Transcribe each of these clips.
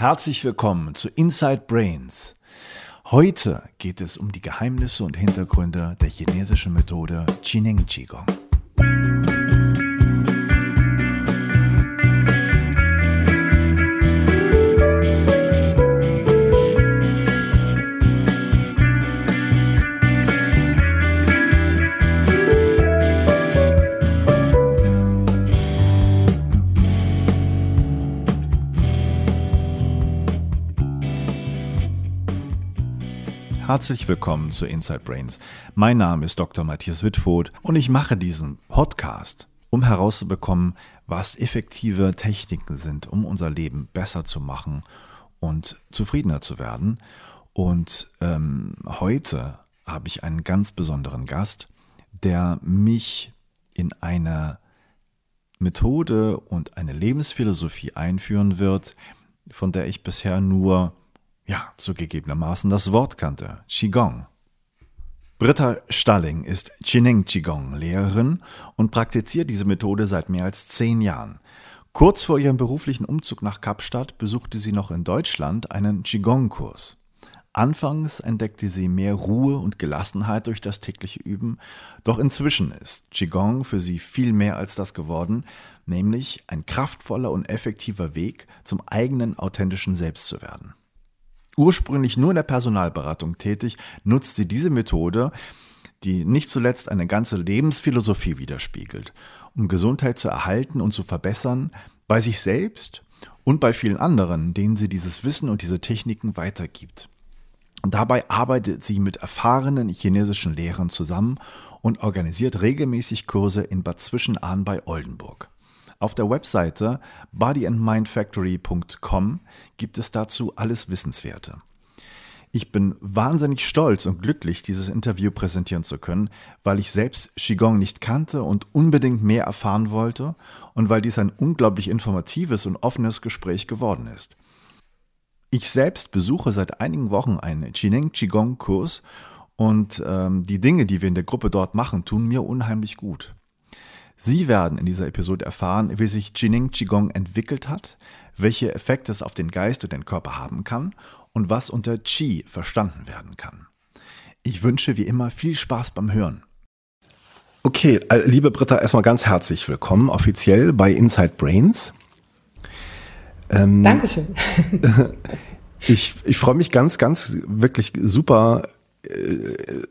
Herzlich willkommen zu Inside Brains. Heute geht es um die Geheimnisse und Hintergründe der chinesischen Methode Qineng Qigong. Herzlich willkommen zu Inside Brains. Mein Name ist Dr. Matthias Wittfoth und ich mache diesen Podcast, um herauszubekommen, was effektive Techniken sind, um unser Leben besser zu machen und zufriedener zu werden. Und ähm, heute habe ich einen ganz besonderen Gast, der mich in eine Methode und eine Lebensphilosophie einführen wird, von der ich bisher nur ja, zugegebenermaßen das Wort kannte, Qigong. Britta Stalling ist Chineng Qigong Lehrerin und praktiziert diese Methode seit mehr als zehn Jahren. Kurz vor ihrem beruflichen Umzug nach Kapstadt besuchte sie noch in Deutschland einen Qigong-Kurs. Anfangs entdeckte sie mehr Ruhe und Gelassenheit durch das tägliche Üben, doch inzwischen ist Qigong für sie viel mehr als das geworden, nämlich ein kraftvoller und effektiver Weg zum eigenen authentischen Selbst zu werden. Ursprünglich nur in der Personalberatung tätig, nutzt sie diese Methode, die nicht zuletzt eine ganze Lebensphilosophie widerspiegelt, um Gesundheit zu erhalten und zu verbessern, bei sich selbst und bei vielen anderen, denen sie dieses Wissen und diese Techniken weitergibt. Dabei arbeitet sie mit erfahrenen chinesischen Lehrern zusammen und organisiert regelmäßig Kurse in Bad Zwischenahn bei Oldenburg. Auf der Webseite bodyandmindfactory.com gibt es dazu alles Wissenswerte. Ich bin wahnsinnig stolz und glücklich, dieses Interview präsentieren zu können, weil ich selbst Qigong nicht kannte und unbedingt mehr erfahren wollte und weil dies ein unglaublich informatives und offenes Gespräch geworden ist. Ich selbst besuche seit einigen Wochen einen Chineng Qigong Kurs und ähm, die Dinge, die wir in der Gruppe dort machen, tun mir unheimlich gut. Sie werden in dieser Episode erfahren, wie sich Jining Qigong entwickelt hat, welche Effekte es auf den Geist und den Körper haben kann und was unter Qi verstanden werden kann. Ich wünsche wie immer viel Spaß beim Hören. Okay, äh, liebe Britta, erstmal ganz herzlich willkommen offiziell bei Inside Brains. Ähm, Dankeschön. ich, ich freue mich ganz, ganz wirklich super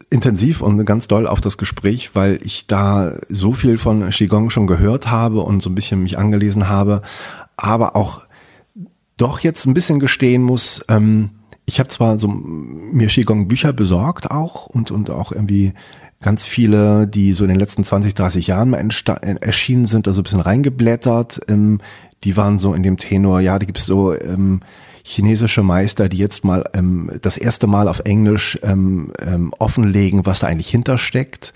intensiv und ganz doll auf das Gespräch, weil ich da so viel von Qigong schon gehört habe und so ein bisschen mich angelesen habe, aber auch doch jetzt ein bisschen gestehen muss, ähm, ich habe zwar so mir Qigong Bücher besorgt auch und, und auch irgendwie ganz viele, die so in den letzten 20, 30 Jahren mal erschienen sind, also ein bisschen reingeblättert, ähm, die waren so in dem Tenor, ja, da gibt's so ähm, chinesische Meister, die jetzt mal ähm, das erste Mal auf Englisch ähm, ähm, offenlegen, was da eigentlich hintersteckt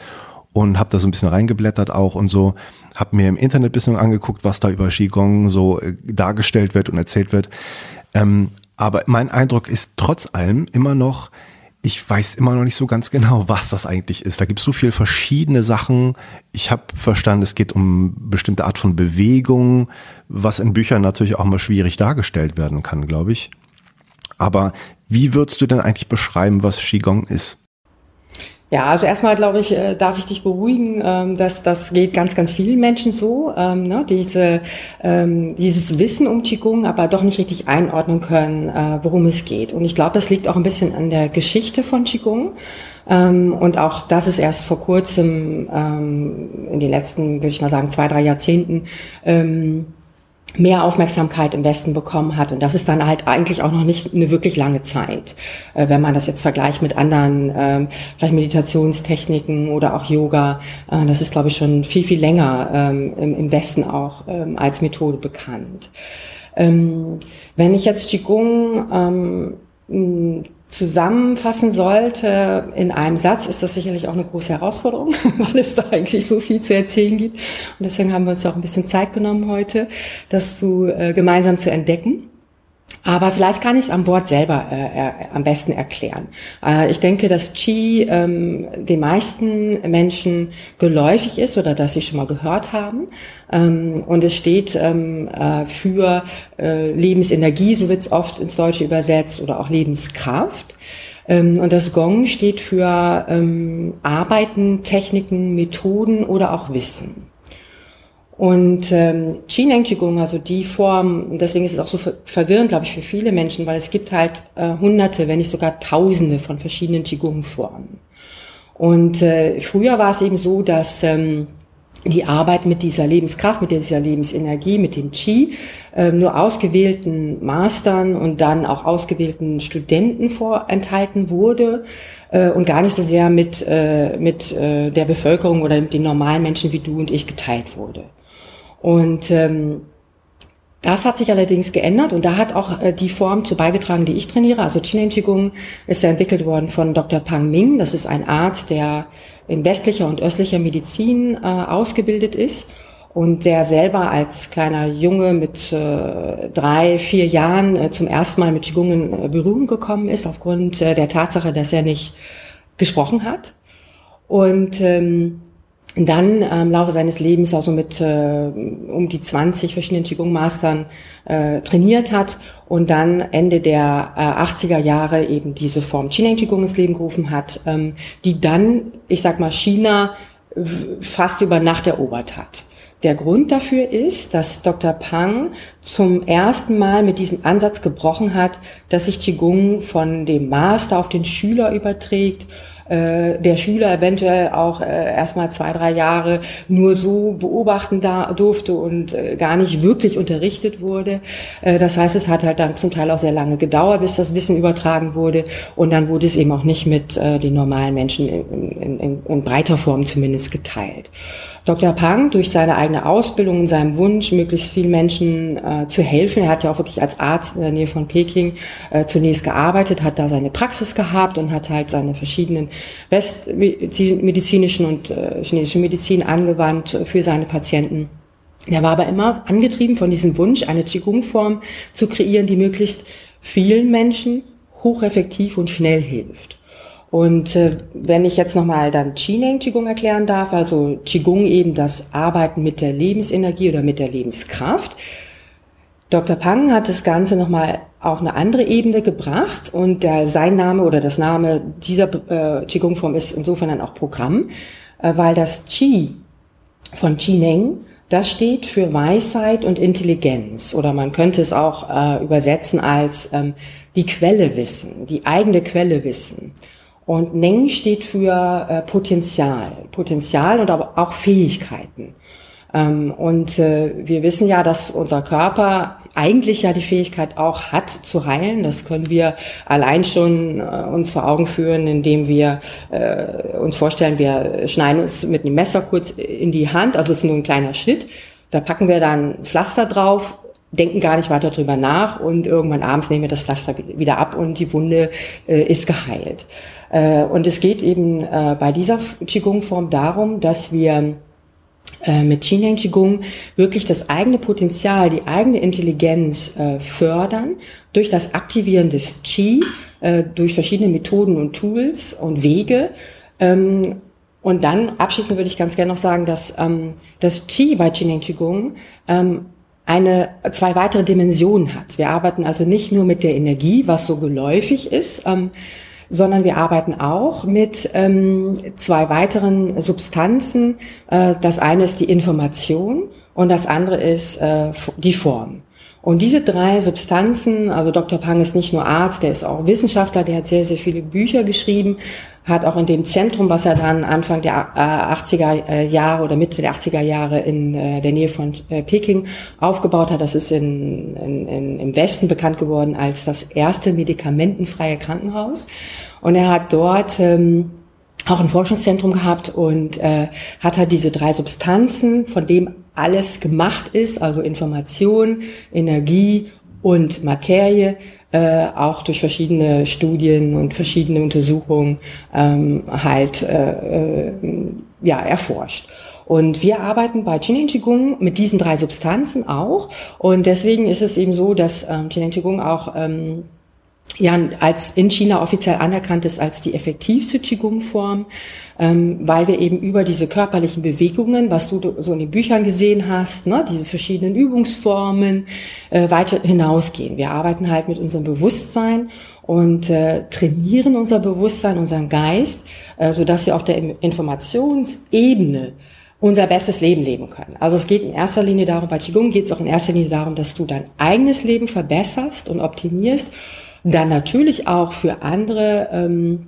und habe da so ein bisschen reingeblättert auch und so, habe mir im Internet bisschen angeguckt, was da über Qigong so äh, dargestellt wird und erzählt wird. Ähm, aber mein Eindruck ist trotz allem immer noch, ich weiß immer noch nicht so ganz genau, was das eigentlich ist. Da gibt es so viele verschiedene Sachen. Ich habe verstanden, es geht um bestimmte Art von Bewegung, was in Büchern natürlich auch mal schwierig dargestellt werden kann, glaube ich. Aber wie würdest du denn eigentlich beschreiben, was Qigong ist? Ja, also erstmal glaube ich, äh, darf ich dich beruhigen, ähm, dass das geht ganz, ganz vielen Menschen so, ähm, ne, diese, ähm, dieses Wissen um Qigong, aber doch nicht richtig einordnen können, äh, worum es geht. Und ich glaube, das liegt auch ein bisschen an der Geschichte von Qigong. Und auch das ist erst vor kurzem, in den letzten, würde ich mal sagen, zwei, drei Jahrzehnten, mehr Aufmerksamkeit im Westen bekommen hat. Und das ist dann halt eigentlich auch noch nicht eine wirklich lange Zeit, äh, wenn man das jetzt vergleicht mit anderen, ähm, vielleicht Meditationstechniken oder auch Yoga. Äh, das ist, glaube ich, schon viel, viel länger ähm, im, Westen auch ähm, als Methode bekannt. Ähm, wenn ich jetzt Qigong ähm, zusammenfassen sollte in einem Satz, ist das sicherlich auch eine große Herausforderung, weil es da eigentlich so viel zu erzählen gibt. Und deswegen haben wir uns auch ein bisschen Zeit genommen heute, das zu, äh, gemeinsam zu entdecken. Aber vielleicht kann ich es am Wort selber äh, äh, am besten erklären. Äh, ich denke, dass Qi ähm, den meisten Menschen geläufig ist oder dass sie schon mal gehört haben. Ähm, und es steht ähm, äh, für äh, Lebensenergie, so wird es oft ins Deutsche übersetzt, oder auch Lebenskraft. Ähm, und das Gong steht für ähm, Arbeiten, Techniken, Methoden oder auch Wissen. Und ähm, Qineng Qigong, also die Form, deswegen ist es auch so verwirrend, glaube ich, für viele Menschen, weil es gibt halt äh, hunderte, wenn nicht sogar tausende von verschiedenen Qigong-Formen. Und äh, früher war es eben so, dass ähm, die Arbeit mit dieser Lebenskraft, mit dieser Lebensenergie, mit dem Qi, äh, nur ausgewählten Mastern und dann auch ausgewählten Studenten vorenthalten wurde äh, und gar nicht so sehr mit, äh, mit äh, der Bevölkerung oder mit den normalen Menschen wie du und ich geteilt wurde. Und ähm, das hat sich allerdings geändert und da hat auch äh, die Form zu beigetragen, die ich trainiere. Also Qineng Qigong ist ja entwickelt worden von Dr. Pang Ming. Das ist ein Arzt, der in westlicher und östlicher Medizin äh, ausgebildet ist und der selber als kleiner Junge mit äh, drei, vier Jahren äh, zum ersten Mal mit Qigong in äh, Berührung gekommen ist, aufgrund äh, der Tatsache, dass er nicht gesprochen hat. Und ähm, dann äh, im Laufe seines Lebens also mit äh, um die 20 verschiedenen Qigong-Mastern äh, trainiert hat und dann Ende der äh, 80er Jahre eben diese Form Qineng Qigong ins Leben gerufen hat, ähm, die dann, ich sag mal, China fast über Nacht erobert hat. Der Grund dafür ist, dass Dr. Pang zum ersten Mal mit diesem Ansatz gebrochen hat, dass sich Qigong von dem Master auf den Schüler überträgt äh, der Schüler eventuell auch äh, erstmal zwei, drei Jahre nur so beobachten da, durfte und äh, gar nicht wirklich unterrichtet wurde. Äh, das heißt, es hat halt dann zum Teil auch sehr lange gedauert, bis das Wissen übertragen wurde und dann wurde es eben auch nicht mit äh, den normalen Menschen in, in, in, in breiter Form zumindest geteilt. Dr. Pang durch seine eigene Ausbildung und seinem Wunsch, möglichst vielen Menschen äh, zu helfen, er hat ja auch wirklich als Arzt in der Nähe von Peking äh, zunächst gearbeitet, hat da seine Praxis gehabt und hat halt seine verschiedenen westmedizinischen und äh, chinesischen Medizin angewandt für seine Patienten. Er war aber immer angetrieben von diesem Wunsch, eine Qigong-Form zu kreieren, die möglichst vielen Menschen hocheffektiv und schnell hilft. Und äh, wenn ich jetzt nochmal dann Qineng Qigong erklären darf, also Qigong eben das Arbeiten mit der Lebensenergie oder mit der Lebenskraft. Dr. Pang hat das Ganze nochmal auf eine andere Ebene gebracht und der, sein Name oder das Name dieser äh, Qigong-Form ist insofern dann auch Programm, äh, weil das Qi von Qineng, das steht für Weisheit und Intelligenz oder man könnte es auch äh, übersetzen als ähm, die Quelle wissen, die eigene Quelle wissen. Und Neng steht für äh, Potenzial, Potenzial und aber auch Fähigkeiten. Ähm, und äh, wir wissen ja, dass unser Körper eigentlich ja die Fähigkeit auch hat zu heilen. Das können wir allein schon äh, uns vor Augen führen, indem wir äh, uns vorstellen, wir schneiden uns mit einem Messer kurz in die Hand, also es ist nur ein kleiner Schnitt. Da packen wir dann Pflaster drauf, denken gar nicht weiter drüber nach und irgendwann abends nehmen wir das Pflaster wieder ab und die Wunde äh, ist geheilt. Äh, und es geht eben äh, bei dieser Qigong-Form darum, dass wir äh, mit Qineng Qigong wirklich das eigene Potenzial, die eigene Intelligenz fördern durch das Aktivieren des Qi, durch verschiedene Methoden und Tools und Wege. Ähm, und dann abschließend würde ich ganz gerne noch sagen, dass ähm, das Qi bei Qineng Qigong ähm, eine, zwei weitere Dimensionen hat. Wir arbeiten also nicht nur mit der Energie, was so geläufig ist, sondern wir arbeiten auch mit ähm, zwei weiteren Substanzen. Äh, das eine ist die Information und das andere ist äh, die Form. Und diese drei Substanzen, also Dr. Pang ist nicht nur Arzt, der ist auch Wissenschaftler, der hat sehr, sehr viele Bücher geschrieben, hat auch in dem Zentrum, was er dann Anfang der 80er äh, Jahre oder Mitte der 80er Jahre in äh, der Nähe von äh, Peking aufgebaut hat. Das ist in, in, in, im Westen bekannt geworden als das erste medikamentenfreie Krankenhaus. Und er hat dort ähm, auch ein Forschungszentrum gehabt und äh, hat halt diese drei Substanzen, von dem alles gemacht ist, also Information, Energie und Materie, äh, auch durch verschiedene Studien und verschiedene Untersuchungen ähm, halt äh, äh, ja erforscht. Und wir arbeiten bei Qin Qigong mit diesen drei Substanzen auch. Und deswegen ist es eben so, dass ähm, Qin Qigong auch ähm, ja, als in China offiziell anerkannt ist als die effektivste Qigong-Form, ähm, weil wir eben über diese körperlichen Bewegungen, was du so in den Büchern gesehen hast, ne, diese verschiedenen Übungsformen, äh, weiter hinausgehen. Wir arbeiten halt mit unserem Bewusstsein und äh, trainieren unser Bewusstsein, unseren Geist, äh, so dass wir auf der Informationsebene unser bestes Leben leben können. Also es geht in erster Linie darum, bei Qigong geht es auch in erster Linie darum, dass du dein eigenes Leben verbesserst und optimierst dann natürlich auch für andere ähm,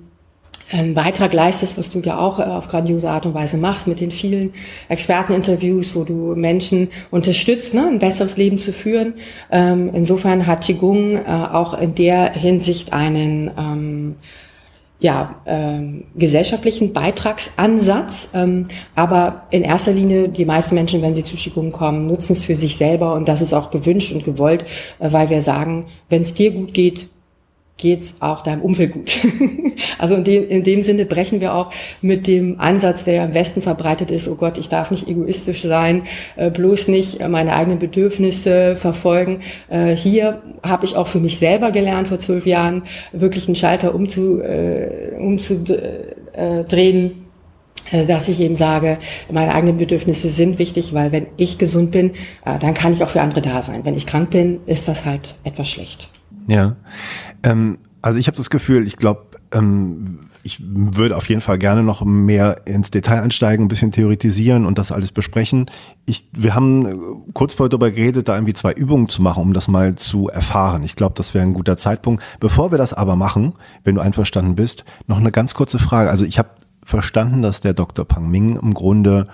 einen Beitrag leistest, was du ja auch äh, auf grandiose Art und Weise machst mit den vielen Experteninterviews, wo du Menschen unterstützt, ne, ein besseres Leben zu führen. Ähm, insofern hat Qigong äh, auch in der Hinsicht einen ähm, ja, ähm, gesellschaftlichen Beitragsansatz, ähm, aber in erster Linie die meisten Menschen, wenn sie zu Qigong kommen, nutzen es für sich selber und das ist auch gewünscht und gewollt, äh, weil wir sagen, wenn es dir gut geht, geht's auch deinem Umfeld gut. also in dem, in dem Sinne brechen wir auch mit dem Ansatz, der ja im Westen verbreitet ist, oh Gott, ich darf nicht egoistisch sein, äh, bloß nicht äh, meine eigenen Bedürfnisse verfolgen. Äh, hier habe ich auch für mich selber gelernt, vor zwölf Jahren wirklich einen Schalter umzudrehen. Umzu, dass ich eben sage, meine eigenen Bedürfnisse sind wichtig, weil wenn ich gesund bin, dann kann ich auch für andere da sein. Wenn ich krank bin, ist das halt etwas schlecht. Ja, ähm, also ich habe das Gefühl, ich glaube, ähm, ich würde auf jeden Fall gerne noch mehr ins Detail einsteigen, ein bisschen theoretisieren und das alles besprechen. Ich, wir haben äh, kurz vorher darüber geredet, da irgendwie zwei Übungen zu machen, um das mal zu erfahren. Ich glaube, das wäre ein guter Zeitpunkt. Bevor wir das aber machen, wenn du einverstanden bist, noch eine ganz kurze Frage. Also ich habe verstanden, dass der Dr. Pang Ming im Grunde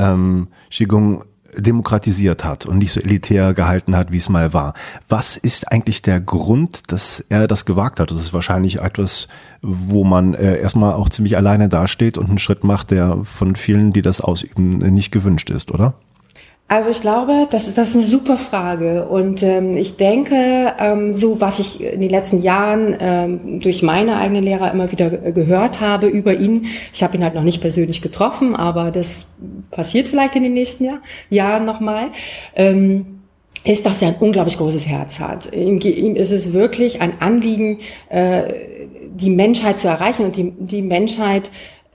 ähm, Qigong demokratisiert hat und nicht so elitär gehalten hat, wie es mal war. Was ist eigentlich der Grund, dass er das gewagt hat? Das ist wahrscheinlich etwas, wo man äh, erstmal auch ziemlich alleine dasteht und einen Schritt macht, der von vielen, die das ausüben, nicht gewünscht ist, oder? Also ich glaube, das ist, das ist eine super Frage. Und ähm, ich denke, ähm, so was ich in den letzten Jahren ähm, durch meine eigenen Lehrer immer wieder gehört habe über ihn, ich habe ihn halt noch nicht persönlich getroffen, aber das passiert vielleicht in den nächsten Jahr, Jahren nochmal, ähm, ist, dass er ein unglaublich großes Herz hat. Ihm, ihm ist es wirklich ein Anliegen, äh, die Menschheit zu erreichen und die, die Menschheit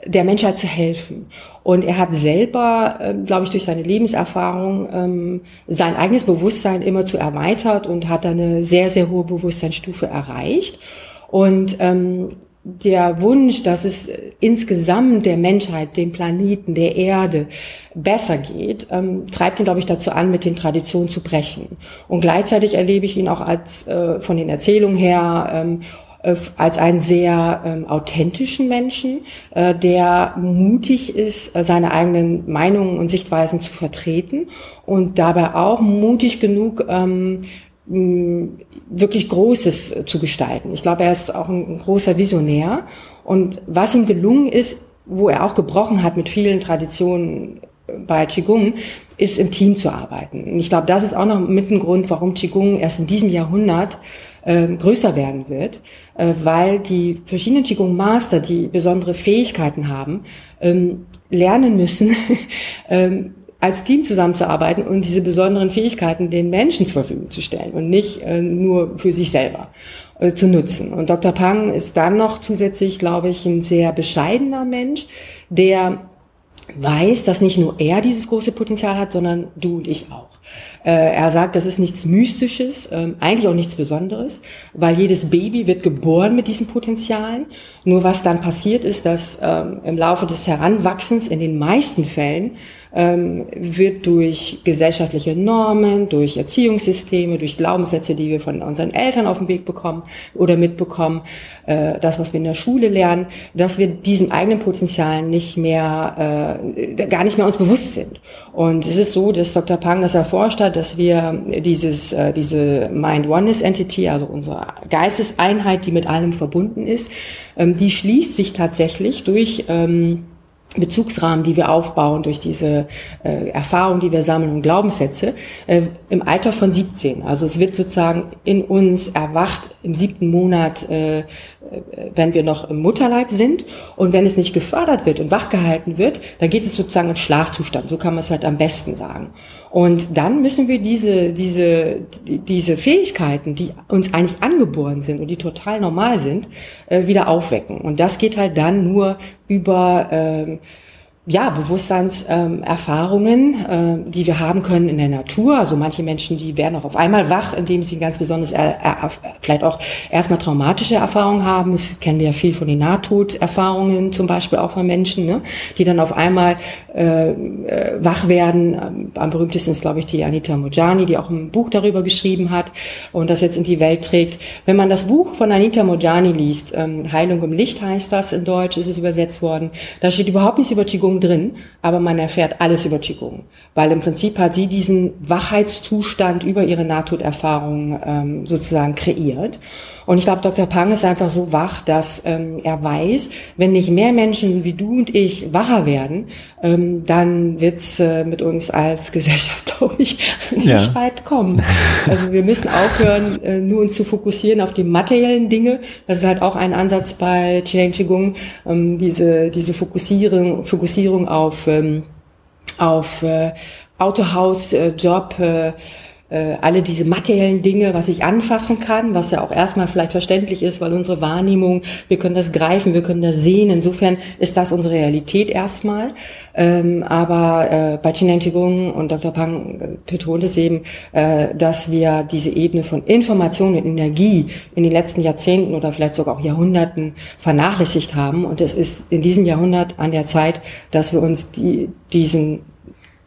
der Menschheit zu helfen. Und er hat selber, äh, glaube ich, durch seine Lebenserfahrung ähm, sein eigenes Bewusstsein immer zu erweitert und hat eine sehr, sehr hohe Bewusstseinsstufe erreicht. Und ähm, der Wunsch, dass es insgesamt der Menschheit, dem Planeten, der Erde besser geht, ähm, treibt ihn, glaube ich, dazu an, mit den Traditionen zu brechen. Und gleichzeitig erlebe ich ihn auch als äh, von den Erzählungen her ähm, äh, als einen sehr ähm, authentischen Menschen, äh, der mutig ist, äh, seine eigenen Meinungen und Sichtweisen zu vertreten und dabei auch mutig genug, ähm, wirklich Großes zu gestalten. Ich glaube, er ist auch ein, großer Visionär. Und was ihm gelungen ist, wo er auch gebrochen hat mit vielen Traditionen bei Qigong, ist im Team zu arbeiten. Und ich glaube, das ist auch noch mit ein Grund, warum Qigong erst in diesem Jahrhundert äh, größer werden wird, äh, weil die verschiedenen Qigong Master, die besondere Fähigkeiten haben, ähm, lernen müssen, ähm, als Team zusammenzuarbeiten und diese besonderen Fähigkeiten den Menschen zur Verfügung zu stellen und nicht äh, nur für sich selber äh, zu nutzen. Und Dr. Pang ist dann noch zusätzlich, glaube ich, ein sehr bescheidener Mensch, der weiß, dass nicht nur er dieses große Potenzial hat, sondern du und ich auch. Äh, er sagt, das ist nichts Mystisches, ähm, eigentlich auch nichts Besonderes, weil jedes Baby wird geboren mit diesen Potenzialen. Nur was dann passiert ist, dass ähm, im Laufe des Heranwachsens in den meisten Fällen ähm, wird durch gesellschaftliche Normen, durch Erziehungssysteme, durch Glaubenssätze, die wir von unseren Eltern auf den Weg bekommen oder mitbekommen, äh, das, was wir in der Schule lernen, dass wir diesen eigenen Potenzialen nicht mehr, äh, gar nicht mehr uns bewusst sind. Und es ist so, dass Dr. Pang das erforscht hat, dass wir dieses, äh, diese Mind Oneness Entity, also unsere Geisteseinheit, die mit allem verbunden ist, ähm, die schließt sich tatsächlich durch ähm, Bezugsrahmen, die wir aufbauen durch diese äh, Erfahrungen, die wir sammeln und Glaubenssätze, äh, im Alter von 17. Also es wird sozusagen in uns erwacht im siebten Monat äh, wenn wir noch im Mutterleib sind. Und wenn es nicht gefördert wird und wachgehalten wird, dann geht es sozusagen in Schlafzustand. So kann man es vielleicht am besten sagen. Und dann müssen wir diese, diese, diese Fähigkeiten, die uns eigentlich angeboren sind und die total normal sind, äh, wieder aufwecken. Und das geht halt dann nur über ähm, ja, Bewusstseinserfahrungen, ähm, äh, die wir haben können in der Natur. Also manche Menschen, die werden auch auf einmal wach, indem sie ganz besonders, äh, äh, vielleicht auch erstmal traumatische Erfahrungen haben. Das kennen wir ja viel von den Nahtoderfahrungen, zum Beispiel auch von Menschen, ne? die dann auf einmal äh, äh wach werden. Ähm, am berühmtesten ist, glaube ich, die Anita Mojani, die auch ein Buch darüber geschrieben hat und das jetzt in die Welt trägt. Wenn man das Buch von Anita Mojani liest, ähm, Heilung im Licht heißt das, in Deutsch ist es übersetzt worden, da steht überhaupt nichts über Qigong drin, aber man erfährt alles über Qigong. Weil im Prinzip hat sie diesen Wachheitszustand über ihre Nahtoderfahrung ähm, sozusagen kreiert. Und ich glaube, Dr. Pang ist einfach so wach, dass ähm, er weiß, wenn nicht mehr Menschen wie du und ich wacher werden, ähm, dann wird's äh, mit uns als Gesellschaft, glaube ich, nicht ja. weit kommen. Also wir müssen aufhören, äh, nur uns zu fokussieren auf die materiellen Dinge. Das ist halt auch ein Ansatz bei Qigong ähm, diese, diese Fokussierung, Fokussierung auf, ähm, auf äh, Autohaus, äh, Job, äh, äh, alle diese materiellen Dinge, was ich anfassen kann, was ja auch erstmal vielleicht verständlich ist, weil unsere Wahrnehmung, wir können das greifen, wir können das sehen. Insofern ist das unsere Realität erstmal. Ähm, aber äh, bei Chinan Qigong und Dr. Pang betont es eben, äh, dass wir diese Ebene von Information und Energie in den letzten Jahrzehnten oder vielleicht sogar auch Jahrhunderten vernachlässigt haben. Und es ist in diesem Jahrhundert an der Zeit, dass wir uns die, diesen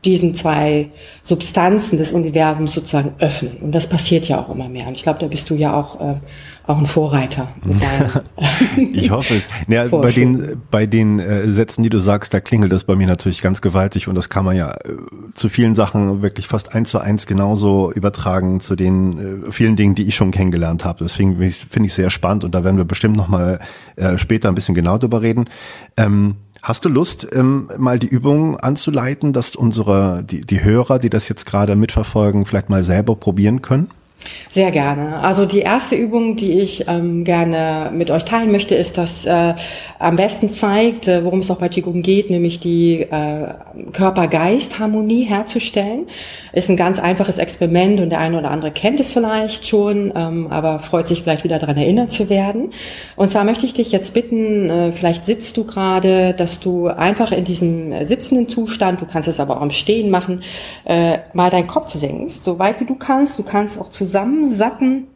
diesen zwei Substanzen des Universums sozusagen öffnen. Und das passiert ja auch immer mehr. Und ich glaube, da bist du ja auch, äh, auch ein Vorreiter. ich hoffe es. Ja, bei den, bei den äh, Sätzen, die du sagst, da klingelt das bei mir natürlich ganz gewaltig und das kann man ja äh, zu vielen Sachen wirklich fast eins zu eins genauso übertragen zu den äh, vielen Dingen, die ich schon kennengelernt habe. Deswegen finde ich, find ich sehr spannend und da werden wir bestimmt nochmal äh, später ein bisschen genau drüber reden. Ähm, Hast du Lust, ähm, mal die Übung anzuleiten, dass unsere, die, die Hörer, die das jetzt gerade mitverfolgen, vielleicht mal selber probieren können? Sehr gerne. Also die erste Übung, die ich ähm, gerne mit euch teilen möchte, ist, dass äh, am besten zeigt, äh, worum es auch bei Qigong geht, nämlich die äh, Körper-Geist-Harmonie herzustellen. Ist ein ganz einfaches Experiment und der eine oder andere kennt es vielleicht schon, ähm, aber freut sich vielleicht wieder daran erinnert zu werden. Und zwar möchte ich dich jetzt bitten, äh, vielleicht sitzt du gerade, dass du einfach in diesem sitzenden Zustand, du kannst es aber auch im Stehen machen, äh, mal deinen Kopf senkst, so weit wie du kannst. Du kannst auch zu zusammensacken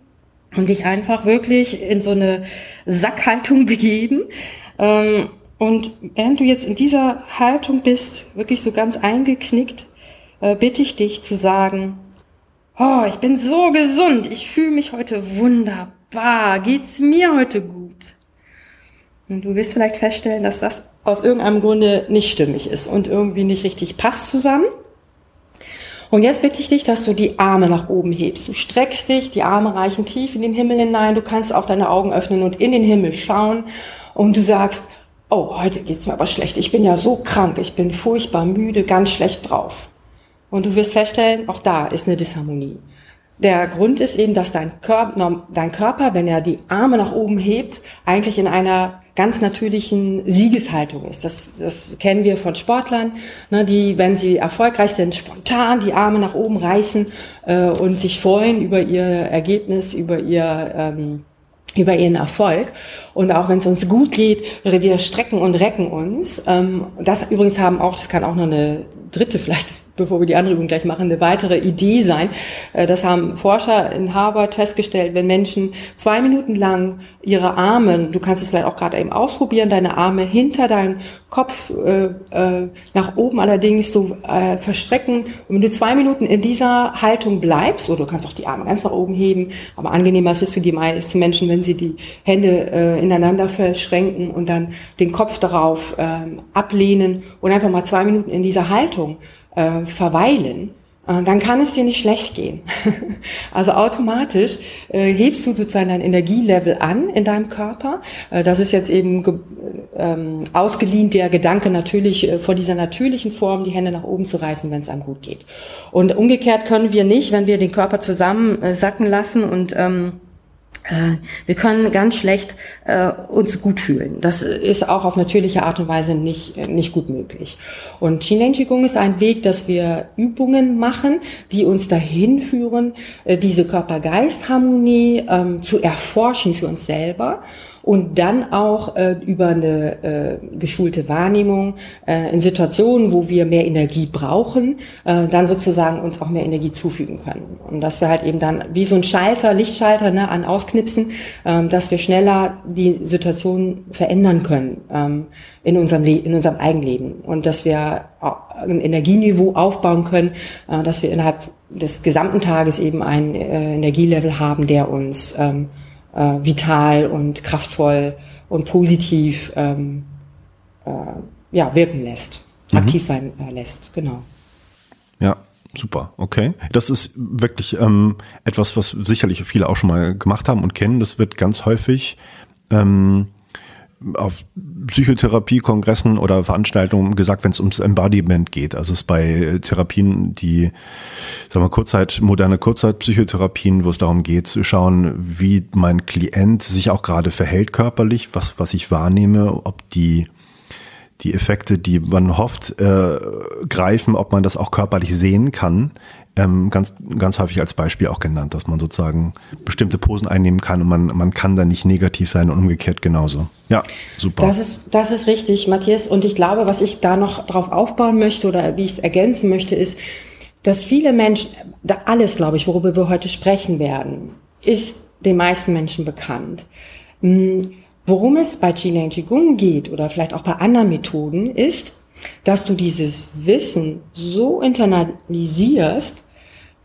und dich einfach wirklich in so eine Sackhaltung begeben. Ähm, und während du jetzt in dieser Haltung bist, wirklich so ganz eingeknickt, äh, bitte ich dich zu sagen, oh, ich bin so gesund, ich fühle mich heute wunderbar, geht's mir heute gut? Und du wirst vielleicht feststellen, dass das aus irgendeinem Grunde nicht stimmig ist und irgendwie nicht richtig passt zusammen. Und jetzt bitte ich dich, dass du die Arme nach oben hebst. Du streckst dich, die Arme reichen tief in den Himmel hinein. Du kannst auch deine Augen öffnen und in den Himmel schauen. Und du sagst, oh, heute geht's mir aber schlecht. Ich bin ja so krank. Ich bin furchtbar müde, ganz schlecht drauf. Und du wirst feststellen, auch da ist eine Disharmonie. Der Grund ist eben, dass dein Körper, dein Körper, wenn er die Arme nach oben hebt, eigentlich in einer ganz natürlichen Siegeshaltung ist. Das, das kennen wir von Sportlern, ne, die, wenn sie erfolgreich sind, spontan die Arme nach oben reißen äh, und sich freuen über ihr Ergebnis, über ihr ähm, über ihren Erfolg. Und auch wenn es uns gut geht, wir strecken und recken uns. Ähm, das übrigens haben auch, das kann auch noch eine dritte vielleicht bevor wir die andere Übung gleich machen, eine weitere Idee sein. Äh, das haben Forscher in Harvard festgestellt, wenn Menschen zwei Minuten lang ihre Arme, du kannst es vielleicht auch gerade eben ausprobieren, deine Arme hinter deinem Kopf äh, äh, nach oben allerdings so äh, verstrecken. Und wenn du zwei Minuten in dieser Haltung bleibst, oder du kannst auch die Arme ganz nach oben heben, aber angenehmer ist es für die meisten Menschen, wenn sie die Hände äh, ineinander verschränken und dann den Kopf darauf äh, ablehnen und einfach mal zwei Minuten in dieser Haltung äh, verweilen, äh, dann kann es dir nicht schlecht gehen. also automatisch äh, hebst du sozusagen dein Energielevel an in deinem Körper. Äh, das ist jetzt eben ähm, ausgeliehen der Gedanke natürlich äh, vor dieser natürlichen Form, die Hände nach oben zu reißen, wenn es einem gut geht. Und umgekehrt können wir nicht, wenn wir den Körper zusammen äh, sacken lassen und ähm, äh, wir können ganz schlecht äh, uns gut fühlen. Das ist auch auf natürliche Art und Weise nicht, nicht gut möglich. Und Qigong Qigong ist ein Weg, dass wir Übungen machen, die uns dahin führen, äh, diese Körper-Geist-Harmonie ähm, zu erforschen für uns selber und dann auch äh, über eine äh, geschulte Wahrnehmung äh, in Situationen, wo wir mehr Energie brauchen, äh, dann sozusagen uns auch mehr Energie zufügen können. Und dass wir halt eben dann wie so ein Schalter, Lichtschalter ne, an ausknipsen, äh, dass wir schneller die Situation verändern können ähm, in unserem in unserem Eigenleben und dass wir ein Energieniveau aufbauen können, äh, dass wir innerhalb des gesamten Tages eben ein äh, Energielevel haben, der uns ähm, äh, vital und kraftvoll und positiv ähm, äh, ja, wirken lässt, mhm. aktiv sein äh, lässt, genau. Ja, super, okay. Das ist wirklich ähm, etwas, was sicherlich viele auch schon mal gemacht haben und kennen. Das wird ganz häufig ähm, auf Psychotherapie-Kongressen oder Veranstaltungen gesagt, wenn es ums Embodiment geht. Also es ist bei Therapien, die, sagen wir, Kurzzeit, moderne Kurzzeitpsychotherapien, wo es darum geht, zu schauen, wie mein Klient sich auch gerade verhält körperlich, was, was ich wahrnehme, ob die die Effekte, die man hofft, äh, greifen, ob man das auch körperlich sehen kann, ähm, ganz, ganz häufig als Beispiel auch genannt, dass man sozusagen bestimmte Posen einnehmen kann und man, man kann da nicht negativ sein und umgekehrt genauso. Ja, super. Das ist, das ist richtig, Matthias. Und ich glaube, was ich da noch drauf aufbauen möchte oder wie ich es ergänzen möchte, ist, dass viele Menschen, da alles, glaube ich, worüber wir heute sprechen werden, ist den meisten Menschen bekannt. Hm, worum es bei Qigong Qigong geht oder vielleicht auch bei anderen Methoden ist, dass du dieses Wissen so internalisierst,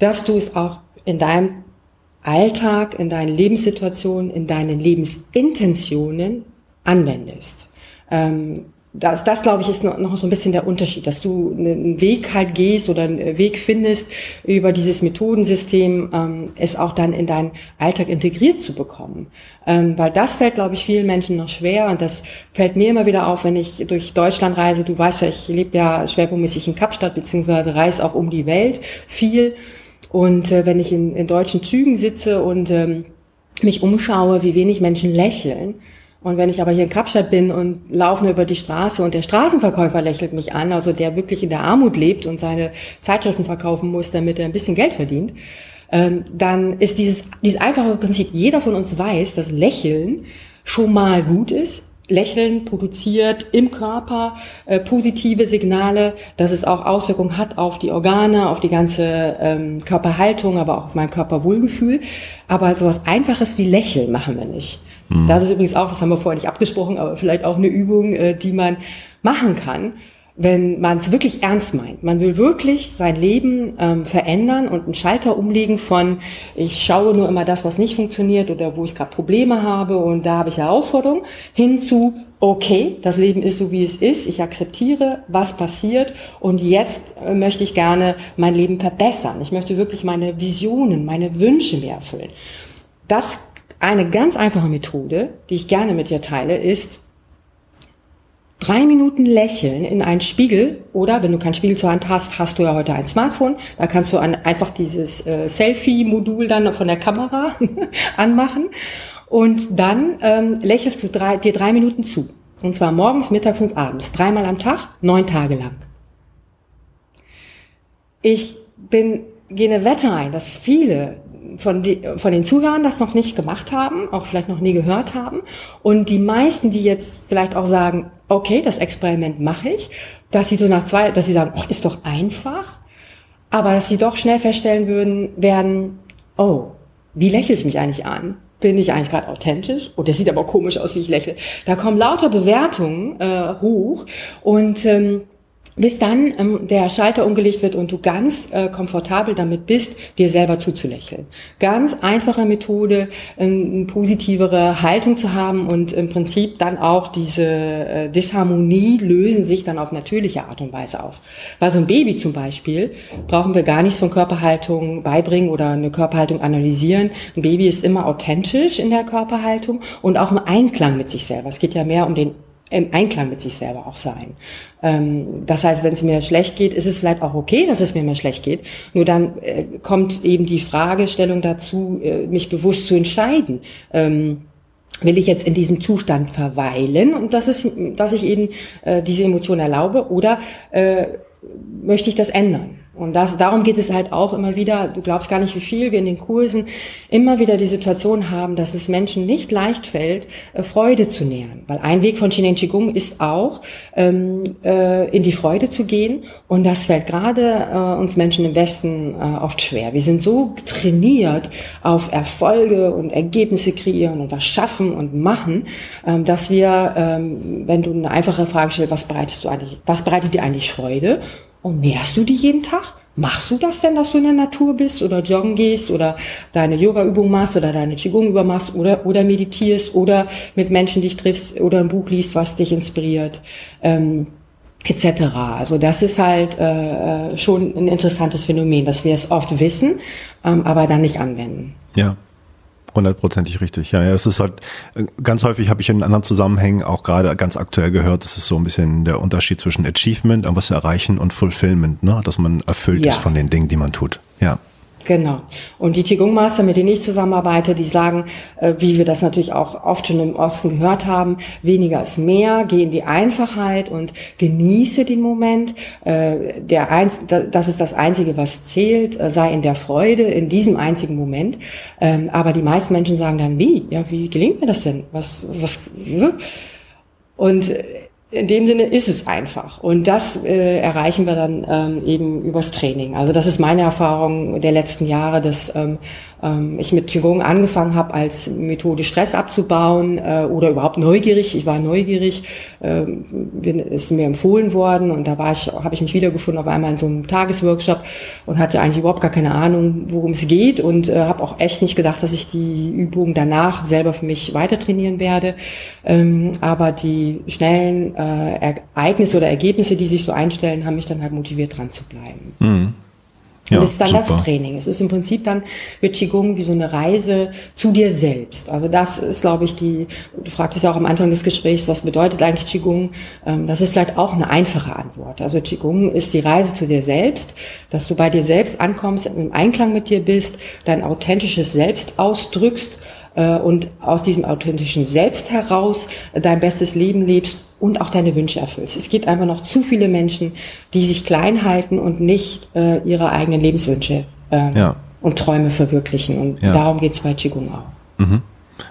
dass du es auch in deinem Alltag, in deinen Lebenssituationen, in deinen Lebensintentionen anwendest. Ähm, das, das glaube ich, ist noch so ein bisschen der Unterschied, dass du einen Weg halt gehst oder einen Weg findest, über dieses Methodensystem ähm, es auch dann in deinen Alltag integriert zu bekommen. Ähm, weil das fällt, glaube ich, vielen Menschen noch schwer und das fällt mir immer wieder auf, wenn ich durch Deutschland reise. Du weißt ja, ich lebe ja schwerpunktmäßig in Kapstadt, beziehungsweise reise auch um die Welt viel. Und äh, wenn ich in, in deutschen Zügen sitze und ähm, mich umschaue, wie wenig Menschen lächeln, und wenn ich aber hier in Kapstadt bin und laufe über die Straße und der Straßenverkäufer lächelt mich an, also der wirklich in der Armut lebt und seine Zeitschriften verkaufen muss, damit er ein bisschen Geld verdient, ähm, dann ist dieses, dieses einfache Prinzip, jeder von uns weiß, dass Lächeln schon mal gut ist, Lächeln produziert im Körper äh, positive Signale, dass es auch Auswirkungen hat auf die Organe, auf die ganze ähm, Körperhaltung, aber auch auf mein Körperwohlgefühl. Aber sowas Einfaches wie Lächeln machen wir nicht. Mhm. Das ist übrigens auch, das haben wir vorher nicht abgesprochen, aber vielleicht auch eine Übung, äh, die man machen kann, wenn man es wirklich ernst meint. Man will wirklich sein Leben ähm, verändern und einen Schalter umlegen von, ich schaue nur immer das, was nicht funktioniert oder wo ich gerade Probleme habe und da habe ich Herausforderungen, hin zu, okay, das Leben ist so, wie es ist, ich akzeptiere, was passiert und jetzt äh, möchte ich gerne mein Leben verbessern. Ich möchte wirklich meine Visionen, meine Wünsche mehr erfüllen. Das eine ganz einfache Methode, die ich gerne mit dir teile, ist drei Minuten lächeln in einen Spiegel oder wenn du keinen Spiegel zur Hand hast, hast du ja heute ein Smartphone. Da kannst du an, einfach dieses äh, Selfie-Modul dann von der Kamera anmachen und dann ähm, lächelst du drei, dir drei Minuten zu. Und zwar morgens, mittags und abends. Dreimal am Tag, neun Tage lang. Ich bin, gehe eine Wette ein, dass viele von, die, von den Zuhörern das noch nicht gemacht haben, auch vielleicht noch nie gehört haben. Und die meisten, die jetzt vielleicht auch sagen, okay, das Experiment mache ich, dass sie so nach zwei, dass sie sagen, oh, ist doch einfach, aber dass sie doch schnell feststellen würden, werden, oh, wie lächle ich mich eigentlich an? Bin ich eigentlich gerade authentisch? Oh, das sieht aber komisch aus, wie ich lächle. Da kommen lauter Bewertungen äh, hoch und ähm, bis dann ähm, der Schalter umgelegt wird und du ganz äh, komfortabel damit bist, dir selber zuzulächeln. Ganz einfache Methode, ähm, positivere Haltung zu haben und im Prinzip dann auch diese äh, Disharmonie lösen sich dann auf natürliche Art und Weise auf. Bei so einem Baby zum Beispiel brauchen wir gar nichts von Körperhaltung beibringen oder eine Körperhaltung analysieren. Ein Baby ist immer authentisch in der Körperhaltung und auch im Einklang mit sich selber. Es geht ja mehr um den im Einklang mit sich selber auch sein. Ähm, das heißt, wenn es mir schlecht geht, ist es vielleicht auch okay, dass es mir mal schlecht geht. Nur dann äh, kommt eben die Fragestellung dazu, äh, mich bewusst zu entscheiden. Ähm, will ich jetzt in diesem Zustand verweilen und das ist, dass ich eben äh, diese Emotion erlaube oder äh, möchte ich das ändern? Und das, darum geht es halt auch immer wieder, du glaubst gar nicht, wie viel wir in den Kursen immer wieder die Situation haben, dass es Menschen nicht leicht fällt, äh, Freude zu nähern. Weil ein Weg von Shinen Qigong ist auch, ähm, äh, in die Freude zu gehen. Und das fällt gerade äh, uns Menschen im Westen äh, oft schwer. Wir sind so trainiert auf Erfolge und Ergebnisse kreieren und was schaffen und machen, ähm, dass wir, ähm, wenn du eine einfache Frage stellst, was bereitest du eigentlich, was bereitet dir eigentlich Freude? Und nährst du die jeden Tag? Machst du das denn, dass du in der Natur bist oder joggen gehst oder deine Yoga-Übung machst oder deine Qigong-Übung machst oder, oder meditierst oder mit Menschen dich triffst oder ein Buch liest, was dich inspiriert, ähm, etc. Also das ist halt äh, äh, schon ein interessantes Phänomen, dass wir es oft wissen, ähm, aber dann nicht anwenden. Ja, Hundertprozentig richtig. Ja, ja, es ist halt äh, ganz häufig habe ich in anderen Zusammenhängen auch gerade ganz aktuell gehört, das ist so ein bisschen der Unterschied zwischen Achievement, irgendwas erreichen und Fulfillment, ne? dass man erfüllt ja. ist von den Dingen, die man tut. Ja. Genau. Und die Qigong-Master, mit denen ich zusammenarbeite, die sagen, äh, wie wir das natürlich auch oft schon im Osten gehört haben, weniger ist mehr, geh in die Einfachheit und genieße den Moment. Äh, der Einz das ist das Einzige, was zählt, äh, sei in der Freude, in diesem einzigen Moment. Ähm, aber die meisten Menschen sagen dann, wie? Ja, wie gelingt mir das denn? Was, was, ne? Und äh, in dem Sinne ist es einfach. Und das äh, erreichen wir dann ähm, eben übers Training. Also das ist meine Erfahrung der letzten Jahre, dass ähm, ähm, ich mit Qigong angefangen habe, als Methode Stress abzubauen äh, oder überhaupt neugierig. Ich war neugierig, äh, bin, ist mir empfohlen worden und da war ich, habe ich mich wiedergefunden auf einmal in so einem Tagesworkshop und hatte eigentlich überhaupt gar keine Ahnung, worum es geht und äh, habe auch echt nicht gedacht, dass ich die Übung danach selber für mich weiter trainieren werde. Ähm, aber die schnellen äh, Ereignisse oder Ergebnisse, die sich so einstellen, haben mich dann halt motiviert, dran zu bleiben. Mhm. Ja, und das ist dann super. das Training. Es ist im Prinzip dann wird Qigong wie so eine Reise zu dir selbst. Also das ist, glaube ich, die, du fragtest ja auch am Anfang des Gesprächs, was bedeutet eigentlich Qigong? Ähm, das ist vielleicht auch eine einfache Antwort. Also Qigong ist die Reise zu dir selbst, dass du bei dir selbst ankommst, im Einklang mit dir bist, dein authentisches Selbst ausdrückst äh, und aus diesem authentischen Selbst heraus dein bestes Leben lebst und auch deine Wünsche erfüllst. Es gibt einfach noch zu viele Menschen, die sich klein halten und nicht äh, ihre eigenen Lebenswünsche äh, ja. und Träume verwirklichen. Und ja. darum geht es bei Qigong auch. Mhm.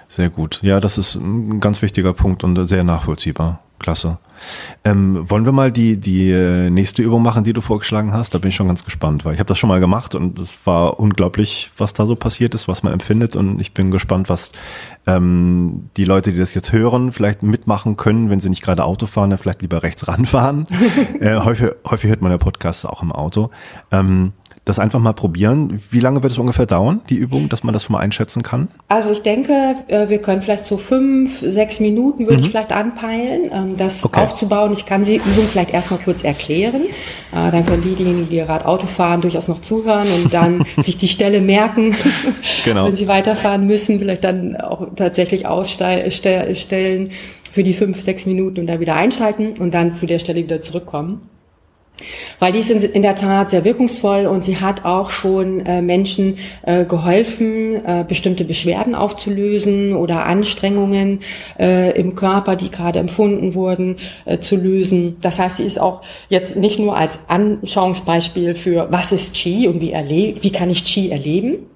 Sehr gut. Ja, das ist ein ganz wichtiger Punkt und sehr nachvollziehbar. Klasse. Ähm, wollen wir mal die, die äh, nächste Übung machen, die du vorgeschlagen hast? Da bin ich schon ganz gespannt, weil ich habe das schon mal gemacht und es war unglaublich, was da so passiert ist, was man empfindet und ich bin gespannt, was ähm, die Leute, die das jetzt hören, vielleicht mitmachen können, wenn sie nicht gerade Auto fahren, dann vielleicht lieber rechts ranfahren. äh, häufig, häufig hört man ja Podcasts auch im Auto. Ähm, das einfach mal probieren. Wie lange wird es ungefähr dauern, die Übung, dass man das schon mal einschätzen kann? Also ich denke, äh, wir können vielleicht so fünf, sechs Minuten würde mhm. ich vielleicht anpeilen, ähm, das okay. aufzubauen. Ich kann die Übung vielleicht erstmal kurz erklären. Äh, dann können diejenigen, die gerade Auto fahren, durchaus noch zuhören und dann sich die Stelle merken, genau. wenn sie weiterfahren müssen, vielleicht dann auch tatsächlich ausstellen für die fünf, sechs Minuten und dann wieder einschalten und dann zu der Stelle wieder zurückkommen. Weil die ist in der Tat sehr wirkungsvoll und sie hat auch schon äh, Menschen äh, geholfen, äh, bestimmte Beschwerden aufzulösen oder Anstrengungen äh, im Körper, die gerade empfunden wurden, äh, zu lösen. Das heißt, sie ist auch jetzt nicht nur als Anschauungsbeispiel für was ist Qi und wie, erle wie kann ich Qi erleben,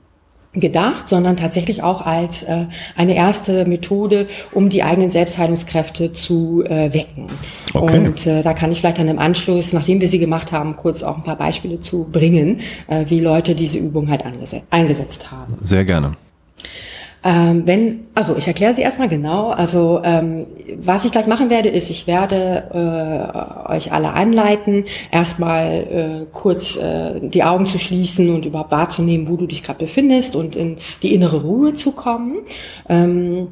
gedacht, sondern tatsächlich auch als äh, eine erste Methode, um die eigenen Selbstheilungskräfte zu äh, wecken. Okay. Und äh, da kann ich vielleicht dann im Anschluss, nachdem wir sie gemacht haben, kurz auch ein paar Beispiele zu bringen, äh, wie Leute diese Übung halt eingesetzt haben. Sehr gerne. Ähm, wenn, also ich erkläre sie erstmal genau. Also ähm, was ich gleich machen werde, ist, ich werde äh, euch alle anleiten, erstmal äh, kurz äh, die Augen zu schließen und überhaupt wahrzunehmen, wo du dich gerade befindest und in die innere Ruhe zu kommen. Ähm,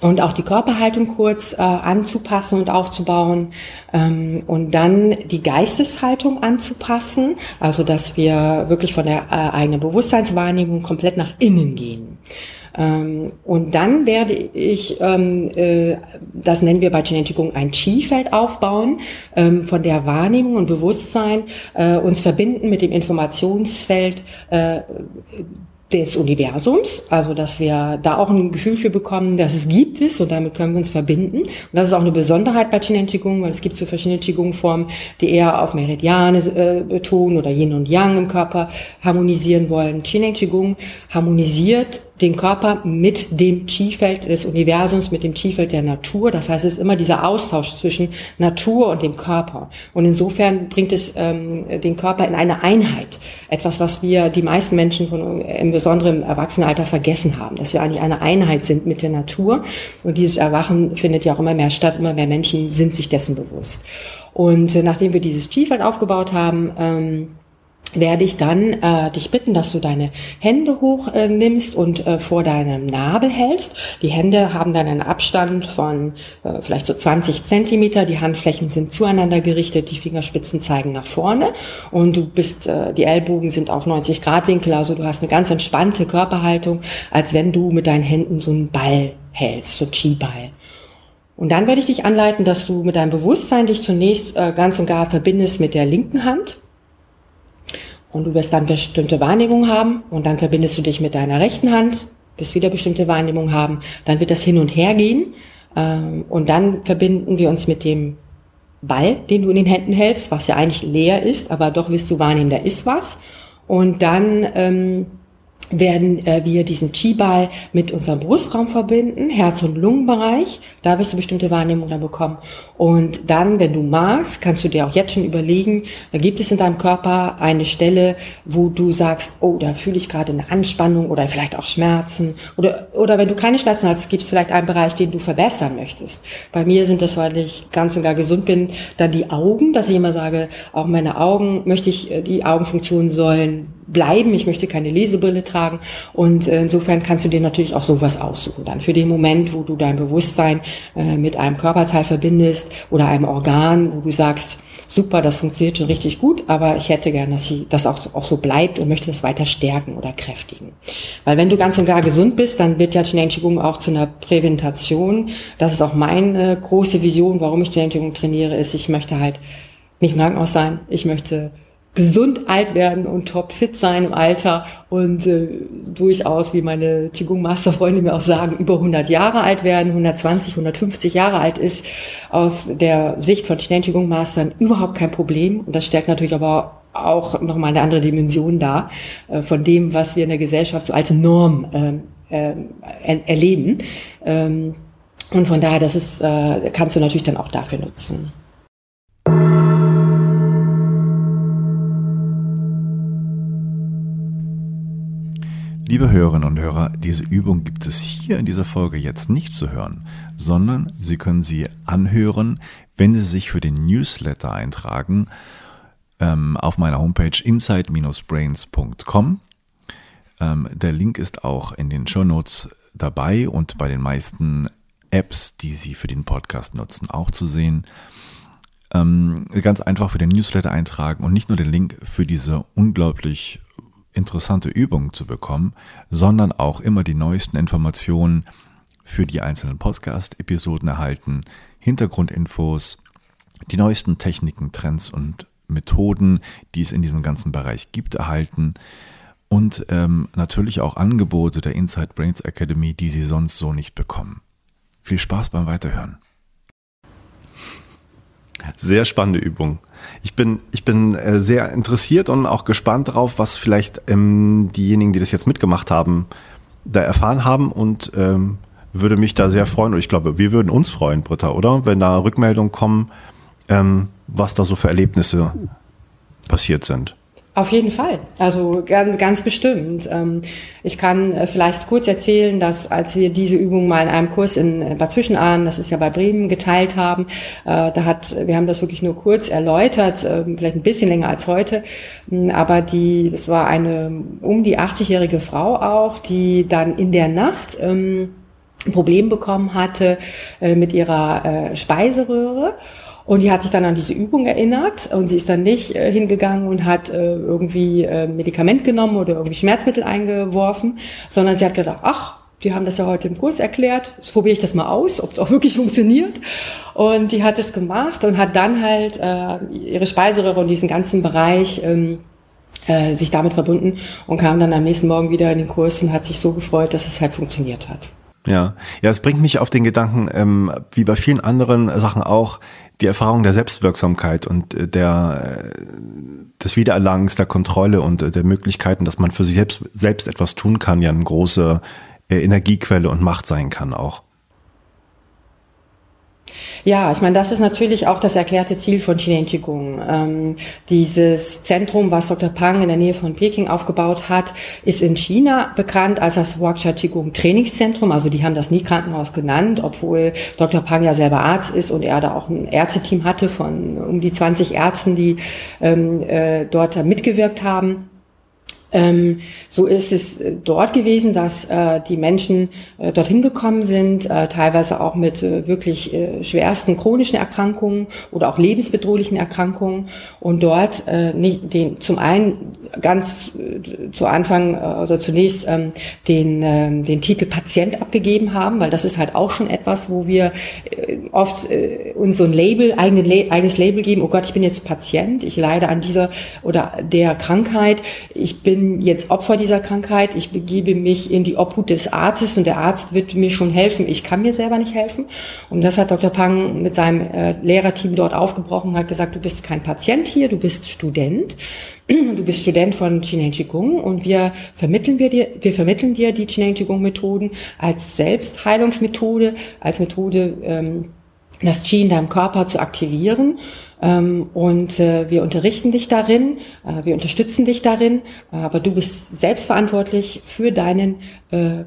und auch die Körperhaltung kurz äh, anzupassen und aufzubauen ähm, und dann die Geisteshaltung anzupassen, also dass wir wirklich von der äh, eigenen Bewusstseinswahrnehmung komplett nach innen gehen. Ähm, und dann werde ich, ähm, äh, das nennen wir bei Genetikum ein Chi-Feld aufbauen, ähm, von der Wahrnehmung und Bewusstsein, äh, uns verbinden mit dem Informationsfeld äh, des Universums, also dass wir da auch ein Gefühl für bekommen, dass es gibt es und damit können wir uns verbinden. Und das ist auch eine Besonderheit bei Qigong Qigong, weil es gibt so verschiedene Qigong-Formen, die eher auf Meridiane äh, betonen oder Yin und Yang im Körper harmonisieren wollen. Qigong Qigong harmonisiert den Körper mit dem Chi-Feld des Universums, mit dem Chi-Feld der Natur. Das heißt, es ist immer dieser Austausch zwischen Natur und dem Körper. Und insofern bringt es ähm, den Körper in eine Einheit. Etwas, was wir die meisten Menschen von, im besonderen Erwachsenenalter vergessen haben, dass wir eigentlich eine Einheit sind mit der Natur. Und dieses Erwachen findet ja auch immer mehr statt. Immer mehr Menschen sind sich dessen bewusst. Und äh, nachdem wir dieses Chi-Feld aufgebaut haben, ähm, werde ich dann äh, dich bitten, dass du deine Hände hoch äh, nimmst und äh, vor deinem Nabel hältst. Die Hände haben dann einen Abstand von äh, vielleicht so 20 Zentimeter. Die Handflächen sind zueinander gerichtet, die Fingerspitzen zeigen nach vorne und du bist, äh, die Ellbogen sind auf 90 Grad Winkel, also du hast eine ganz entspannte Körperhaltung, als wenn du mit deinen Händen so einen Ball hältst, so Chi-Ball. Und dann werde ich dich anleiten, dass du mit deinem Bewusstsein dich zunächst äh, ganz und gar verbindest mit der linken Hand und du wirst dann bestimmte Wahrnehmungen haben und dann verbindest du dich mit deiner rechten Hand, wirst wieder bestimmte Wahrnehmungen haben. Dann wird das hin und her gehen ähm, und dann verbinden wir uns mit dem Ball, den du in den Händen hältst, was ja eigentlich leer ist, aber doch wirst du wahrnehmen, da ist was. Und dann ähm, werden äh, wir diesen Chi-Ball mit unserem Brustraum verbinden, Herz- und Lungenbereich. Da wirst du bestimmte Wahrnehmungen dann bekommen. Und dann, wenn du magst, kannst du dir auch jetzt schon überlegen, gibt es in deinem Körper eine Stelle, wo du sagst, oh, da fühle ich gerade eine Anspannung oder vielleicht auch Schmerzen. Oder, oder wenn du keine Schmerzen hast, gibt es vielleicht einen Bereich, den du verbessern möchtest. Bei mir sind das, weil ich ganz und gar gesund bin, dann die Augen, dass ich immer sage, auch meine Augen möchte ich, äh, die Augenfunktionen sollen bleiben. Ich möchte keine Lesebrille tragen. Und äh, insofern kannst du dir natürlich auch sowas aussuchen. Dann für den Moment, wo du dein Bewusstsein äh, mit einem Körperteil verbindest oder einem Organ, wo du sagst, super, das funktioniert schon richtig gut, aber ich hätte gern, dass sie das auch, auch so bleibt und möchte das weiter stärken oder kräftigen. Weil wenn du ganz und gar gesund bist, dann wird ja Qigong auch zu einer Präventation. Das ist auch meine große Vision, warum ich Qigong trainiere, ist, ich möchte halt nicht im Krankenhaus sein. Ich möchte gesund alt werden und topfit sein im Alter und äh, durchaus, wie meine Qigong-Masterfreunde mir auch sagen, über 100 Jahre alt werden, 120, 150 Jahre alt ist, aus der Sicht von Qigong-Mastern überhaupt kein Problem. Und das stellt natürlich aber auch nochmal eine andere Dimension dar, äh, von dem, was wir in der Gesellschaft so als Norm äh, äh, erleben. Ähm, und von daher, das ist, äh, kannst du natürlich dann auch dafür nutzen. Liebe Hörerinnen und Hörer, diese Übung gibt es hier in dieser Folge jetzt nicht zu hören, sondern Sie können sie anhören, wenn Sie sich für den Newsletter eintragen ähm, auf meiner Homepage inside-brains.com. Ähm, der Link ist auch in den Show Notes dabei und bei den meisten Apps, die Sie für den Podcast nutzen, auch zu sehen. Ähm, ganz einfach für den Newsletter eintragen und nicht nur den Link für diese unglaublich interessante Übungen zu bekommen, sondern auch immer die neuesten Informationen für die einzelnen Podcast-Episoden erhalten, Hintergrundinfos, die neuesten Techniken, Trends und Methoden, die es in diesem ganzen Bereich gibt, erhalten und ähm, natürlich auch Angebote der Inside Brains Academy, die Sie sonst so nicht bekommen. Viel Spaß beim Weiterhören. Sehr spannende Übung. Ich bin, ich bin äh, sehr interessiert und auch gespannt darauf, was vielleicht ähm, diejenigen, die das jetzt mitgemacht haben, da erfahren haben und ähm, würde mich da sehr freuen. Und ich glaube, wir würden uns freuen, Britta, oder? Wenn da Rückmeldungen kommen, ähm, was da so für Erlebnisse passiert sind. Auf jeden Fall, also ganz, ganz bestimmt. Ähm, ich kann äh, vielleicht kurz erzählen, dass als wir diese Übung mal in einem Kurs in äh, Bad Zwischenahn, das ist ja bei Bremen, geteilt haben, äh, da hat, wir haben das wirklich nur kurz erläutert, ähm, vielleicht ein bisschen länger als heute, hm, aber die, das war eine um die 80-jährige Frau auch, die dann in der Nacht ähm, ein Problem bekommen hatte mit ihrer Speiseröhre und die hat sich dann an diese Übung erinnert und sie ist dann nicht äh, hingegangen und hat äh, irgendwie äh, Medikament genommen oder irgendwie Schmerzmittel eingeworfen, sondern sie hat gedacht, ach, die haben das ja heute im Kurs erklärt. Jetzt probiere ich das mal aus, ob es auch wirklich funktioniert. Und die hat es gemacht und hat dann halt äh, ihre Speiseröhre und diesen ganzen Bereich ähm, äh, sich damit verbunden und kam dann am nächsten Morgen wieder in den Kurs und hat sich so gefreut, dass es halt funktioniert hat. Ja, ja, es bringt mich auf den Gedanken, ähm, wie bei vielen anderen Sachen auch, die Erfahrung der Selbstwirksamkeit und äh, der äh, des Wiedererlangens der Kontrolle und äh, der Möglichkeiten, dass man für sich selbst, selbst etwas tun kann, ja eine große Energiequelle und Macht sein kann auch. Ja, ich meine, das ist natürlich auch das erklärte Ziel von Qigong Qigong. Ähm, dieses Zentrum, was Dr. Pang in der Nähe von Peking aufgebaut hat, ist in China bekannt als das Huaxia Qigong Trainingszentrum. Also die haben das nie Krankenhaus genannt, obwohl Dr. Pang ja selber Arzt ist und er da auch ein Ärzteteam hatte von um die 20 Ärzten, die ähm, äh, dort mitgewirkt haben. Ähm, so ist es äh, dort gewesen, dass äh, die Menschen äh, dorthin gekommen sind, äh, teilweise auch mit äh, wirklich äh, schwersten chronischen Erkrankungen oder auch lebensbedrohlichen Erkrankungen und dort nicht den zum einen ganz zu Anfang oder zunächst ähm, den ähm, den Titel Patient abgegeben haben, weil das ist halt auch schon etwas, wo wir oft uns so ein Label eigene, eigenes Label geben. Oh Gott, ich bin jetzt Patient, ich leide an dieser oder der Krankheit, ich bin jetzt Opfer dieser Krankheit, ich begebe mich in die Obhut des Arztes und der Arzt wird mir schon helfen, ich kann mir selber nicht helfen. Und das hat Dr. Pang mit seinem äh, Lehrerteam dort aufgebrochen und hat gesagt, du bist kein Patient hier, du bist Student. Du bist Student von Chineng Qigong und wir vermitteln wir dir, wir vermitteln dir die Chineng Qigong Methoden als Selbstheilungsmethode, als Methode, ähm, das Qi in deinem Körper zu aktivieren und äh, wir unterrichten dich darin, äh, wir unterstützen dich darin, aber du bist selbstverantwortlich für deinen äh,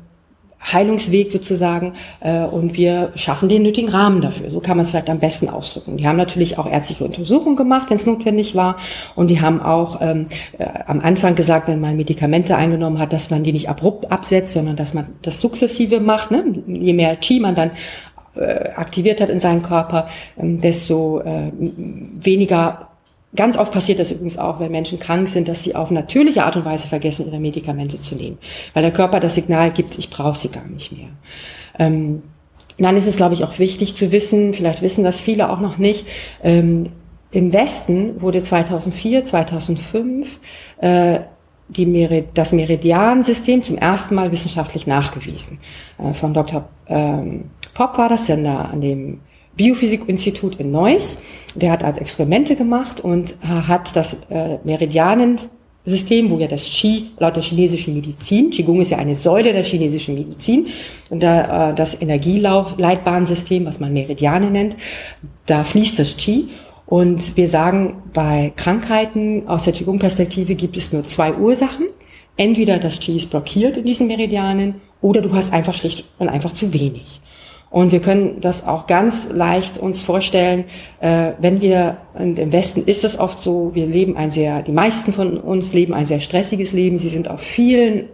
Heilungsweg sozusagen äh, und wir schaffen den nötigen Rahmen dafür. So kann man es vielleicht am besten ausdrücken. Die haben natürlich auch ärztliche Untersuchungen gemacht, wenn es notwendig war und die haben auch ähm, äh, am Anfang gesagt, wenn man Medikamente eingenommen hat, dass man die nicht abrupt absetzt, sondern dass man das sukzessive macht. Ne? Je mehr Chi man dann äh, aktiviert hat in seinem Körper, ähm, desto äh, weniger Ganz oft passiert das übrigens auch, wenn Menschen krank sind, dass sie auf natürliche Art und Weise vergessen, ihre Medikamente zu nehmen, weil der Körper das Signal gibt, ich brauche sie gar nicht mehr. Ähm, dann ist es, glaube ich, auch wichtig zu wissen, vielleicht wissen das viele auch noch nicht, ähm, im Westen wurde 2004, 2005 äh, Merid das Meridiansystem zum ersten Mal wissenschaftlich nachgewiesen. Äh, von Dr. Ähm, Pop war das ja da an dem Biophysikinstitut in Neuss. Der hat als Experimente gemacht und äh, hat das äh, Meridianensystem, wo ja das Qi laut der chinesischen Medizin, Qigong ist ja eine Säule der chinesischen Medizin, und da äh, das Energieleitbahnsystem, was man Meridiane nennt, da fließt das Qi und wir sagen, bei Krankheiten aus der Qigong-Perspektive gibt es nur zwei Ursachen. Entweder das Qi ist blockiert in diesen Meridianen oder du hast einfach schlicht und einfach zu wenig. Und wir können das auch ganz leicht uns vorstellen, äh, wenn wir, und im Westen ist es oft so, wir leben ein sehr, die meisten von uns leben ein sehr stressiges Leben. Sie sind auf vielen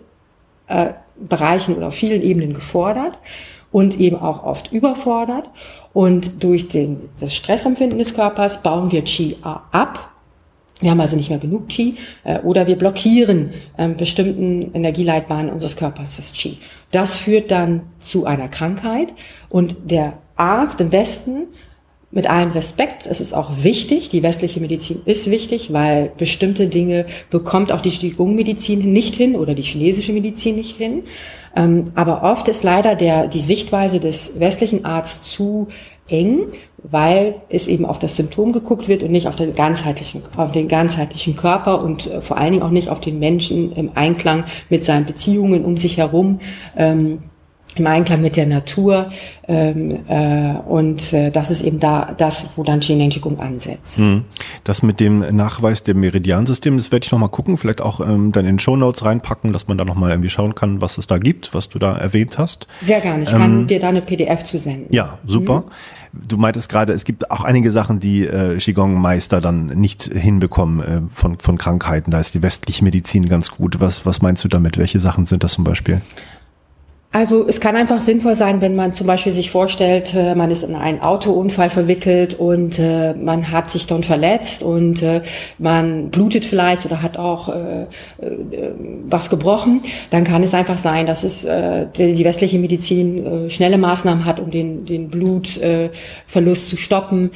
äh, Bereichen oder auf vielen Ebenen gefordert und eben auch oft überfordert. Und durch den, das Stressempfinden des Körpers bauen wir Qi ab. Wir haben also nicht mehr genug Qi äh, oder wir blockieren ähm, bestimmten Energieleitbahnen unseres Körpers das Qi. Das führt dann zu einer Krankheit und der Arzt im Westen mit allem Respekt, es ist auch wichtig, die westliche Medizin ist wichtig, weil bestimmte Dinge bekommt auch die Qigong-Medizin nicht hin oder die chinesische Medizin nicht hin. Ähm, aber oft ist leider der, die Sichtweise des westlichen Arztes zu eng, weil es eben auf das Symptom geguckt wird und nicht auf den ganzheitlichen, auf den ganzheitlichen Körper und äh, vor allen Dingen auch nicht auf den Menschen im Einklang mit seinen Beziehungen um sich herum. Ähm, im Einklang mit der Natur ähm, äh, und äh, das ist eben da das, wo dann Shineng Qigong ansetzt. Hm. Das mit dem Nachweis dem Meridiansystem, das werde ich nochmal gucken, vielleicht auch ähm, dann in Show Notes reinpacken, dass man da nochmal irgendwie schauen kann, was es da gibt, was du da erwähnt hast. Sehr gerne, ich kann ähm, dir da eine PDF zu senden. Ja, super. Mhm. Du meintest gerade, es gibt auch einige Sachen, die äh, Qigong-Meister dann nicht hinbekommen äh, von, von Krankheiten. Da ist die westliche Medizin ganz gut. Was, was meinst du damit? Welche Sachen sind das zum Beispiel? Also es kann einfach sinnvoll sein, wenn man zum Beispiel sich vorstellt, äh, man ist in einen Autounfall verwickelt und äh, man hat sich dann verletzt und äh, man blutet vielleicht oder hat auch äh, was gebrochen, dann kann es einfach sein, dass es die westliche Medizin schnelle Maßnahmen hat, um den, den Blutverlust zu stoppen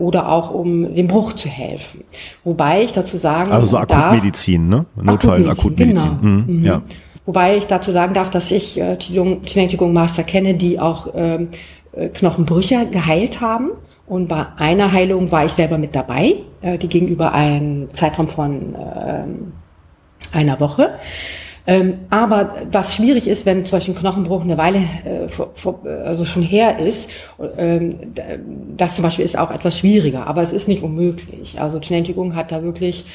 oder auch um dem Bruch zu helfen. Wobei ich dazu sagen Also so Akutmedizin, ne? Notfall, Akutmedizin. Genau. Mhm. Mhm. Ja. Wobei ich dazu sagen darf, dass ich äh, Qigong Master kenne, die auch ähm, äh, Knochenbrüche geheilt haben. Und bei einer Heilung war ich selber mit dabei, äh, die gegenüber einem Zeitraum von äh, einer Woche. Ähm, aber was schwierig ist, wenn zum Beispiel ein Knochenbruch eine Weile äh, vor, vor, also schon her ist, ähm, das zum Beispiel ist auch etwas schwieriger, aber es ist nicht unmöglich. Also Qigong hat da wirklich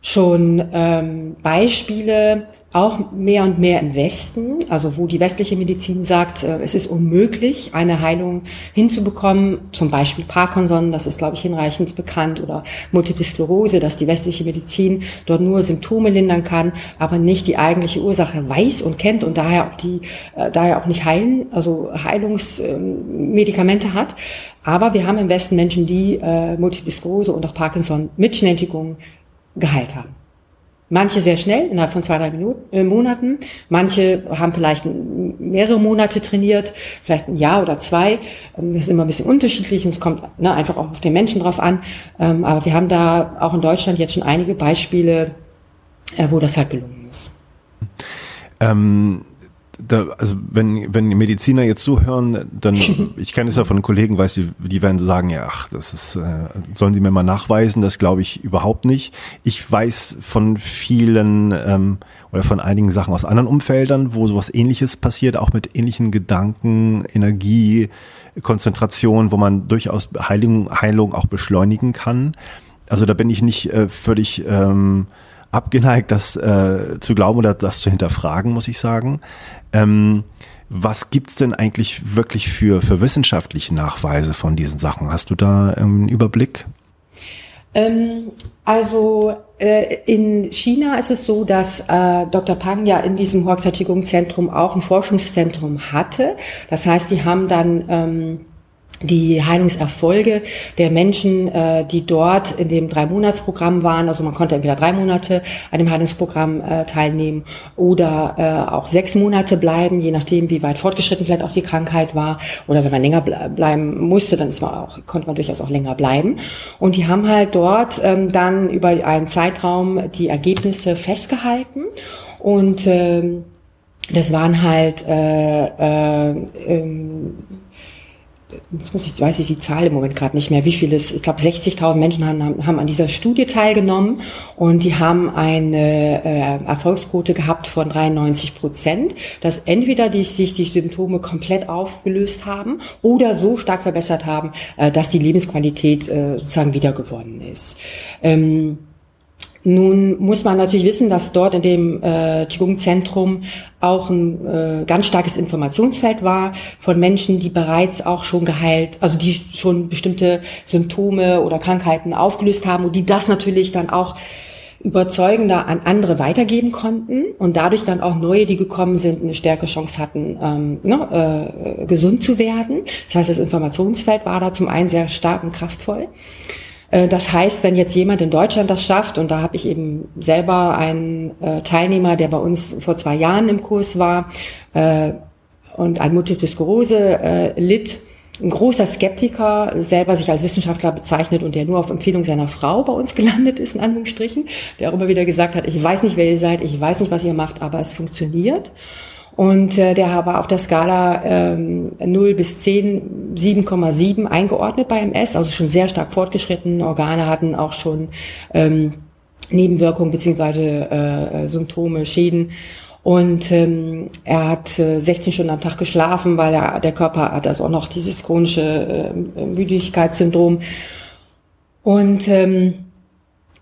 schon ähm, Beispiele, auch mehr und mehr im Westen, also wo die westliche Medizin sagt, äh, es ist unmöglich, eine Heilung hinzubekommen, zum Beispiel Parkinson, das ist, glaube ich, hinreichend bekannt, oder Multiple Sklerose, dass die westliche Medizin dort nur Symptome lindern kann, aber nicht die eigentliche Ursache weiß und kennt und daher auch die, äh, daher auch nicht heilen, also Heilungsmedikamente hat. Aber wir haben im Westen Menschen, die äh, Multiple Sklerose und auch Parkinson mit Schnellentwicklung geheilt haben. Manche sehr schnell, innerhalb von zwei, drei Minuten, äh, Monaten. Manche haben vielleicht mehrere Monate trainiert, vielleicht ein Jahr oder zwei. Ähm, das ist immer ein bisschen unterschiedlich und es kommt ne, einfach auch auf den Menschen drauf an. Ähm, aber wir haben da auch in Deutschland jetzt schon einige Beispiele, äh, wo das halt gelungen ist. Ähm da, also wenn, wenn Mediziner jetzt zuhören, dann, ich kenne es ja von Kollegen, weiß die, die werden sagen, ja, ach, das ist, äh, sollen sie mir mal nachweisen, das glaube ich überhaupt nicht. Ich weiß von vielen ähm, oder von einigen Sachen aus anderen Umfeldern, wo sowas ähnliches passiert, auch mit ähnlichen Gedanken, Energie, Konzentration, wo man durchaus Heilung, Heilung auch beschleunigen kann. Also da bin ich nicht äh, völlig ähm, abgeneigt, das äh, zu glauben oder das zu hinterfragen, muss ich sagen. Ähm, was gibt's denn eigentlich wirklich für, für wissenschaftliche Nachweise von diesen Sachen? Hast du da ähm, einen Überblick? Ähm, also äh, in China ist es so, dass äh, Dr. Pang ja in diesem Huaxia Zentrum auch ein Forschungszentrum hatte. Das heißt, die haben dann ähm, die Heilungserfolge der Menschen, äh, die dort in dem Drei-Monats-Programm waren. Also man konnte entweder drei Monate an dem Heilungsprogramm äh, teilnehmen oder äh, auch sechs Monate bleiben, je nachdem, wie weit fortgeschritten vielleicht auch die Krankheit war. Oder wenn man länger bleiben musste, dann ist man auch, konnte man durchaus auch länger bleiben. Und die haben halt dort ähm, dann über einen Zeitraum die Ergebnisse festgehalten. Und ähm, das waren halt äh, äh, ähm, jetzt muss ich, weiß ich die Zahl im Moment gerade nicht mehr, wie viel es, ich glaube 60.000 Menschen haben, haben an dieser Studie teilgenommen und die haben eine äh, Erfolgsquote gehabt von 93 Prozent, dass entweder die, sich die Symptome komplett aufgelöst haben oder so stark verbessert haben, äh, dass die Lebensqualität äh, sozusagen wiedergewonnen ist. Ähm, nun muss man natürlich wissen, dass dort in dem äh, Qigong-Zentrum auch ein äh, ganz starkes Informationsfeld war von Menschen, die bereits auch schon geheilt, also die schon bestimmte Symptome oder Krankheiten aufgelöst haben und die das natürlich dann auch überzeugender an andere weitergeben konnten und dadurch dann auch neue, die gekommen sind, eine stärkere Chance hatten, ähm, ne, äh, gesund zu werden. Das heißt, das Informationsfeld war da zum einen sehr stark und kraftvoll. Äh, das heißt, wenn jetzt jemand in Deutschland das schafft, und da habe ich eben selber einen äh, Teilnehmer, der bei uns vor zwei Jahren im Kurs war äh, und an Multiple Sklerose litt, ein großer Skeptiker, selber sich als Wissenschaftler bezeichnet und der nur auf Empfehlung seiner Frau bei uns gelandet ist, in Anführungsstrichen, der auch immer wieder gesagt hat, ich weiß nicht, wer ihr seid, ich weiß nicht, was ihr macht, aber es funktioniert. Und äh, der war auf der Skala ähm, 0 bis 10 7,7 eingeordnet bei MS, also schon sehr stark fortgeschritten. Organe hatten auch schon ähm, Nebenwirkungen beziehungsweise äh, Symptome, Schäden. Und ähm, er hat äh, 16 Stunden am Tag geschlafen, weil er, der Körper hat also auch noch dieses chronische äh, Müdigkeitssyndrom. Und ähm,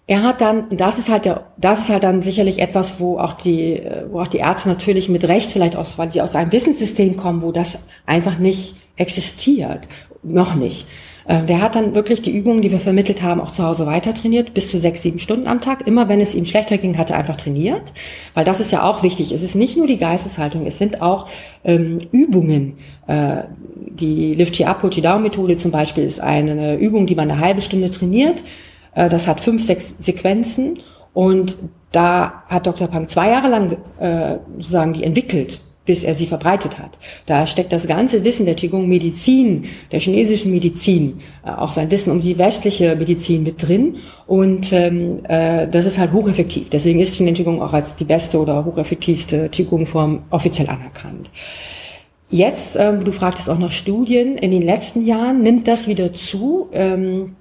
er hat dann, das ist halt der, das ist halt dann sicherlich etwas, wo auch die, wo auch die Ärzte natürlich mit Recht vielleicht aus, weil sie aus einem Wissenssystem kommen, wo das einfach nicht existiert, noch nicht. Äh, der hat dann wirklich die Übungen, die wir vermittelt haben, auch zu Hause weiter trainiert, bis zu sechs, sieben Stunden am Tag. Immer wenn es ihm schlechter ging, hat er einfach trainiert, weil das ist ja auch wichtig. Es ist nicht nur die Geisteshaltung, es sind auch ähm, Übungen. Äh, die Lift Up Down Methode zum Beispiel ist eine Übung, die man eine halbe Stunde trainiert. Äh, das hat fünf, sechs Sequenzen und da hat Dr. Pang zwei Jahre lang äh, sozusagen die entwickelt bis er sie verbreitet hat. Da steckt das ganze Wissen der Qigong Medizin, der chinesischen Medizin, äh, auch sein Wissen um die westliche Medizin mit drin. Und ähm, äh, das ist halt hocheffektiv. Deswegen ist Chinesisch Qigong auch als die beste oder hocheffektivste Qigong-Form offiziell anerkannt. Jetzt, ähm, du fragtest auch nach Studien, in den letzten Jahren nimmt das wieder zu. Ähm,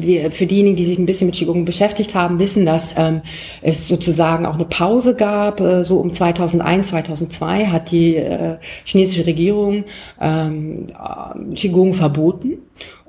wir, für diejenigen, die sich ein bisschen mit Qigong beschäftigt haben, wissen, dass ähm, es sozusagen auch eine Pause gab. Äh, so um 2001, 2002 hat die äh, chinesische Regierung ähm, äh, Qigong verboten.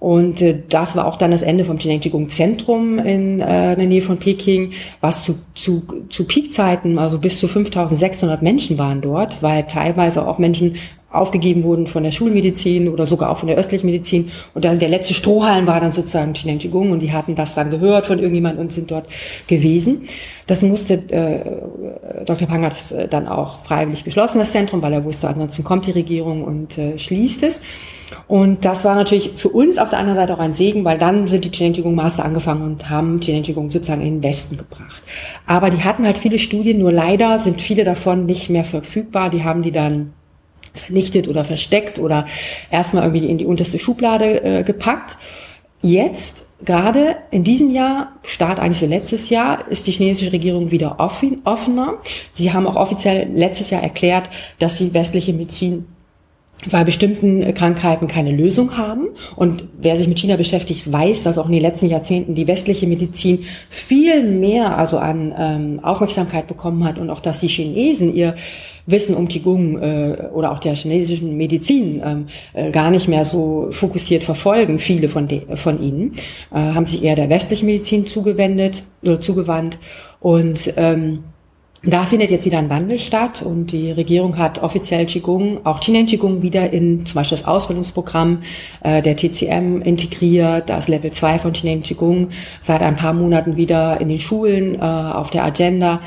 Und äh, das war auch dann das Ende vom Qigong Qigong Zentrum in, äh, der Nähe von Peking, was zu, zu, zu Peakzeiten, also bis zu 5600 Menschen waren dort, weil teilweise auch Menschen aufgegeben wurden von der Schulmedizin oder sogar auch von der östlichen Medizin. Und dann der letzte Strohhalm war dann sozusagen Qigong und die hatten das dann gehört von irgendjemand und sind dort gewesen. Das musste, äh, Dr. Pang hat es äh, dann auch freiwillig geschlossen, das Zentrum, weil er wusste, ansonsten kommt die Regierung und äh, schließt es. Und das war natürlich für uns auf der anderen Seite auch ein Segen, weil dann sind die Qigong Master angefangen und haben Qigong sozusagen in den Westen gebracht. Aber die hatten halt viele Studien, nur leider sind viele davon nicht mehr verfügbar. Die haben die dann vernichtet oder versteckt oder erstmal irgendwie in die unterste Schublade äh, gepackt. Jetzt, gerade in diesem Jahr, Start eigentlich so letztes Jahr, ist die chinesische Regierung wieder offen, offener. Sie haben auch offiziell letztes Jahr erklärt, dass sie westliche Medizin bei bestimmten Krankheiten keine Lösung haben. Und wer sich mit China beschäftigt, weiß, dass auch in den letzten Jahrzehnten die westliche Medizin viel mehr also an ähm, Aufmerksamkeit bekommen hat und auch, dass die Chinesen ihr Wissen um Qigong äh, oder auch der chinesischen Medizin ähm, äh, gar nicht mehr so fokussiert verfolgen. Viele von, de von ihnen äh, haben sich eher der westlichen Medizin zugewendet oder zugewandt und ähm, da findet jetzt wieder ein Wandel statt und die Regierung hat offiziell Qigong, auch Chinen Qigong wieder in zum Beispiel das Ausbildungsprogramm äh, der TCM integriert, das Level 2 von Chinen Qigong seit ein paar Monaten wieder in den Schulen äh, auf der Agenda.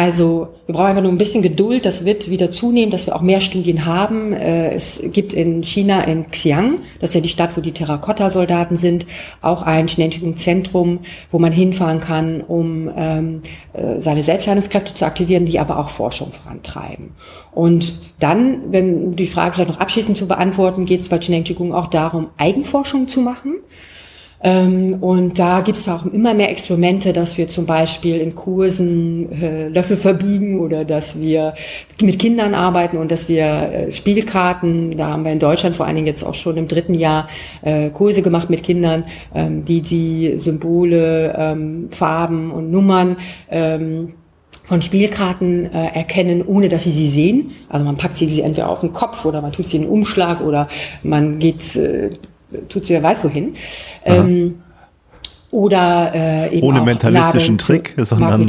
Also wir brauchen einfach nur ein bisschen Geduld, das wird wieder zunehmen, dass wir auch mehr Studien haben. Äh, es gibt in China, in Xi'an, das ist ja die Stadt, wo die Terrakotta-Soldaten sind, auch ein Schnellentwicklungszentrum, wo man hinfahren kann, um ähm, äh, seine Selbstheilungskräfte zu aktivieren, die aber auch Forschung vorantreiben. Und dann, wenn die Frage vielleicht noch abschließend zu beantworten, geht es bei Qigong auch darum, Eigenforschung zu machen. Ähm, und da gibt es auch immer mehr Experimente, dass wir zum Beispiel in Kursen äh, Löffel verbiegen oder dass wir mit Kindern arbeiten und dass wir äh, Spielkarten, da haben wir in Deutschland vor allen Dingen jetzt auch schon im dritten Jahr äh, Kurse gemacht mit Kindern, ähm, die die Symbole, ähm, Farben und Nummern ähm, von Spielkarten äh, erkennen, ohne dass sie sie sehen. Also man packt sie, sie entweder auf den Kopf oder man tut sie in den Umschlag oder man geht äh, tut sie wer weiß wohin. Ähm, oder äh, eben ohne mentalistischen Trick, sondern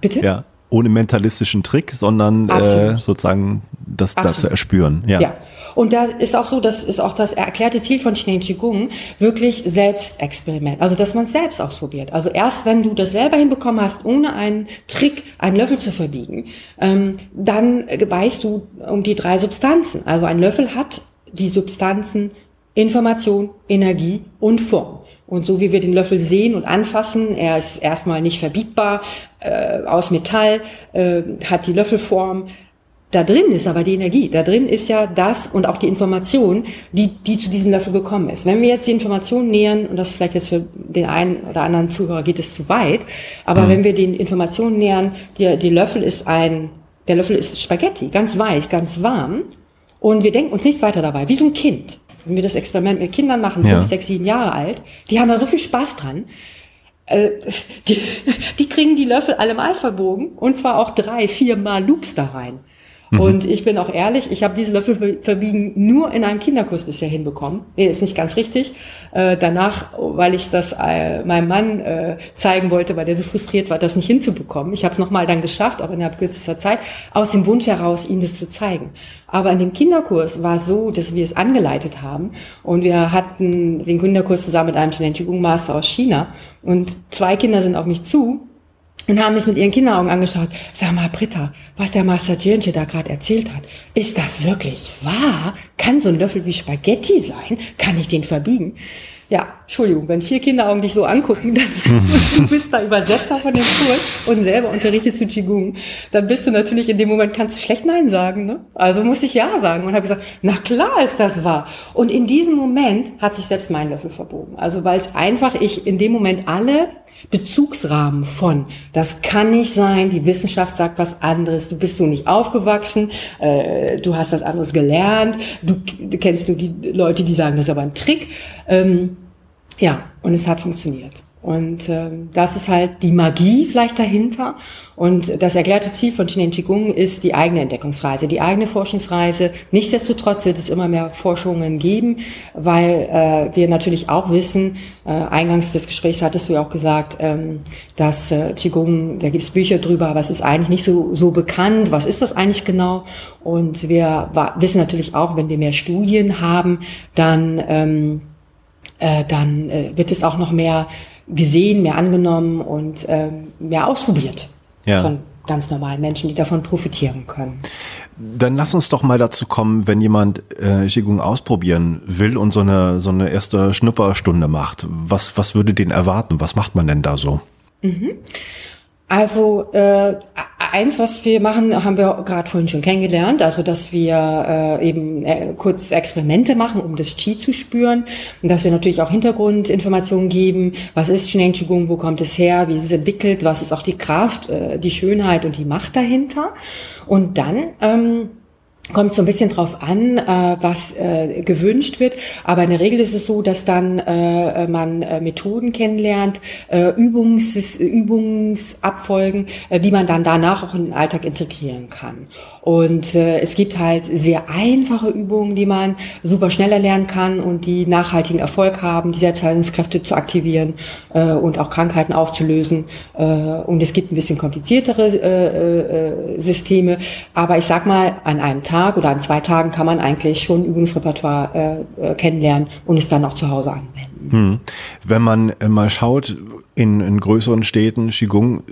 bitte. Ja, ohne mentalistischen Trick, sondern äh, sozusagen das Absolut. dazu erspüren. Ja. ja. Und da ist auch so, das ist auch das erklärte Ziel von Schnee Qigong, wirklich Selbstexperiment. Also, dass man es selbst ausprobiert. Also erst wenn du das selber hinbekommen hast, ohne einen Trick einen Löffel zu verbiegen, ähm, dann weißt du um die drei Substanzen. Also ein Löffel hat die Substanzen Information, Energie und Form. Und so wie wir den Löffel sehen und anfassen, er ist erstmal nicht verbiegbar, äh, aus Metall, äh, hat die Löffelform. Da drin ist aber die Energie, da drin ist ja das und auch die Information, die, die zu diesem Löffel gekommen ist. Wenn wir jetzt die Information nähern, und das vielleicht jetzt für den einen oder anderen Zuhörer geht es zu weit, aber mhm. wenn wir den Informationen nähern, der, der Löffel ist ein, der Löffel ist Spaghetti, ganz weich, ganz warm, und wir denken uns nichts weiter dabei, wie so ein Kind wenn wir das Experiment mit Kindern machen, ja. fünf, sechs, sieben Jahre alt, die haben da so viel Spaß dran. Äh, die, die kriegen die Löffel allemal verbogen und zwar auch drei, vier Mal Loops da rein. Mhm. Und ich bin auch ehrlich, ich habe diese Löffel verbiegen nur in einem Kinderkurs bisher hinbekommen. Nee, ist nicht ganz richtig. Äh, danach weil ich das äh, meinem Mann äh, zeigen wollte, weil der so frustriert war, das nicht hinzubekommen. Ich habe es nochmal dann geschafft, auch innerhalb kürzester Zeit, aus dem Wunsch heraus, ihm das zu zeigen. Aber in dem Kinderkurs war es so, dass wir es angeleitet haben und wir hatten den Kinderkurs zusammen mit einem Shineng Master aus China und zwei Kinder sind auf mich zu und haben mich mit ihren Kinderaugen angeschaut. Sag mal, Britta, was der Master Jirnche da gerade erzählt hat, ist das wirklich wahr? Kann so ein Löffel wie Spaghetti sein? Kann ich den verbiegen? Ja, Entschuldigung, wenn vier Kinderaugen dich so angucken, dann du bist da Übersetzer von dem Kurs und selber unterrichtest du Qigong, dann bist du natürlich in dem Moment, kannst du schlecht Nein sagen. Ne? Also muss ich Ja sagen und habe gesagt, na klar ist das wahr. Und in diesem Moment hat sich selbst mein Löffel verbogen. Also weil es einfach, ich in dem Moment alle Bezugsrahmen von, das kann nicht sein, die Wissenschaft sagt was anderes, du bist so nicht aufgewachsen, äh, du hast was anderes gelernt, du, kennst nur die Leute, die sagen, das ist aber ein Trick. Ähm, ja, und es hat funktioniert. Und ähm, das ist halt die Magie vielleicht dahinter. Und das erklärte Ziel von Chinen Qigong ist die eigene Entdeckungsreise, die eigene Forschungsreise. Nichtsdestotrotz wird es immer mehr Forschungen geben, weil äh, wir natürlich auch wissen, äh, eingangs des Gesprächs hattest du ja auch gesagt, ähm, dass äh, Qigong, da gibt es Bücher drüber, aber es ist eigentlich nicht so, so bekannt. Was ist das eigentlich genau? Und wir wissen natürlich auch, wenn wir mehr Studien haben, dann, ähm, äh, dann äh, wird es auch noch mehr gesehen, mehr angenommen und äh, mehr ausprobiert ja. von ganz normalen Menschen, die davon profitieren können. Dann lass uns doch mal dazu kommen, wenn jemand äh, Qigong ausprobieren will und so eine, so eine erste Schnupperstunde macht. Was, was würde den erwarten? Was macht man denn da so? Mhm. Also äh, eins, was wir machen, haben wir gerade vorhin schon kennengelernt, also dass wir äh, eben äh, kurz Experimente machen, um das Qi zu spüren. Und dass wir natürlich auch Hintergrundinformationen geben, was ist Shineng Qigong, wo kommt es her, wie ist es entwickelt, was ist auch die Kraft, äh, die Schönheit und die Macht dahinter? Und dann ähm, Kommt so ein bisschen drauf an, äh, was äh, gewünscht wird. Aber in der Regel ist es so, dass dann äh, man äh, Methoden kennenlernt, äh, Übungs, Übungsabfolgen, äh, die man dann danach auch in den Alltag integrieren kann. Und es gibt halt sehr einfache Übungen, die man super schnell erlernen kann und die nachhaltigen Erfolg haben, die Selbstheilungskräfte zu aktivieren und auch Krankheiten aufzulösen. Und es gibt ein bisschen kompliziertere Systeme. Aber ich sag mal, an einem Tag Tag oder an zwei Tagen kann man eigentlich schon Übungsrepertoire äh, äh, kennenlernen und es dann auch zu Hause anwenden. Hm. Wenn man äh, mal schaut, in, in größeren Städten, Qigong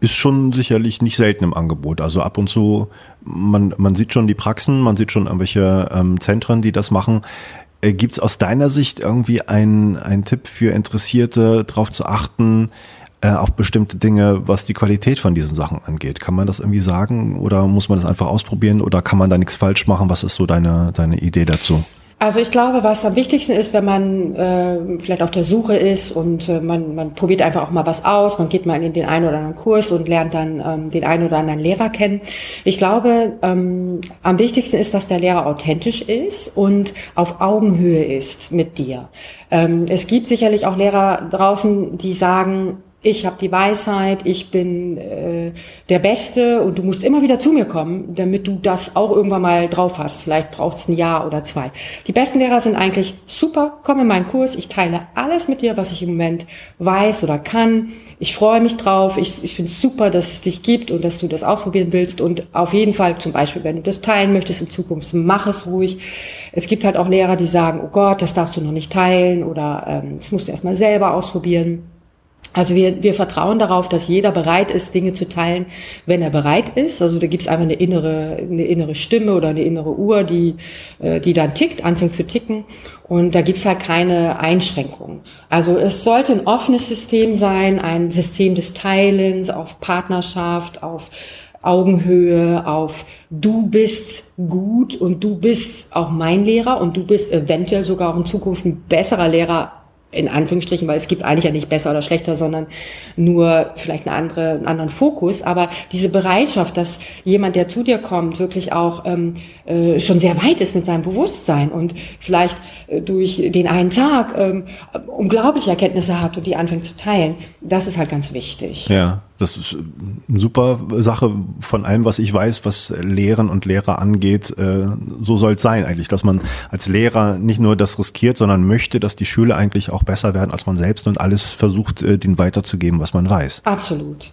ist schon sicherlich nicht selten im Angebot. Also ab und zu, man, man sieht schon die Praxen, man sieht schon irgendwelche ähm, Zentren, die das machen. Äh, Gibt es aus deiner Sicht irgendwie einen Tipp für Interessierte, darauf zu achten, äh, auf bestimmte Dinge, was die Qualität von diesen Sachen angeht. Kann man das irgendwie sagen oder muss man das einfach ausprobieren oder kann man da nichts falsch machen? Was ist so deine, deine Idee dazu? Also ich glaube, was am wichtigsten ist, wenn man äh, vielleicht auf der Suche ist und äh, man, man probiert einfach auch mal was aus, man geht mal in den einen oder anderen Kurs und lernt dann ähm, den einen oder anderen Lehrer kennen. Ich glaube, ähm, am wichtigsten ist, dass der Lehrer authentisch ist und auf Augenhöhe ist mit dir. Ähm, es gibt sicherlich auch Lehrer draußen, die sagen, ich habe die Weisheit, ich bin äh, der Beste und du musst immer wieder zu mir kommen, damit du das auch irgendwann mal drauf hast. Vielleicht braucht es ein Jahr oder zwei. Die besten Lehrer sind eigentlich super, komm in meinen Kurs, ich teile alles mit dir, was ich im Moment weiß oder kann. Ich freue mich drauf, ich, ich finde es super, dass es dich gibt und dass du das ausprobieren willst und auf jeden Fall zum Beispiel, wenn du das teilen möchtest in Zukunft, mach es ruhig. Es gibt halt auch Lehrer, die sagen, oh Gott, das darfst du noch nicht teilen oder ähm, das musst du erstmal selber ausprobieren. Also wir, wir vertrauen darauf, dass jeder bereit ist, Dinge zu teilen, wenn er bereit ist. Also da gibt es einfach eine innere, eine innere Stimme oder eine innere Uhr, die, äh, die dann tickt, anfängt zu ticken. Und da gibt's halt keine Einschränkungen. Also es sollte ein offenes System sein, ein System des Teilens, auf Partnerschaft, auf Augenhöhe, auf du bist gut und du bist auch mein Lehrer und du bist eventuell sogar auch in Zukunft ein besserer Lehrer in Anführungsstrichen, weil es gibt eigentlich ja nicht besser oder schlechter, sondern nur vielleicht eine andere, einen anderen Fokus. Aber diese Bereitschaft, dass jemand, der zu dir kommt, wirklich auch ähm, äh, schon sehr weit ist mit seinem Bewusstsein und vielleicht äh, durch den einen Tag ähm, unglaubliche Erkenntnisse hat und die anfängt zu teilen, das ist halt ganz wichtig. Ja. Das ist eine super Sache von allem, was ich weiß, was Lehren und Lehrer angeht. Äh, so soll es sein eigentlich, dass man als Lehrer nicht nur das riskiert, sondern möchte, dass die Schüler eigentlich auch besser werden als man selbst und alles versucht, äh, denen weiterzugeben, was man weiß. Absolut.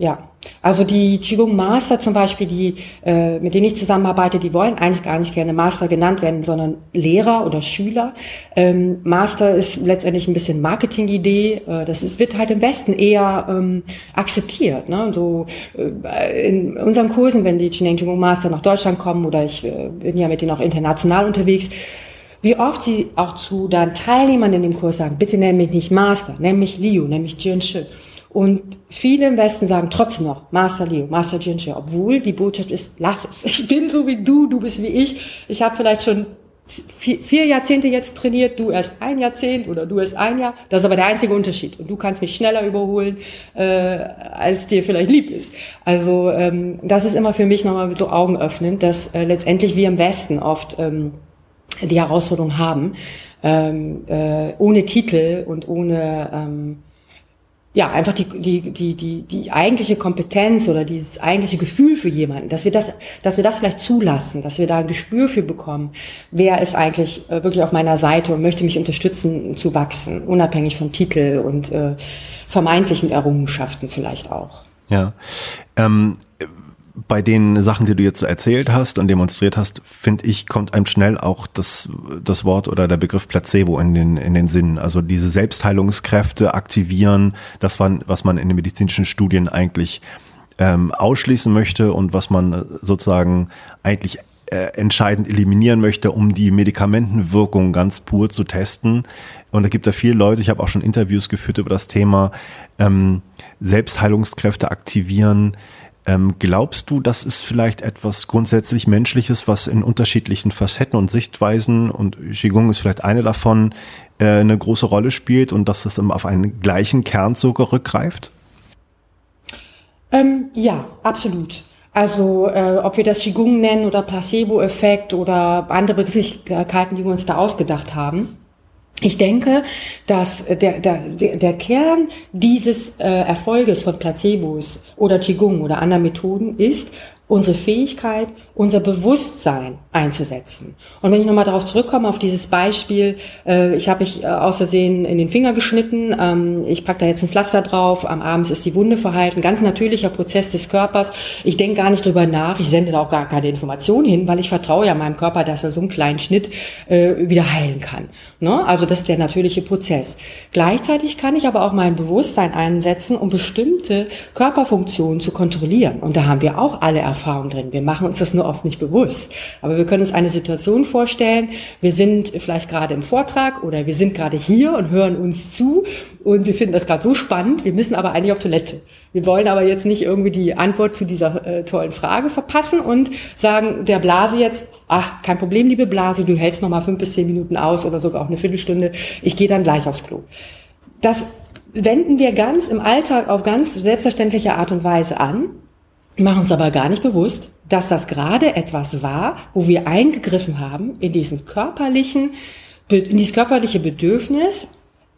Ja, also die Qigong Master zum Beispiel, die äh, mit denen ich zusammenarbeite, die wollen eigentlich gar nicht gerne Master genannt werden, sondern Lehrer oder Schüler. Ähm, Master ist letztendlich ein bisschen Marketing-Idee. Äh, das ist, wird halt im Westen eher ähm, akzeptiert. Ne? So äh, in unseren Kursen, wenn die Qigong Master nach Deutschland kommen oder ich äh, bin ja mit denen auch international unterwegs, wie oft sie auch zu dann Teilnehmern in dem Kurs sagen, bitte nenn mich nicht Master, nenn mich Liu, nenn mich Jianshi. Und viele im Westen sagen trotzdem noch Master Leo, Master Jinshe, obwohl die Botschaft ist, lass es. Ich bin so wie du, du bist wie ich. Ich habe vielleicht schon vier, Jahrzehnte jetzt trainiert, du erst ein Jahrzehnt oder du erst ein Jahr. Das ist aber der einzige Unterschied. Und du kannst mich schneller überholen, äh, als dir vielleicht lieb ist. Also ähm, das ist immer für mich nochmal so augenöffnend, dass äh, letztendlich wir im Westen oft ähm, die Herausforderung haben, ähm, äh, ohne Titel und ohne... Ähm, ja, einfach die, die, die, die, die eigentliche Kompetenz oder dieses eigentliche Gefühl für jemanden, dass wir das, dass wir das vielleicht zulassen, dass wir da ein Gespür für bekommen, wer ist eigentlich äh, wirklich auf meiner Seite und möchte mich unterstützen zu wachsen, unabhängig von Titel und äh, vermeintlichen Errungenschaften vielleicht auch. Ja. Ähm, bei den Sachen, die du jetzt so erzählt hast und demonstriert hast, finde ich, kommt einem schnell auch das, das Wort oder der Begriff Placebo in den, in den Sinn. Also diese Selbstheilungskräfte aktivieren, das war, was man in den medizinischen Studien eigentlich ähm, ausschließen möchte und was man sozusagen eigentlich äh, entscheidend eliminieren möchte, um die Medikamentenwirkung ganz pur zu testen. Und da gibt es viele Leute, ich habe auch schon Interviews geführt über das Thema ähm, Selbstheilungskräfte aktivieren, ähm, glaubst du, das ist vielleicht etwas grundsätzlich Menschliches, was in unterschiedlichen Facetten und Sichtweisen, und Qigong ist vielleicht eine davon, äh, eine große Rolle spielt und dass es auf einen gleichen Kern so rückgreift? Ähm, ja, absolut. Also äh, ob wir das Qigong nennen oder Placebo-Effekt oder andere Begrifflichkeiten, die wir uns da ausgedacht haben. Ich denke, dass der, der, der Kern dieses äh, Erfolges von Placebos oder Qigong oder anderen Methoden ist, unsere Fähigkeit, unser Bewusstsein einzusetzen. Und wenn ich nochmal darauf zurückkomme, auf dieses Beispiel, äh, ich habe mich äh, aus Versehen in den Finger geschnitten, ähm, ich packe da jetzt ein Pflaster drauf, am Abend ist die Wunde verhalten, ganz natürlicher Prozess des Körpers. Ich denke gar nicht drüber nach, ich sende da auch gar keine Informationen hin, weil ich vertraue ja meinem Körper, dass er so einen kleinen Schnitt äh, wieder heilen kann. Ne? Also das ist der natürliche Prozess. Gleichzeitig kann ich aber auch mein Bewusstsein einsetzen, um bestimmte Körperfunktionen zu kontrollieren. Und da haben wir auch alle Erfahrungen Erfahrung drin. Wir machen uns das nur oft nicht bewusst. Aber wir können uns eine Situation vorstellen. Wir sind vielleicht gerade im Vortrag oder wir sind gerade hier und hören uns zu und wir finden das gerade so spannend. Wir müssen aber eigentlich auf Toilette. Wir wollen aber jetzt nicht irgendwie die Antwort zu dieser äh, tollen Frage verpassen und sagen der Blase jetzt, ach, kein Problem, liebe Blase, du hältst noch mal fünf bis zehn Minuten aus oder sogar auch eine Viertelstunde. Ich gehe dann gleich aufs Klo. Das wenden wir ganz im Alltag auf ganz selbstverständliche Art und Weise an machen uns aber gar nicht bewusst, dass das gerade etwas war, wo wir eingegriffen haben in diesen körperlichen, in dieses körperliche Bedürfnis,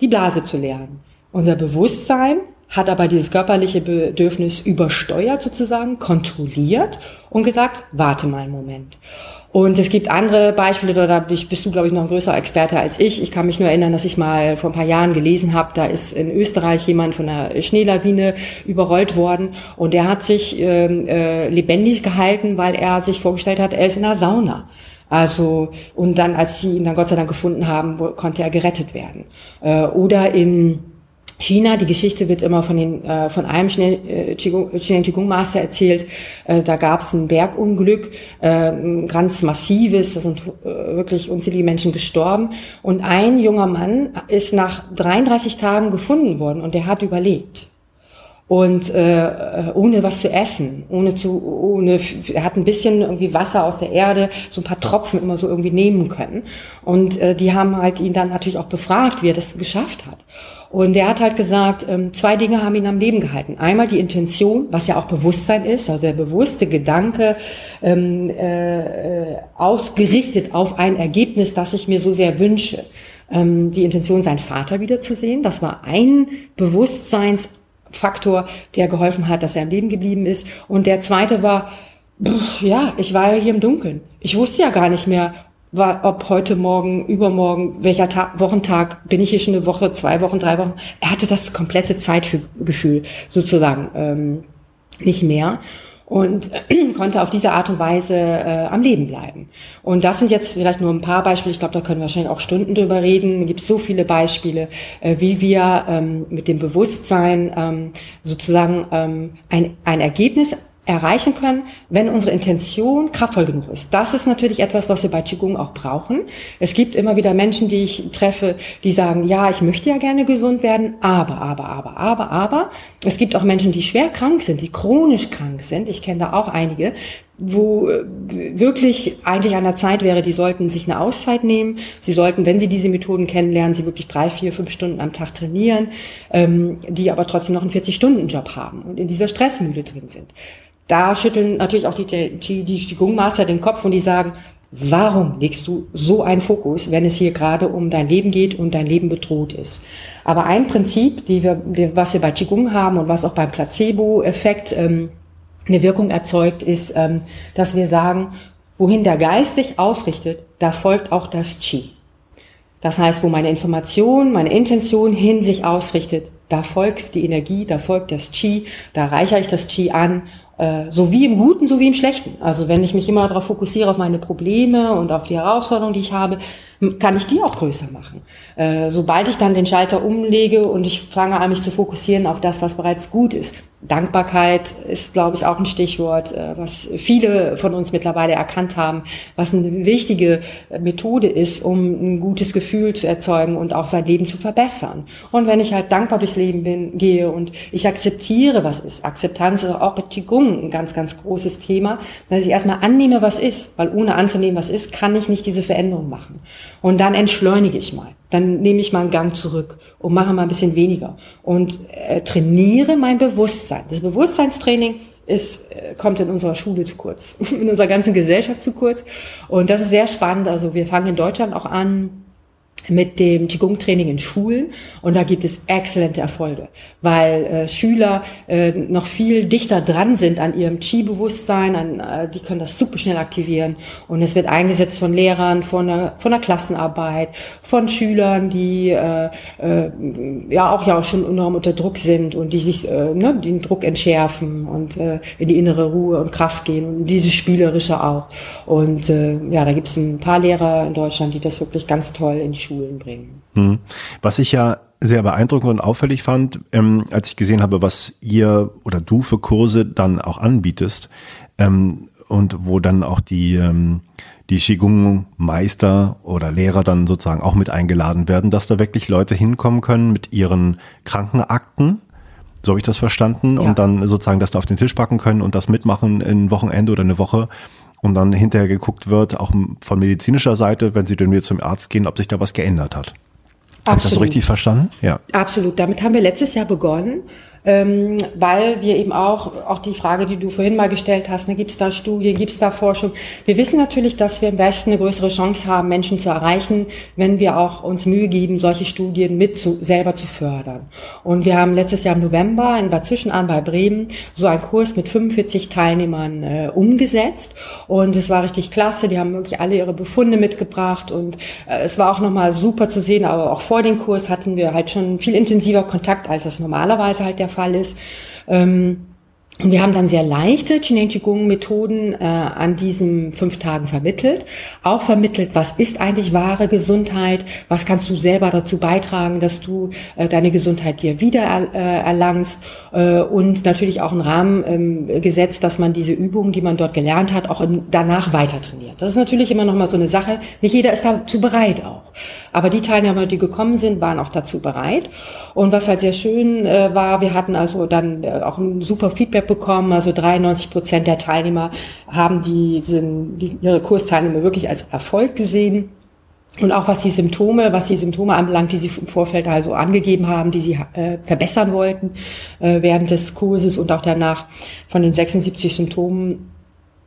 die Blase zu lernen. Unser Bewusstsein hat aber dieses körperliche Bedürfnis übersteuert sozusagen, kontrolliert und gesagt, warte mal einen Moment. Und es gibt andere Beispiele, da bist du, glaube ich, noch ein größerer Experte als ich. Ich kann mich nur erinnern, dass ich mal vor ein paar Jahren gelesen habe, da ist in Österreich jemand von einer Schneelawine überrollt worden und der hat sich ähm, äh, lebendig gehalten, weil er sich vorgestellt hat, er ist in einer Sauna. Also, und dann, als sie ihn dann Gott sei Dank gefunden haben, konnte er gerettet werden. Äh, oder in China, die Geschichte wird immer von, den, äh, von einem äh, Chilen Qigong Master erzählt. Äh, da gab es ein Bergunglück, äh, ein ganz massives, da sind äh, wirklich unzählige Menschen gestorben. Und ein junger Mann ist nach 33 Tagen gefunden worden und der hat überlebt und äh, ohne was zu essen, ohne zu, ohne, er hat ein bisschen irgendwie Wasser aus der Erde, so ein paar Tropfen immer so irgendwie nehmen können. Und äh, die haben halt ihn dann natürlich auch befragt, wie er das geschafft hat. Und er hat halt gesagt, ähm, zwei Dinge haben ihn am Leben gehalten. Einmal die Intention, was ja auch Bewusstsein ist, also der bewusste Gedanke, ähm, äh, ausgerichtet auf ein Ergebnis, das ich mir so sehr wünsche. Ähm, die Intention, seinen Vater wiederzusehen, das war ein Bewusstseins Faktor, der geholfen hat, dass er am Leben geblieben ist. Und der zweite war, ja, ich war ja hier im Dunkeln. Ich wusste ja gar nicht mehr, ob heute Morgen, übermorgen, welcher Tag, Wochentag, bin ich hier schon eine Woche, zwei Wochen, drei Wochen. Er hatte das komplette Zeitgefühl sozusagen ähm, nicht mehr und konnte auf diese Art und Weise äh, am Leben bleiben. Und das sind jetzt vielleicht nur ein paar Beispiele. Ich glaube, da können wir wahrscheinlich auch Stunden drüber reden. Es gibt so viele Beispiele, äh, wie wir ähm, mit dem Bewusstsein ähm, sozusagen ähm, ein, ein Ergebnis erreichen können, wenn unsere Intention kraftvoll genug ist. Das ist natürlich etwas, was wir bei Qigong auch brauchen. Es gibt immer wieder Menschen, die ich treffe, die sagen, ja, ich möchte ja gerne gesund werden, aber, aber, aber, aber, aber. Es gibt auch Menschen, die schwer krank sind, die chronisch krank sind. Ich kenne da auch einige, wo äh, wirklich eigentlich an der Zeit wäre, die sollten sich eine Auszeit nehmen. Sie sollten, wenn sie diese Methoden kennenlernen, sie wirklich drei, vier, fünf Stunden am Tag trainieren, ähm, die aber trotzdem noch einen 40-Stunden-Job haben und in dieser Stressmühle drin sind da schütteln natürlich auch die, die, die Qigong-Master den Kopf und die sagen, warum legst du so einen Fokus, wenn es hier gerade um dein Leben geht und dein Leben bedroht ist? Aber ein Prinzip, die wir, die, was wir bei Qigong haben und was auch beim Placebo-Effekt ähm, eine Wirkung erzeugt, ist, ähm, dass wir sagen, wohin der Geist sich ausrichtet, da folgt auch das Qi. Das heißt, wo meine Information, meine Intention hin sich ausrichtet, da folgt die Energie, da folgt das Qi, da reichere ich das Qi an äh, so wie im Guten, so wie im Schlechten. Also wenn ich mich immer darauf fokussiere, auf meine Probleme und auf die Herausforderungen, die ich habe, kann ich die auch größer machen. Äh, sobald ich dann den Schalter umlege und ich fange an, mich zu fokussieren auf das, was bereits gut ist. Dankbarkeit ist, glaube ich, auch ein Stichwort, äh, was viele von uns mittlerweile erkannt haben, was eine wichtige Methode ist, um ein gutes Gefühl zu erzeugen und auch sein Leben zu verbessern. Und wenn ich halt dankbar durchs Leben bin, gehe und ich akzeptiere, was ist. Akzeptanz ist auch bei Qigong ein ganz, ganz großes Thema, dass ich erstmal annehme, was ist, weil ohne anzunehmen, was ist, kann ich nicht diese Veränderung machen. Und dann entschleunige ich mal. Dann nehme ich mal einen Gang zurück und mache mal ein bisschen weniger. Und äh, trainiere mein Bewusstsein. Das Bewusstseinstraining ist, äh, kommt in unserer Schule zu kurz, in unserer ganzen Gesellschaft zu kurz. Und das ist sehr spannend. Also wir fangen in Deutschland auch an, mit dem Qigong-Training in Schulen. Und da gibt es exzellente Erfolge, weil äh, Schüler äh, noch viel dichter dran sind an ihrem Qi-Bewusstsein, äh, die können das super schnell aktivieren. Und es wird eingesetzt von Lehrern, von der, von der Klassenarbeit, von Schülern, die äh, äh, ja auch ja schon enorm unter Druck sind und die sich äh, ne, den Druck entschärfen und äh, in die innere Ruhe und Kraft gehen und diese spielerische auch. Und äh, ja, da gibt es ein paar Lehrer in Deutschland, die das wirklich ganz toll in die Schule Schulen bringen. Hm. Was ich ja sehr beeindruckend und auffällig fand, ähm, als ich gesehen habe, was ihr oder du für Kurse dann auch anbietest ähm, und wo dann auch die, ähm, die Qigong-Meister oder Lehrer dann sozusagen auch mit eingeladen werden, dass da wirklich Leute hinkommen können mit ihren Krankenakten. So habe ich das verstanden. Ja. Und dann sozusagen das da auf den Tisch packen können und das mitmachen ein Wochenende oder eine Woche und dann hinterher geguckt wird, auch von medizinischer Seite, wenn sie dann wieder zum Arzt gehen, ob sich da was geändert hat. Habe ich das so richtig verstanden? Ja. Absolut. Damit haben wir letztes Jahr begonnen ähm, weil wir eben auch, auch die Frage, die du vorhin mal gestellt hast, ne, gibt es da Studien, gibt es da Forschung? Wir wissen natürlich, dass wir im Westen eine größere Chance haben, Menschen zu erreichen, wenn wir auch uns Mühe geben, solche Studien mit zu, selber zu fördern. Und wir haben letztes Jahr im November in Bad Zwischenahn bei Bremen so einen Kurs mit 45 Teilnehmern äh, umgesetzt und es war richtig klasse. Die haben wirklich alle ihre Befunde mitgebracht und äh, es war auch nochmal super zu sehen, aber auch vor dem Kurs hatten wir halt schon viel intensiver Kontakt, als das normalerweise halt der Fall ist. Ähm, und wir haben dann sehr leichte Qigong Qigong-Methoden äh, an diesen fünf Tagen vermittelt. Auch vermittelt, was ist eigentlich wahre Gesundheit? Was kannst du selber dazu beitragen, dass du äh, deine Gesundheit dir wieder äh, erlangst? Äh, und natürlich auch einen Rahmen ähm, gesetzt, dass man diese Übungen, die man dort gelernt hat, auch im, danach weiter trainiert. Das ist natürlich immer noch mal so eine Sache. Nicht jeder ist dazu bereit auch. Aber die Teilnehmer, die gekommen sind, waren auch dazu bereit. Und was halt sehr schön äh, war, wir hatten also dann äh, auch ein super Feedback bekommen. Also 93 Prozent der Teilnehmer haben die, die, ihre Kursteilnehmer wirklich als Erfolg gesehen. Und auch was die Symptome, was die Symptome anbelangt, die sie im Vorfeld also angegeben haben, die sie äh, verbessern wollten äh, während des Kurses und auch danach von den 76 Symptomen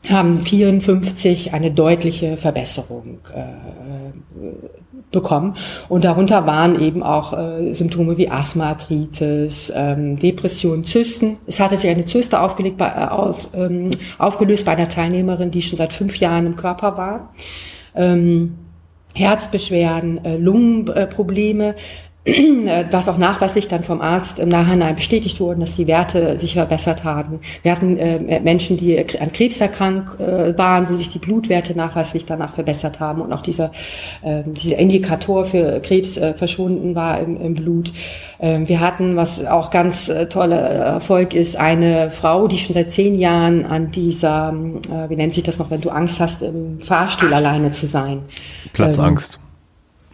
haben 54 eine deutliche Verbesserung äh, bekommen. Und darunter waren eben auch äh, Symptome wie Asthma, Arthritis, ähm, Depression, Zysten. Es hatte sich eine Zyste aufgelegt bei, äh, aus, ähm, aufgelöst bei einer Teilnehmerin, die schon seit fünf Jahren im Körper war. Ähm, Herzbeschwerden, äh, Lungenprobleme, was auch nachweislich dann vom Arzt im Nachhinein bestätigt wurden, dass die Werte sich verbessert haben. Wir hatten äh, Menschen, die an Krebs erkrankt äh, waren, wo sich die Blutwerte nachweislich danach verbessert haben und auch dieser, äh, dieser Indikator für Krebs äh, verschwunden war im, im Blut. Ähm, wir hatten, was auch ganz äh, toller Erfolg ist, eine Frau, die schon seit zehn Jahren an dieser, äh, wie nennt sich das noch, wenn du Angst hast, im Fahrstuhl alleine zu sein. Platzangst. Ähm,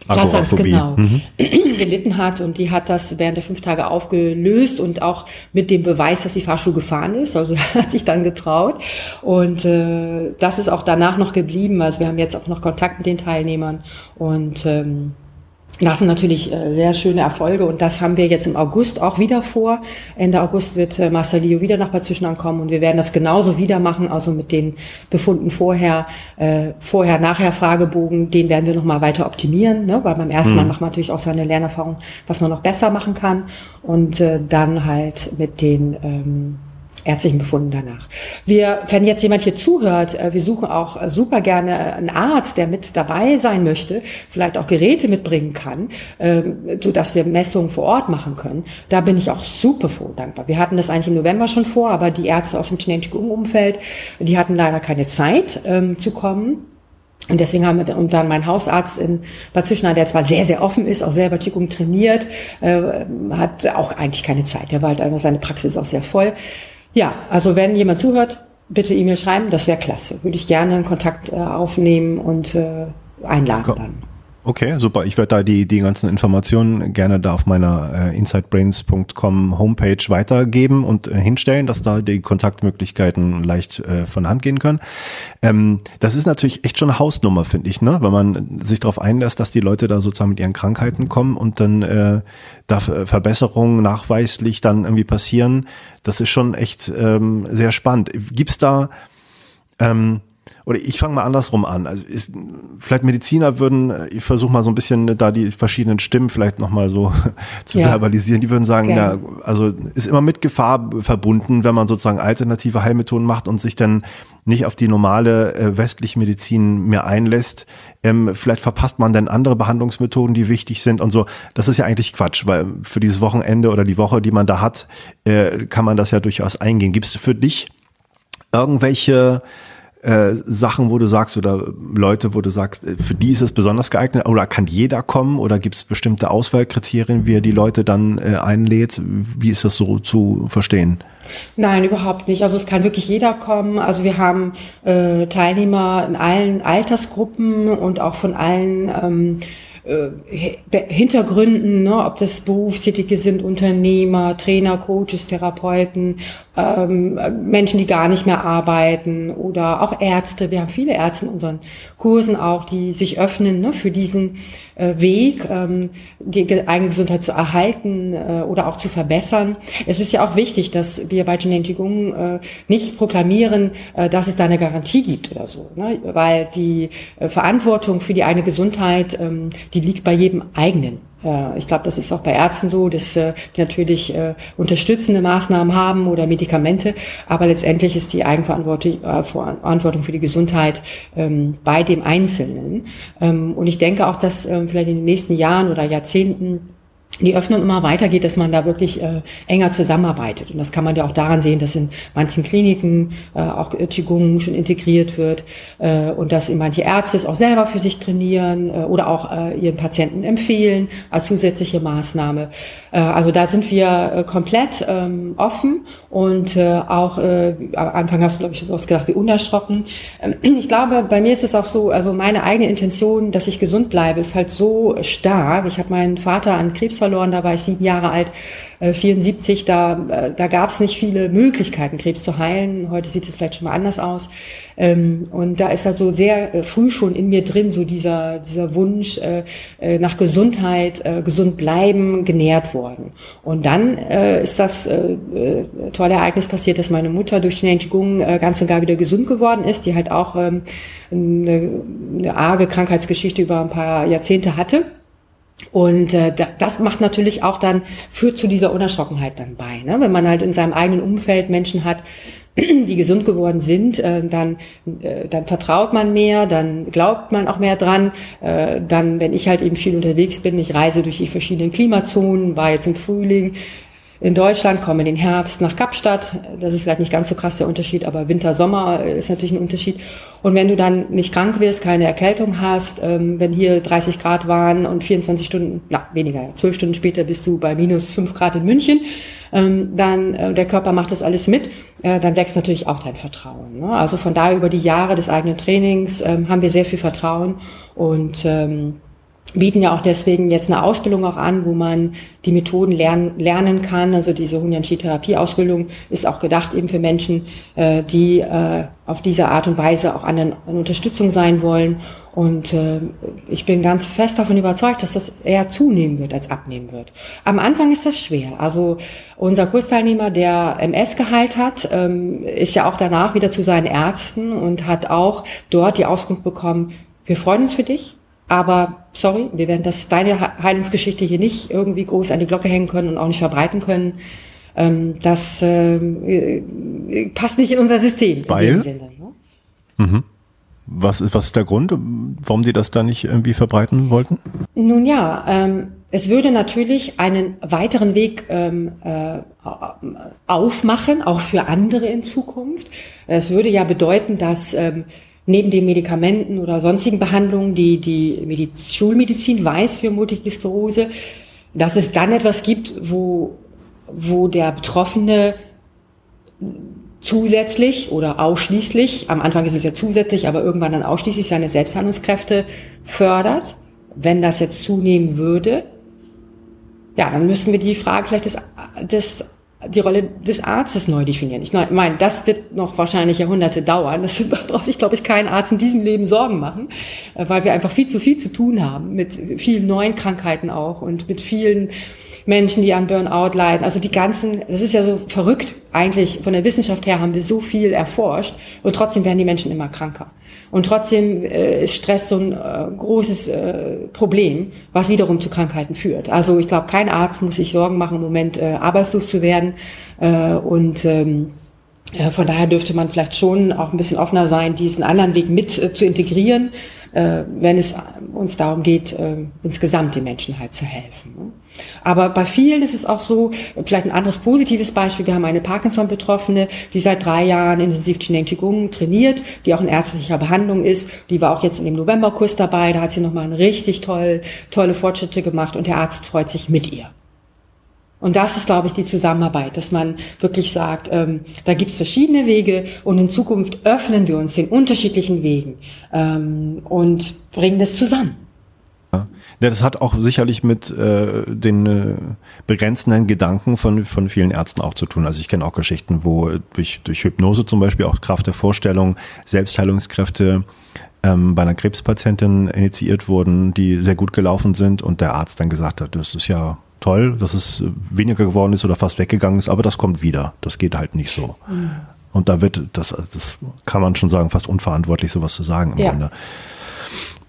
Agoraphobie. genau, mhm. gelitten hat und die hat das während der fünf Tage aufgelöst und auch mit dem Beweis, dass sie Fahrstuhl gefahren ist, also hat sich dann getraut. Und äh, das ist auch danach noch geblieben, also wir haben jetzt auch noch Kontakt mit den Teilnehmern. Und ähm, das sind natürlich äh, sehr schöne Erfolge und das haben wir jetzt im August auch wieder vor. Ende August wird äh, Marcelio wieder nach Bad Zwischenahn kommen und wir werden das genauso wieder machen, also mit den Befunden vorher, äh, vorher, nachher Fragebogen, den werden wir nochmal weiter optimieren, ne? weil beim ersten Mal mhm. macht man natürlich auch seine Lernerfahrung, was man noch besser machen kann und äh, dann halt mit den ähm, ärztlichen Befunden danach. Wir, wenn jetzt jemand hier zuhört, äh, wir suchen auch äh, super gerne einen Arzt, der mit dabei sein möchte, vielleicht auch Geräte mitbringen kann, ähm, so dass wir Messungen vor Ort machen können. Da bin ich auch super froh und dankbar. Wir hatten das eigentlich im November schon vor, aber die Ärzte aus dem Chinesisch-Umfeld, die hatten leider keine Zeit ähm, zu kommen. Und deswegen haben wir und dann mein Hausarzt in Bad Zwischenahn, der zwar sehr, sehr offen ist, auch selber Qigong trainiert, äh, hat auch eigentlich keine Zeit. Der war halt einfach, seine Praxis auch sehr voll. Ja, also wenn jemand zuhört, bitte E-Mail schreiben, das wäre klasse. Würde ich gerne einen Kontakt äh, aufnehmen und äh, einladen Komm. dann. Okay, super. Ich werde da die, die ganzen Informationen gerne da auf meiner äh, insidebrains.com Homepage weitergeben und äh, hinstellen, dass da die Kontaktmöglichkeiten leicht äh, von Hand gehen können. Ähm, das ist natürlich echt schon eine Hausnummer, finde ich, ne? wenn man sich darauf einlässt, dass die Leute da sozusagen mit ihren Krankheiten kommen und dann äh, da Verbesserungen nachweislich dann irgendwie passieren. Das ist schon echt ähm, sehr spannend. Gibt's da ähm, oder ich fange mal andersrum an. Also ist, vielleicht Mediziner würden, ich versuche mal so ein bisschen da die verschiedenen Stimmen vielleicht nochmal so zu ja. verbalisieren, die würden sagen, ja, also ist immer mit Gefahr verbunden, wenn man sozusagen alternative Heilmethoden macht und sich dann nicht auf die normale äh, westliche Medizin mehr einlässt. Ähm, vielleicht verpasst man dann andere Behandlungsmethoden, die wichtig sind und so. Das ist ja eigentlich Quatsch, weil für dieses Wochenende oder die Woche, die man da hat, äh, kann man das ja durchaus eingehen. Gibt es für dich irgendwelche äh, Sachen, wo du sagst, oder Leute, wo du sagst, äh, für die ist es besonders geeignet, oder kann jeder kommen, oder gibt es bestimmte Auswahlkriterien, wie er die Leute dann äh, einlädt? Wie ist das so zu verstehen? Nein, überhaupt nicht. Also es kann wirklich jeder kommen. Also wir haben äh, Teilnehmer in allen Altersgruppen und auch von allen ähm, äh, Hintergründen, ne, ob das Berufstätige sind, Unternehmer, Trainer, Coaches, Therapeuten, ähm, Menschen, die gar nicht mehr arbeiten oder auch Ärzte. Wir haben viele Ärzte in unseren Kursen auch, die sich öffnen ne, für diesen äh, Weg, ähm, die eigene Gesundheit zu erhalten äh, oder auch zu verbessern. Es ist ja auch wichtig, dass wir bei Jinen Qigong äh, nicht proklamieren, äh, dass es da eine Garantie gibt oder so, ne? weil die äh, Verantwortung für die eigene Gesundheit, ähm, die liegt bei jedem eigenen. Äh, ich glaube, das ist auch bei Ärzten so, dass äh, die natürlich äh, unterstützende Maßnahmen haben oder Medikamente, aber letztendlich ist die Eigenverantwortung Verantwortung für die Gesundheit ähm, bei dem Einzelnen. Ähm, und ich denke auch, dass ähm, vielleicht in den nächsten Jahren oder Jahrzehnten die Öffnung immer weitergeht, dass man da wirklich äh, enger zusammenarbeitet. Und das kann man ja auch daran sehen, dass in manchen Kliniken äh, auch Qigong schon integriert wird äh, und dass manche Ärzte es auch selber für sich trainieren äh, oder auch äh, ihren Patienten empfehlen als zusätzliche Maßnahme. Äh, also da sind wir äh, komplett ähm, offen und äh, auch äh, am Anfang hast du, glaube ich, was gesagt, wie unerschrocken. Ähm, ich glaube, bei mir ist es auch so, also meine eigene Intention, dass ich gesund bleibe, ist halt so stark. Ich habe meinen Vater an Krebs verloren verloren, da war ich sieben Jahre alt, äh, 74, da, äh, da gab es nicht viele Möglichkeiten, Krebs zu heilen. Heute sieht es vielleicht schon mal anders aus. Ähm, und da ist also sehr äh, früh schon in mir drin so dieser, dieser Wunsch äh, äh, nach Gesundheit, äh, gesund bleiben, genährt worden. Und dann äh, ist das äh, äh, tolle Ereignis passiert, dass meine Mutter durch den Qigong äh, ganz und gar wieder gesund geworden ist, die halt auch ähm, eine, eine arge Krankheitsgeschichte über ein paar Jahrzehnte hatte. Und äh, das macht natürlich auch dann, führt zu dieser Unerschrockenheit dann bei. Ne? Wenn man halt in seinem eigenen Umfeld Menschen hat, die gesund geworden sind, äh, dann, äh, dann vertraut man mehr, dann glaubt man auch mehr dran. Äh, dann, wenn ich halt eben viel unterwegs bin, ich reise durch die verschiedenen Klimazonen, war jetzt im Frühling, in Deutschland, komme in den Herbst nach Kapstadt. Das ist vielleicht nicht ganz so krass der Unterschied, aber Winter, Sommer ist natürlich ein Unterschied. Und wenn du dann nicht krank wirst, keine Erkältung hast, ähm, wenn hier 30 Grad waren und 24 Stunden, na weniger, 12 Stunden später bist du bei minus 5 Grad in München, ähm, dann äh, der Körper macht das alles mit, äh, dann wächst natürlich auch dein Vertrauen. Ne? Also von daher über die Jahre des eigenen Trainings ähm, haben wir sehr viel Vertrauen und bieten ja auch deswegen jetzt eine Ausbildung auch an, wo man die Methoden lernen, lernen kann. Also diese Hunyanshi-Therapie-Ausbildung ist auch gedacht eben für Menschen, äh, die äh, auf diese Art und Weise auch anderen an Unterstützung sein wollen. Und äh, ich bin ganz fest davon überzeugt, dass das eher zunehmen wird als abnehmen wird. Am Anfang ist das schwer. Also unser Kursteilnehmer, der MS geheilt hat, ähm, ist ja auch danach wieder zu seinen Ärzten und hat auch dort die Auskunft bekommen, wir freuen uns für dich, aber sorry, wir werden das deine Heilungsgeschichte hier nicht irgendwie groß an die Glocke hängen können und auch nicht verbreiten können. Ähm, das äh, passt nicht in unser System. Weil? Sinne, ne? mhm. Was ist, was ist der Grund, warum die das da nicht irgendwie verbreiten wollten? Nun ja, ähm, es würde natürlich einen weiteren Weg ähm, äh, aufmachen, auch für andere in Zukunft. Es würde ja bedeuten, dass ähm, neben den Medikamenten oder sonstigen Behandlungen, die die Mediz Schulmedizin weiß für Multiple Sklerose, dass es dann etwas gibt, wo, wo der Betroffene zusätzlich oder ausschließlich, am Anfang ist es ja zusätzlich, aber irgendwann dann ausschließlich seine Selbsthandlungskräfte fördert. Wenn das jetzt zunehmen würde, ja, dann müssen wir die Frage vielleicht des, des die Rolle des Arztes neu definieren. Ich meine, das wird noch wahrscheinlich Jahrhunderte dauern. Das braucht sich, glaube ich, kein Arzt in diesem Leben Sorgen machen, äh, weil wir einfach viel zu viel zu tun haben mit vielen neuen Krankheiten auch und mit vielen Menschen, die an Burnout leiden. Also die ganzen, das ist ja so verrückt. Eigentlich von der Wissenschaft her haben wir so viel erforscht und trotzdem werden die Menschen immer kranker. Und trotzdem äh, ist Stress so ein äh, großes äh, Problem, was wiederum zu Krankheiten führt. Also ich glaube, kein Arzt muss sich Sorgen machen, im Moment äh, arbeitslos zu werden. Äh, und ähm, äh, von daher dürfte man vielleicht schon auch ein bisschen offener sein, diesen anderen Weg mit äh, zu integrieren, wenn es uns darum geht, insgesamt den Menschen halt zu helfen. Aber bei vielen ist es auch so, vielleicht ein anderes positives Beispiel, wir haben eine Parkinson-Betroffene, die seit drei Jahren intensiv Chineng Qigong trainiert, die auch in ärztlicher Behandlung ist, die war auch jetzt in dem Novemberkurs dabei, da hat sie nochmal richtig toll, tolle Fortschritte gemacht und der Arzt freut sich mit ihr. Und das ist, glaube ich, die Zusammenarbeit, dass man wirklich sagt, ähm, da gibt's verschiedene Wege und in Zukunft öffnen wir uns den unterschiedlichen Wegen ähm, und bringen das zusammen. Ja, das hat auch sicherlich mit äh, den äh, begrenzenden Gedanken von, von vielen Ärzten auch zu tun. Also ich kenne auch Geschichten, wo durch, durch Hypnose zum Beispiel auch Kraft der Vorstellung Selbstheilungskräfte ähm, bei einer Krebspatientin initiiert wurden, die sehr gut gelaufen sind und der Arzt dann gesagt hat, das ist ja toll, dass es weniger geworden ist oder fast weggegangen ist, aber das kommt wieder. Das geht halt nicht so. Mhm. Und da wird, das, das kann man schon sagen, fast unverantwortlich, sowas zu sagen im ja. Grunde.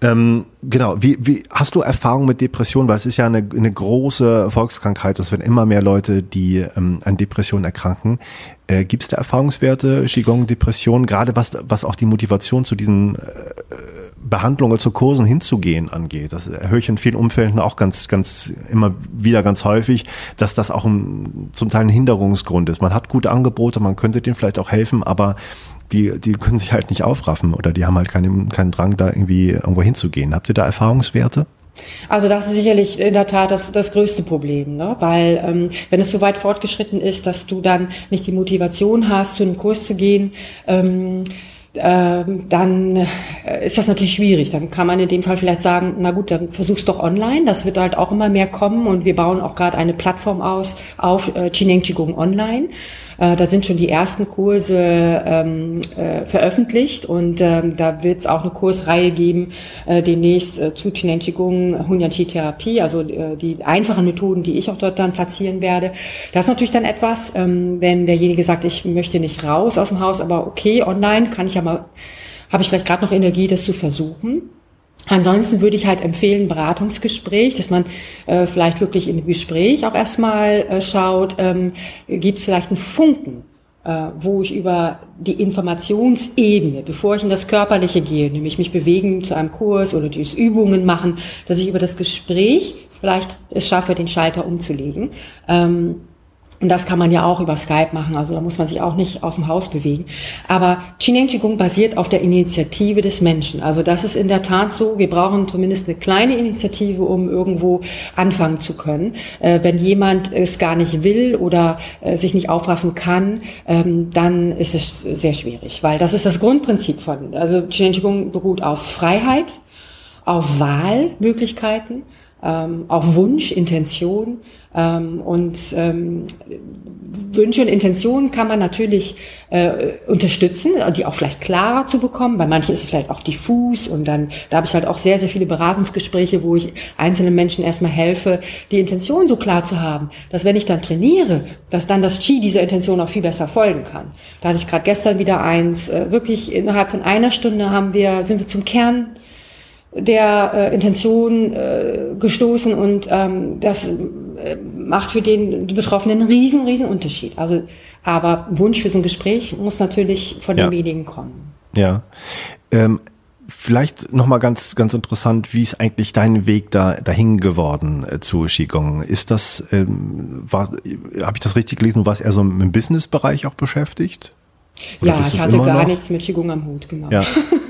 Ähm, genau, wie, wie hast du Erfahrung mit Depressionen? Weil es ist ja eine, eine große Volkskrankheit, es werden immer mehr Leute, die ähm, an Depressionen erkranken. Äh, Gibt es da Erfahrungswerte, Qigong, Depressionen, gerade was, was auch die Motivation zu diesen äh, Behandlungen, zu Kursen hinzugehen angeht. Das höre ich in vielen Umfällen auch ganz, ganz, immer wieder ganz häufig, dass das auch ein, zum Teil ein Hinderungsgrund ist. Man hat gute Angebote, man könnte denen vielleicht auch helfen, aber die, die können sich halt nicht aufraffen oder die haben halt keinen, keinen Drang, da irgendwie irgendwo hinzugehen. Habt ihr da Erfahrungswerte? Also das ist sicherlich in der Tat das, das größte Problem, ne? weil ähm, wenn es so weit fortgeschritten ist, dass du dann nicht die Motivation hast, zu einem Kurs zu gehen, ähm, ähm, dann äh, ist das natürlich schwierig. Dann kann man in dem Fall vielleicht sagen, na gut, dann versuch's doch online. Das wird halt auch immer mehr kommen und wir bauen auch gerade eine Plattform aus auf äh, Qigong Online. Äh, da sind schon die ersten Kurse ähm, äh, veröffentlicht und ähm, da wird es auch eine Kursreihe geben äh, demnächst äh, zu Chineng Qigong, Hunyan-Chi Therapie, also äh, die einfachen Methoden, die ich auch dort dann platzieren werde. Das ist natürlich dann etwas, ähm, wenn derjenige sagt, ich möchte nicht raus aus dem Haus, aber okay, online kann ich ja mal, habe ich vielleicht gerade noch Energie, das zu versuchen. Ansonsten würde ich halt empfehlen, Beratungsgespräch, dass man äh, vielleicht wirklich in dem Gespräch auch erstmal äh, schaut, ähm, gibt es vielleicht einen Funken, äh, wo ich über die Informationsebene, bevor ich in das Körperliche gehe, nämlich mich bewegen zu einem Kurs oder dieses Übungen machen, dass ich über das Gespräch vielleicht es schaffe, den Schalter umzulegen. Ähm, und das kann man ja auch über Skype machen, also da muss man sich auch nicht aus dem Haus bewegen. Aber Qineng Qigong basiert auf der Initiative des Menschen. Also das ist in der Tat so, wir brauchen zumindest eine kleine Initiative, um irgendwo anfangen zu können. Äh, wenn jemand es gar nicht will oder äh, sich nicht aufraffen kann, ähm, dann ist es sehr schwierig, weil das ist das Grundprinzip von, also Qineng Qigong beruht auf Freiheit, auf Wahlmöglichkeiten, ähm, auf Wunsch, Intention ähm, und ähm, Wünsche und Intentionen kann man natürlich äh, unterstützen, die auch vielleicht klarer zu bekommen. Bei manchen ist es vielleicht auch diffus und dann, da habe ich halt auch sehr, sehr viele Beratungsgespräche, wo ich einzelnen Menschen erstmal helfe, die Intention so klar zu haben, dass wenn ich dann trainiere, dass dann das Chi dieser Intention auch viel besser folgen kann. Da hatte ich gerade gestern wieder eins, äh, wirklich innerhalb von einer Stunde haben wir, sind wir zum Kern der äh, Intention äh, gestoßen und ähm, das äh, macht für den Betroffenen einen riesen, riesen Unterschied. Also, aber Wunsch für so ein Gespräch muss natürlich von ja. demjenigen kommen. Ja. Ähm, vielleicht nochmal ganz, ganz interessant, wie ist eigentlich dein Weg da dahin geworden äh, zu Qigong? Ist das, ähm, war, habe ich das richtig gelesen, du warst eher so im Business-Bereich auch beschäftigt? Oder ja, ich hatte gar noch? nichts mit Qigong am Hut, genau. Ja.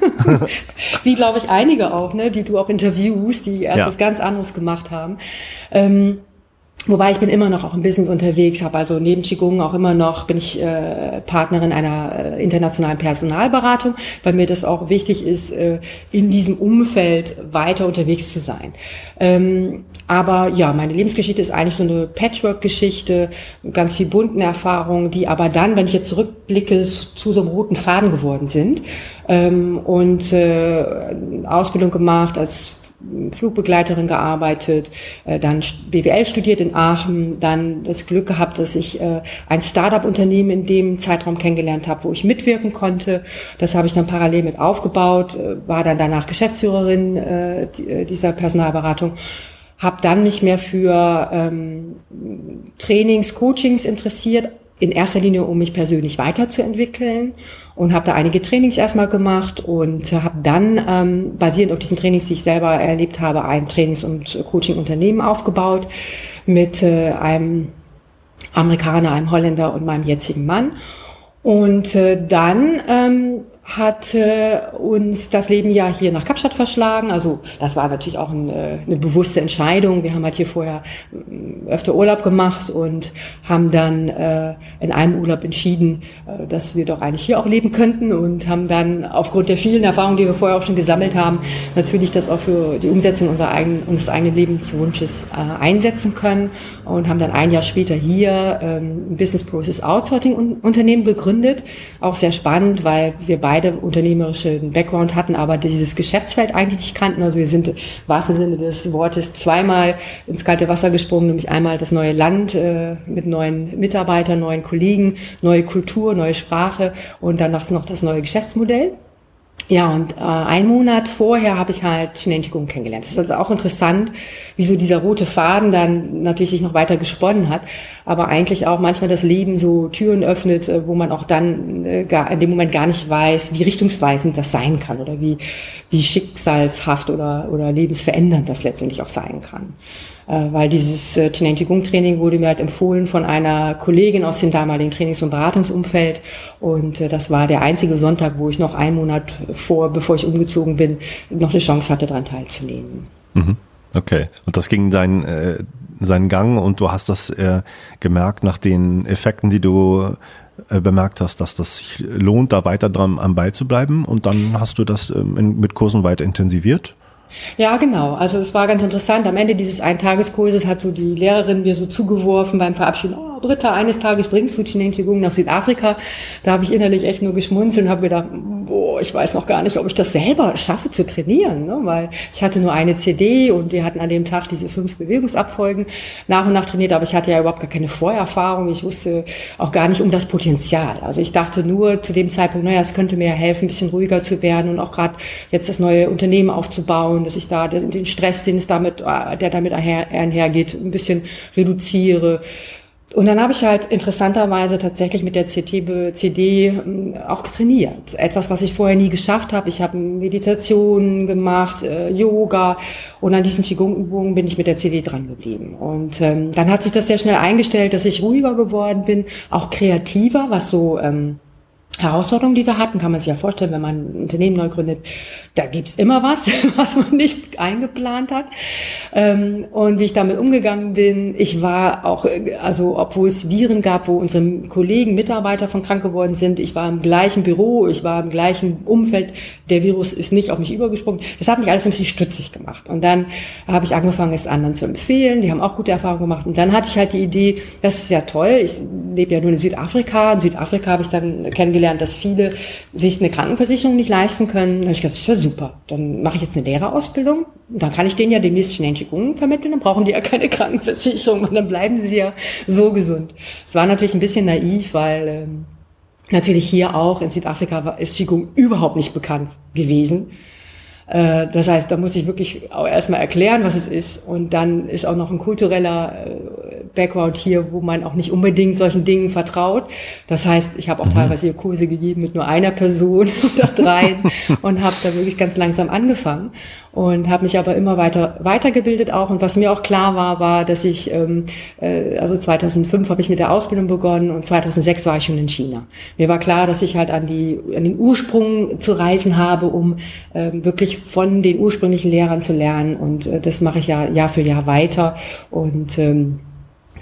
Wie, glaube ich, einige auch, ne, die du auch interviewst, die erst ja. was ganz anderes gemacht haben. Ähm, Wobei ich bin immer noch auch im Business unterwegs, habe also neben Qigong auch immer noch, bin ich äh, Partnerin einer äh, internationalen Personalberatung, weil mir das auch wichtig ist, äh, in diesem Umfeld weiter unterwegs zu sein. Ähm, aber ja, meine Lebensgeschichte ist eigentlich so eine Patchwork-Geschichte, ganz viel bunten Erfahrungen, die aber dann, wenn ich jetzt zurückblicke, zu so einem roten Faden geworden sind. Ähm, und äh, Ausbildung gemacht als Flugbegleiterin gearbeitet, äh, dann BWL studiert in Aachen, dann das Glück gehabt, dass ich äh, ein Startup-Unternehmen in dem Zeitraum kennengelernt habe, wo ich mitwirken konnte. Das habe ich dann parallel mit aufgebaut, äh, war dann danach Geschäftsführerin dieser Personalberatung habe dann mich mehr für ähm, Trainings, Coachings interessiert, in erster Linie, um mich persönlich weiterzuentwickeln und habe da einige Trainings erstmal gemacht und habe dann ähm, basierend auf diesen Trainings, die ich selber erlebt habe, ein Trainings- und Coaching-Unternehmen aufgebaut mit äh, einem Amerikaner, einem Holländer und meinem jetzigen Mann. Und äh, dann ähm, hat äh, uns das Leben ja hier nach Kapstadt verschlagen. Also das war natürlich auch ein, äh, eine bewusste Entscheidung. Wir haben halt hier vorher äh, öfter Urlaub gemacht und haben dann äh, in einem Urlaub entschieden, äh, dass wir doch eigentlich hier auch leben könnten und haben dann aufgrund der vielen Erfahrungen, die wir vorher auch schon gesammelt haben, natürlich das auch für die Umsetzung unserer eigenen, unseres eigenen Lebenswunsches äh, einsetzen können und haben dann ein Jahr später hier ähm, ein Business Process Outsourcing Unternehmen gegründet. Auch sehr spannend, weil wir beide beide unternehmerischen Background hatten, aber dieses Geschäftsfeld eigentlich nicht kannten. Also wir sind im wahrsten Sinne des Wortes zweimal ins kalte Wasser gesprungen, nämlich einmal das neue Land äh, mit neuen Mitarbeitern, neuen Kollegen, neue Kultur, neue Sprache und dann noch das neue Geschäftsmodell. Ja, und äh, ein Monat vorher habe ich halt Chinentigung kennengelernt. Das ist also auch interessant, wie so dieser rote Faden dann natürlich sich noch weiter gesponnen hat, aber eigentlich auch manchmal das Leben so Türen öffnet, äh, wo man auch dann äh, gar, in dem Moment gar nicht weiß, wie richtungsweisend das sein kann oder wie, wie schicksalshaft oder, oder lebensverändernd das letztendlich auch sein kann. Äh, weil dieses äh, Qigong-Training wurde mir halt empfohlen von einer Kollegin aus dem damaligen Trainings- und Beratungsumfeld und äh, das war der einzige Sonntag, wo ich noch einen Monat vor, bevor ich umgezogen bin, noch eine Chance hatte, daran teilzunehmen. Mhm. Okay, und das ging dein, äh, seinen Gang und du hast das gemerkt nach den Effekten, die du bemerkt hast, dass das sich lohnt, da weiter dran am Ball zu bleiben und dann hast du das ähm, mit Kursen weiter intensiviert? Ja, genau. Also es war ganz interessant. Am Ende dieses Eintageskurses hat so die Lehrerin mir so zugeworfen beim Verabschieden, oh, Britta, eines Tages bringst du Chineng Qigong nach Südafrika. Da habe ich innerlich echt nur geschmunzelt und habe gedacht, boah, ich weiß noch gar nicht, ob ich das selber schaffe zu trainieren, ne? weil ich hatte nur eine CD und wir hatten an dem Tag diese fünf Bewegungsabfolgen nach und nach trainiert, aber ich hatte ja überhaupt gar keine Vorerfahrung. Ich wusste auch gar nicht um das Potenzial. Also ich dachte nur zu dem Zeitpunkt, naja, es könnte mir helfen, ein bisschen ruhiger zu werden und auch gerade jetzt das neue Unternehmen aufzubauen, dass ich da den Stress, den es damit, äh, der damit einhergeht, ein bisschen reduziere. Und dann habe ich halt interessanterweise tatsächlich mit der CT, CD ähm, auch trainiert. Etwas, was ich vorher nie geschafft habe. Ich habe Meditation gemacht, äh, Yoga und an diesen Qigong-Übungen bin ich mit der CD dran geblieben. Und ähm, dann hat sich das sehr schnell eingestellt, dass ich ruhiger geworden bin, auch kreativer, was so ähm, Herausforderungen, die wir hatten, kann man sich ja vorstellen, wenn man ein Unternehmen neu gründet, da gibt's immer was, was man nicht eingeplant hat. Ähm, und wie ich damit umgegangen bin, ich war auch, also obwohl es Viren gab, wo unsere Kollegen, Mitarbeiter von krank geworden sind, ich war im gleichen Büro, ich war im gleichen Umfeld, der Virus ist nicht auf mich übergesprungen. Das hat mich alles ein bisschen stützig gemacht. Und dann habe ich angefangen, es anderen zu empfehlen, die haben auch gute Erfahrungen gemacht. Und dann hatte ich halt die Idee, das ist ja toll, ich lebe ja nur in Südafrika, in Südafrika habe ich dann kennengelernt, kennengelernt, dass viele sich eine Krankenversicherung nicht leisten können. Da habe ich gedacht, das ist ja super. Dann mache ich jetzt eine Lehrerausbildung. Dann kann ich denen ja demnächst schnell Qigong vermitteln. Dann brauchen die ja keine Krankenversicherung und dann bleiben sie ja so gesund. Es war natürlich ein bisschen naiv, weil ähm, natürlich hier auch in Südafrika ist Qigong überhaupt nicht bekannt gewesen. Äh, das heißt, da muss ich wirklich auch erstmal erklären, was es ist. Und dann ist auch noch ein kultureller äh, Background hier, wo man auch nicht unbedingt solchen Dingen vertraut. Das heißt, ich habe auch mhm. teilweise hier Kurse gegeben mit nur einer Person oder dreien und habe da wirklich ganz langsam angefangen und habe mich aber immer weiter weitergebildet auch. Und was mir auch klar war, war, dass ich, ähm, äh, also 2005 habe ich mit der Ausbildung begonnen und 2006 war ich schon in China. Mir war klar, dass ich halt an, die, an den Ursprung zu reisen habe, um äh, wirklich von den ursprünglichen Lehrern zu lernen. Und äh, das mache ich ja Jahr für Jahr weiter. Und ähm,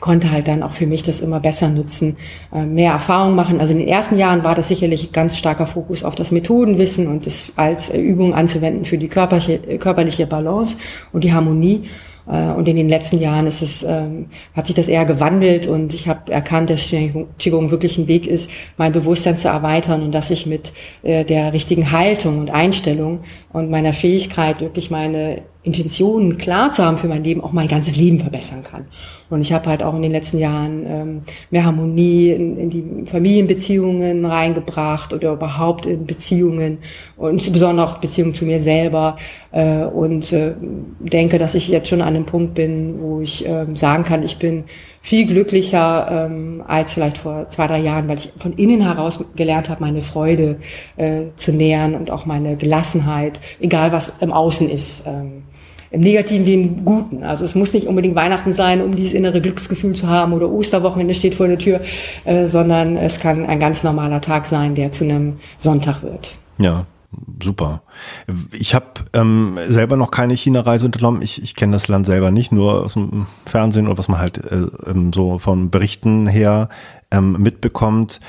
konnte halt dann auch für mich das immer besser nutzen, äh, mehr Erfahrung machen. Also in den ersten Jahren war das sicherlich ganz starker Fokus auf das Methodenwissen und das als Übung anzuwenden für die körperliche, körperliche Balance und die Harmonie. Äh, und in den letzten Jahren ist es, ähm, hat sich das eher gewandelt und ich habe erkannt, dass Qigong wirklich ein Weg ist, mein Bewusstsein zu erweitern und dass ich mit äh, der richtigen Haltung und Einstellung und meiner Fähigkeit, wirklich meine Intentionen klar zu haben für mein Leben, auch mein ganzes Leben verbessern kann. Und ich habe halt auch in den letzten Jahren ähm, mehr Harmonie in, in die Familienbeziehungen reingebracht oder überhaupt in Beziehungen und insbesondere auch Beziehungen zu mir selber äh, und äh, denke, dass ich jetzt schon an einem Punkt bin, wo ich äh, sagen kann, ich bin viel glücklicher ähm, als vielleicht vor zwei, drei Jahren, weil ich von innen heraus gelernt habe, meine Freude äh, zu nähern und auch meine Gelassenheit, egal was im Außen ist. Ähm, im Negativen im Guten. Also es muss nicht unbedingt Weihnachten sein, um dieses innere Glücksgefühl zu haben oder Osterwochenende steht vor der Tür, äh, sondern es kann ein ganz normaler Tag sein, der zu einem Sonntag wird. Ja, super. Ich habe ähm, selber noch keine China-Reise unternommen. Ich, ich kenne das Land selber nicht, nur aus dem Fernsehen oder was man halt äh, ähm, so von Berichten her ähm, mitbekommt.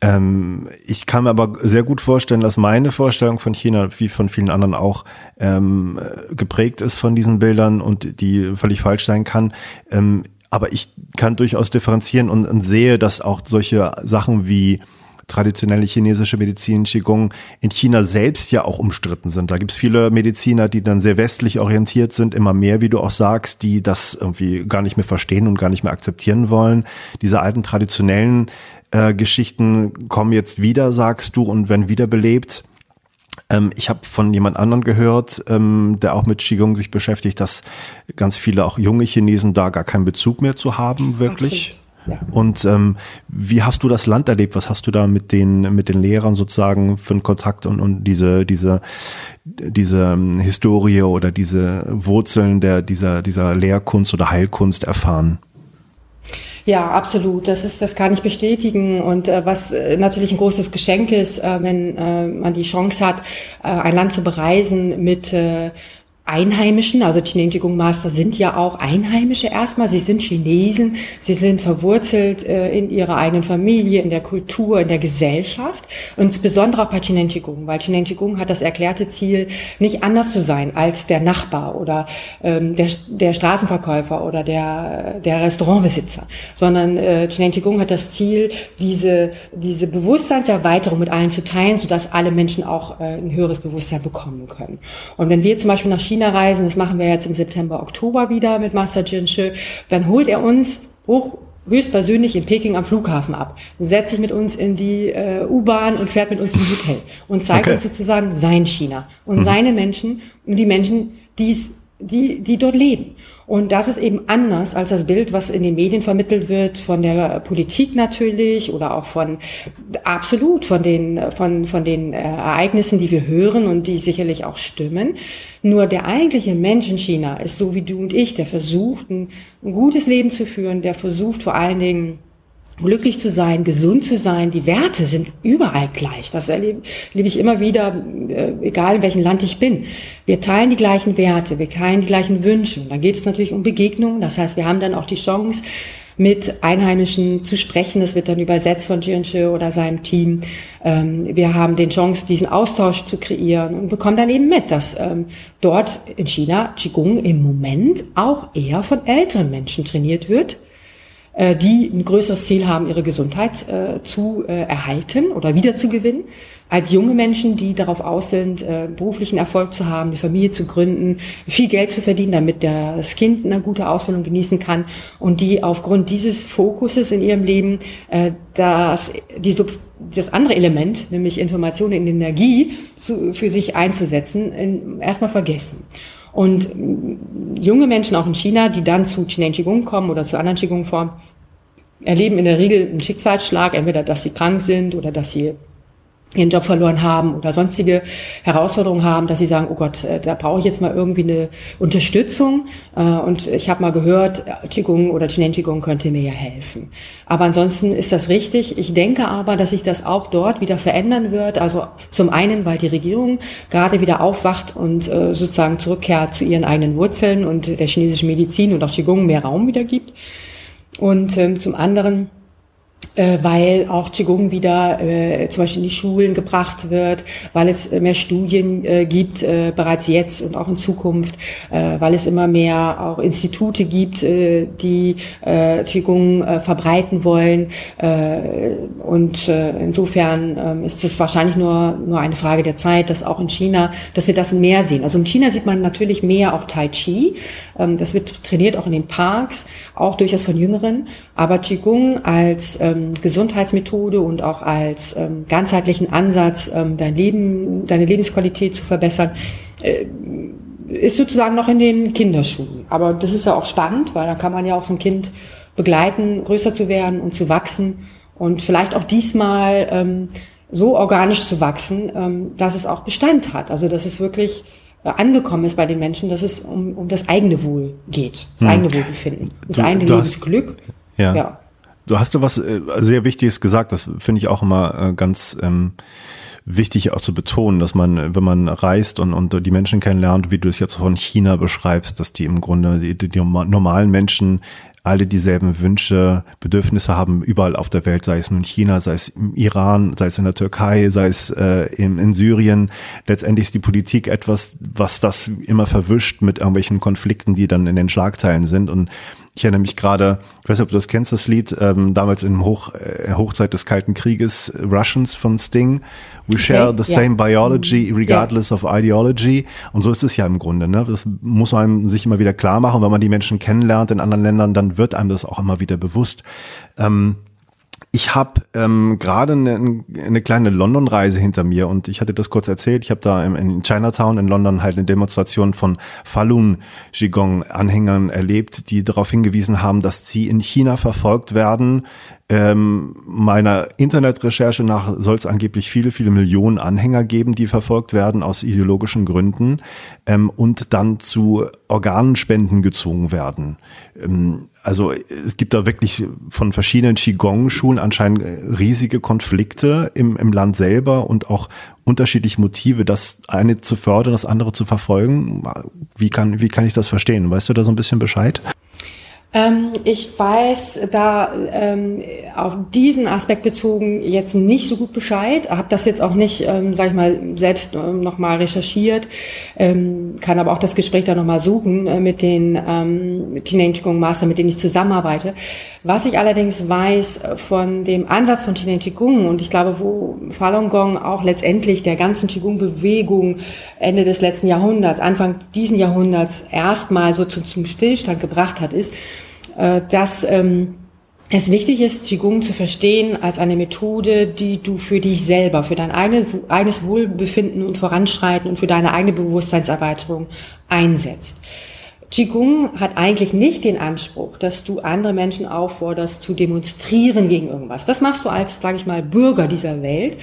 Ähm, ich kann mir aber sehr gut vorstellen, dass meine Vorstellung von China, wie von vielen anderen auch, ähm, geprägt ist von diesen Bildern und die völlig falsch sein kann. Ähm, aber ich kann durchaus differenzieren und, und sehe, dass auch solche Sachen wie traditionelle chinesische Medizin, Qigong, in China selbst ja auch umstritten sind. Da gibt es viele Mediziner, die dann sehr westlich orientiert sind, immer mehr, wie du auch sagst, die das irgendwie gar nicht mehr verstehen und gar nicht mehr akzeptieren wollen. Diese alten traditionellen äh, Geschichten kommen jetzt wieder, sagst du, und werden wiederbelebt. Ähm, ich habe von jemand anderen gehört, ähm, der auch mit Qigong sich beschäftigt, dass ganz viele auch junge Chinesen da gar keinen Bezug mehr zu haben, wirklich. Absolut. Ja. Und ähm, wie hast du das Land erlebt? Was hast du da mit den mit den Lehrern sozusagen für einen Kontakt und, und diese diese diese ähm, Historie oder diese Wurzeln der dieser dieser Lehrkunst oder Heilkunst erfahren? Ja, absolut. Das ist, das kann ich bestätigen. Und äh, was äh, natürlich ein großes Geschenk ist, äh, wenn äh, man die Chance hat, äh, ein Land zu bereisen mit Einheimischen, also Chinesen Qigong Master sind ja auch Einheimische erstmal. Sie sind Chinesen, sie sind verwurzelt äh, in ihrer eigenen Familie, in der Kultur, in der Gesellschaft. Und insbesondere auch bei Chinesen Qigong, weil Chinesen Qigong hat das erklärte Ziel, nicht anders zu sein als der Nachbar oder ähm, der, der Straßenverkäufer oder der, der Restaurantbesitzer, sondern äh, Chinesen Qigong hat das Ziel, diese, diese Bewusstseinserweiterung mit allen zu teilen, sodass alle Menschen auch äh, ein höheres Bewusstsein bekommen können. Und wenn wir zum Beispiel nach China-Reisen, das machen wir jetzt im September, Oktober wieder mit Master Jinshe, dann holt er uns hoch höchstpersönlich in Peking am Flughafen ab, setzt sich mit uns in die äh, U-Bahn und fährt mit uns zum Hotel und zeigt okay. uns sozusagen sein China und mhm. seine Menschen und die Menschen, die's, die, die dort leben. Und das ist eben anders als das Bild, was in den Medien vermittelt wird, von der Politik natürlich oder auch von, absolut von den, von, von den äh, Ereignissen, die wir hören und die sicherlich auch stimmen. Nur der eigentliche Mensch in China ist so wie du und ich, der versucht, ein, ein gutes Leben zu führen, der versucht vor allen Dingen, glücklich zu sein, gesund zu sein. Die Werte sind überall gleich. Das erlebe, erlebe ich immer wieder, äh, egal in welchem Land ich bin. Wir teilen die gleichen Werte, wir teilen die gleichen Wünsche. Und dann geht es natürlich um Begegnungen. Das heißt, wir haben dann auch die Chance, mit Einheimischen zu sprechen. Das wird dann übersetzt von Jianche oder seinem Team. Ähm, wir haben den Chance, diesen Austausch zu kreieren und bekommen dann eben mit, dass ähm, dort in China Qigong im Moment auch eher von älteren Menschen trainiert wird die ein größeres Ziel haben, ihre Gesundheit äh, zu äh, erhalten oder wiederzugewinnen, als junge Menschen, die darauf aus sind, äh, beruflichen Erfolg zu haben, eine Familie zu gründen, viel Geld zu verdienen, damit das Kind eine gute Ausbildung genießen kann und die aufgrund dieses Fokuses in ihrem Leben äh, das, die das andere Element, nämlich Information in Energie, zu, für sich einzusetzen, in, erstmal vergessen. Und junge Menschen auch in China, die dann zu Chinese Qigong kommen oder zu anderen Qigong-Formen, erleben in der Regel einen Schicksalsschlag, entweder dass sie krank sind oder dass sie ihren Job verloren haben oder sonstige Herausforderungen haben, dass sie sagen, oh Gott, äh, da brauche ich jetzt mal irgendwie eine Unterstützung. Äh, und ich habe mal gehört, Qigong oder Chinen Qigong könnte mir ja helfen. Aber ansonsten ist das richtig. Ich denke aber, dass sich das auch dort wieder verändern wird. Also zum einen, weil die Regierung gerade wieder aufwacht und äh, sozusagen zurückkehrt zu ihren eigenen Wurzeln und der chinesischen Medizin und auch Qigong mehr Raum wieder gibt. Und ähm, zum anderen, äh, weil auch Qigong wieder äh, zum Beispiel in die Schulen gebracht wird, weil es mehr Studien äh, gibt, äh, bereits jetzt und auch in Zukunft, äh, weil es immer mehr auch Institute gibt, äh, die äh, Qigong äh, verbreiten wollen. Äh, und äh, insofern äh, ist es wahrscheinlich nur, nur eine Frage der Zeit, dass auch in China, dass wir das mehr sehen. Also in China sieht man natürlich mehr auch Tai Chi. Ähm, das wird trainiert auch in den Parks, auch durchaus von Jüngeren. Aber Qigong als ähm, Gesundheitsmethode und auch als ähm, ganzheitlichen Ansatz, ähm, dein Leben, deine Lebensqualität zu verbessern, äh, ist sozusagen noch in den Kinderschuhen. Aber das ist ja auch spannend, weil da kann man ja auch so ein Kind begleiten, größer zu werden und zu wachsen und vielleicht auch diesmal ähm, so organisch zu wachsen, ähm, dass es auch Bestand hat. Also dass es wirklich äh, angekommen ist bei den Menschen, dass es um, um das eigene Wohl geht, das hm. eigene Wohlbefinden, das du, eigene du Lebensglück. Ja. ja. Du hast da was äh, sehr Wichtiges gesagt, das finde ich auch immer äh, ganz ähm, wichtig auch zu betonen, dass man, wenn man reist und, und die Menschen kennenlernt, wie du es jetzt von China beschreibst, dass die im Grunde die, die normalen Menschen alle dieselben Wünsche, Bedürfnisse haben überall auf der Welt, sei es nun China, sei es im Iran, sei es in der Türkei, sei es äh, in, in Syrien. Letztendlich ist die Politik etwas, was das immer verwischt mit irgendwelchen Konflikten, die dann in den Schlagzeilen sind. Und ich erinnere mich gerade, ich weiß nicht, ob du das kennst, das Lied, ähm, damals in Hoch, äh, Hochzeit des Kalten Krieges, Russians von Sting. We share the same ja. biology regardless ja. of ideology. Und so ist es ja im Grunde. Ne? Das muss man sich immer wieder klar machen. Wenn man die Menschen kennenlernt in anderen Ländern, dann wird einem das auch immer wieder bewusst. Ähm, ich habe ähm, gerade eine, eine kleine London-Reise hinter mir und ich hatte das kurz erzählt. Ich habe da im, in Chinatown in London halt eine Demonstration von Falun Qigong-Anhängern erlebt, die darauf hingewiesen haben, dass sie in China verfolgt werden, ähm, meiner Internetrecherche nach soll es angeblich viele, viele Millionen Anhänger geben, die verfolgt werden aus ideologischen Gründen ähm, und dann zu Organspenden gezwungen werden. Ähm, also es gibt da wirklich von verschiedenen Qigong-Schulen, anscheinend riesige Konflikte im, im Land selber und auch unterschiedliche Motive, das eine zu fördern, das andere zu verfolgen. Wie kann, wie kann ich das verstehen? Weißt du da so ein bisschen Bescheid? Ähm, ich weiß da ähm, auf diesen Aspekt bezogen jetzt nicht so gut Bescheid, habe das jetzt auch nicht, ähm, sag ich mal, selbst ähm, nochmal recherchiert, ähm, kann aber auch das Gespräch da nochmal suchen äh, mit den ähm, Teenage Qigong Master, mit denen ich zusammenarbeite. Was ich allerdings weiß von dem Ansatz von Teenage Qigong und ich glaube, wo Falun Gong auch letztendlich der ganzen Qigong-Bewegung Ende des letzten Jahrhunderts, Anfang diesen Jahrhunderts erstmal so zum, zum Stillstand gebracht hat, ist, äh, dass ähm, es wichtig ist, Qigong zu verstehen als eine Methode, die du für dich selber, für dein eigenes Wohlbefinden und Voranschreiten und für deine eigene Bewusstseinserweiterung einsetzt. Qigong hat eigentlich nicht den Anspruch, dass du andere Menschen aufforderst zu demonstrieren gegen irgendwas. Das machst du als, sage ich mal, Bürger dieser Welt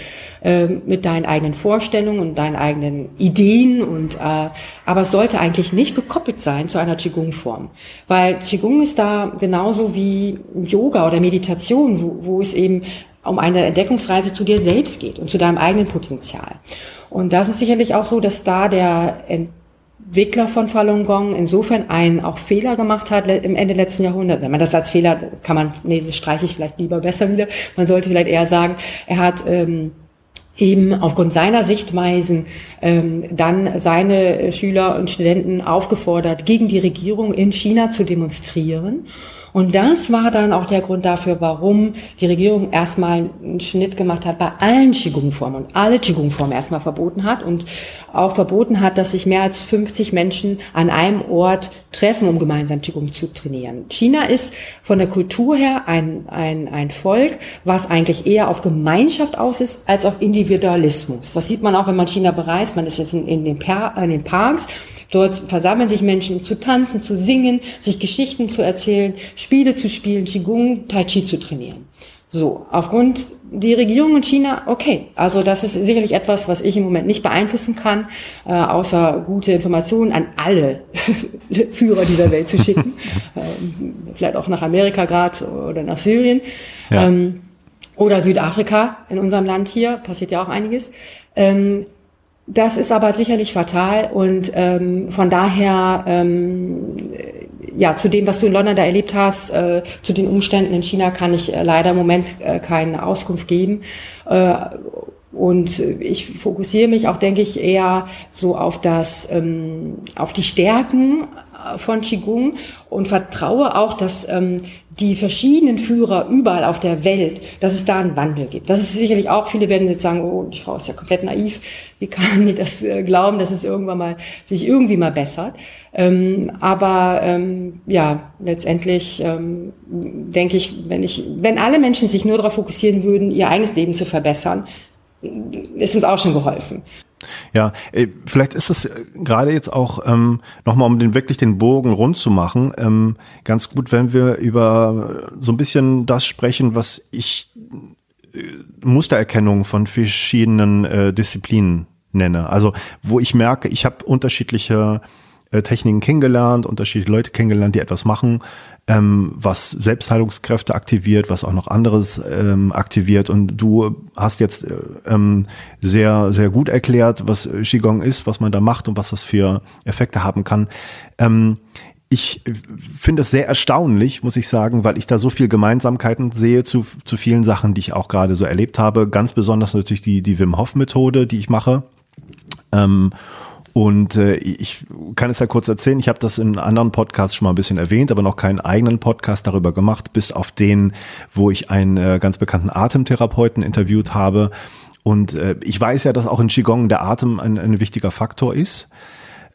äh, mit deinen eigenen Vorstellungen und deinen eigenen Ideen und äh, aber es sollte eigentlich nicht gekoppelt sein zu einer Qigong-Form, weil Qigong ist da genauso wie Yoga oder Meditation, wo, wo es eben um eine Entdeckungsreise zu dir selbst geht und zu deinem eigenen Potenzial. Und das ist sicherlich auch so, dass da der Entwickler von Falun Gong insofern einen auch Fehler gemacht hat im Ende letzten Jahrhunderts. Wenn man das als Fehler kann man, nee, das streiche ich vielleicht lieber besser wieder. Man sollte vielleicht eher sagen, er hat ähm, eben aufgrund seiner Sichtweisen ähm, dann seine Schüler und Studenten aufgefordert, gegen die Regierung in China zu demonstrieren und das war dann auch der Grund dafür, warum die Regierung erstmal einen Schnitt gemacht hat bei allen Qigong-Formen und alle Qigong-Formen erstmal verboten hat und auch verboten hat, dass sich mehr als 50 Menschen an einem Ort treffen, um gemeinsam Qigong zu trainieren. China ist von der Kultur her ein, ein, ein Volk, was eigentlich eher auf Gemeinschaft aus ist, als auf Individualismus. Das sieht man auch, wenn man China bereist. Man ist jetzt in, in, den, per in den Parks Dort versammeln sich Menschen, um zu tanzen, zu singen, sich Geschichten zu erzählen, Spiele zu spielen, Qigong, Tai Chi zu trainieren. So, aufgrund die Regierung in China, okay, also das ist sicherlich etwas, was ich im Moment nicht beeinflussen kann, äh, außer gute Informationen an alle Führer dieser Welt zu schicken, ähm, vielleicht auch nach Amerika gerade oder nach Syrien ja. ähm, oder Südafrika in unserem Land hier, passiert ja auch einiges. Ähm, das ist aber sicherlich fatal und ähm, von daher ähm, ja zu dem, was du in London da erlebt hast, äh, zu den Umständen in China kann ich äh, leider im Moment äh, keine Auskunft geben. Äh, und ich fokussiere mich auch, denke ich, eher so auf das, ähm, auf die Stärken von Qigong und vertraue auch, dass ähm, die verschiedenen Führer überall auf der Welt, dass es da einen Wandel gibt. Das ist sicherlich auch, viele werden jetzt sagen, oh, die Frau ist ja komplett naiv. Wie kann mir das äh, glauben, dass es irgendwann mal, sich irgendwie mal bessert? Ähm, aber ähm, ja, letztendlich ähm, denke ich, wenn ich, wenn alle Menschen sich nur darauf fokussieren würden, ihr eigenes Leben zu verbessern, ist uns auch schon geholfen. Ja, äh, vielleicht ist es äh, gerade jetzt auch ähm, nochmal, um den wirklich den Bogen rund zu machen, ähm, ganz gut, wenn wir über so ein bisschen das sprechen, was ich äh, Mustererkennung von verschiedenen äh, Disziplinen nenne. Also wo ich merke, ich habe unterschiedliche äh, Techniken kennengelernt, unterschiedliche Leute kennengelernt, die etwas machen, ähm, was Selbstheilungskräfte aktiviert, was auch noch anderes ähm, aktiviert. Und du hast jetzt äh, ähm, sehr, sehr gut erklärt, was Qigong ist, was man da macht und was das für Effekte haben kann. Ähm, ich finde es sehr erstaunlich, muss ich sagen, weil ich da so viel Gemeinsamkeiten sehe zu, zu vielen Sachen, die ich auch gerade so erlebt habe. Ganz besonders natürlich die, die Wim Hof Methode, die ich mache. Und äh, ich kann es ja kurz erzählen, ich habe das in anderen Podcasts schon mal ein bisschen erwähnt, aber noch keinen eigenen Podcast darüber gemacht, bis auf den, wo ich einen äh, ganz bekannten Atemtherapeuten interviewt habe. Und äh, ich weiß ja, dass auch in Qigong der Atem ein, ein wichtiger Faktor ist.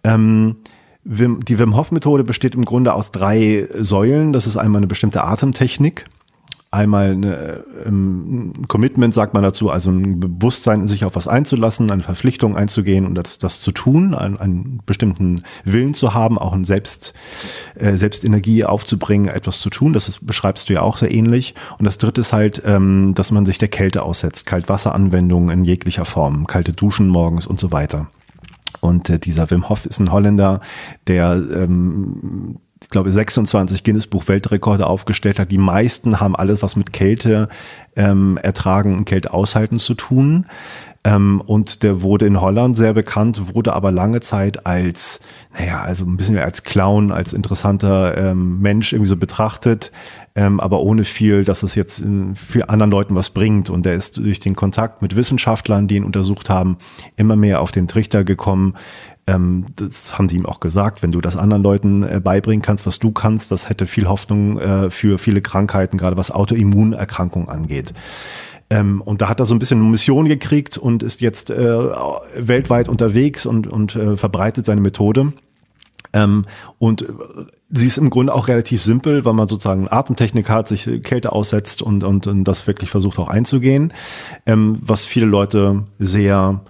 Ähm, Wim, die Wim Hof Methode besteht im Grunde aus drei Säulen. Das ist einmal eine bestimmte Atemtechnik einmal eine, ein Commitment, sagt man dazu, also ein Bewusstsein, sich auf was einzulassen, eine Verpflichtung einzugehen und das, das zu tun, einen, einen bestimmten Willen zu haben, auch ein Selbst, äh, Selbstenergie aufzubringen, etwas zu tun. Das ist, beschreibst du ja auch sehr ähnlich. Und das dritte ist halt, ähm, dass man sich der Kälte aussetzt, Kaltwasseranwendungen in jeglicher Form, kalte Duschen morgens und so weiter. Und äh, dieser Wim Hof ist ein Holländer, der ähm, ich glaube, 26 Guinness-Buch-Weltrekorde aufgestellt hat. Die meisten haben alles, was mit Kälte ähm, ertragen und Kälte aushalten zu tun. Ähm, und der wurde in Holland sehr bekannt, wurde aber lange Zeit als, naja, also ein bisschen als Clown, als interessanter ähm, Mensch irgendwie so betrachtet, ähm, aber ohne viel, dass es jetzt für anderen Leuten was bringt. Und der ist durch den Kontakt mit Wissenschaftlern, die ihn untersucht haben, immer mehr auf den Trichter gekommen. Ähm, das haben sie ihm auch gesagt, wenn du das anderen Leuten äh, beibringen kannst, was du kannst, das hätte viel Hoffnung äh, für viele Krankheiten, gerade was Autoimmunerkrankungen angeht. Ähm, und da hat er so ein bisschen eine Mission gekriegt und ist jetzt äh, weltweit unterwegs und, und äh, verbreitet seine Methode. Ähm, und sie ist im Grunde auch relativ simpel, weil man sozusagen Atemtechnik hat, sich Kälte aussetzt und, und, und das wirklich versucht auch einzugehen. Ähm, was viele Leute sehr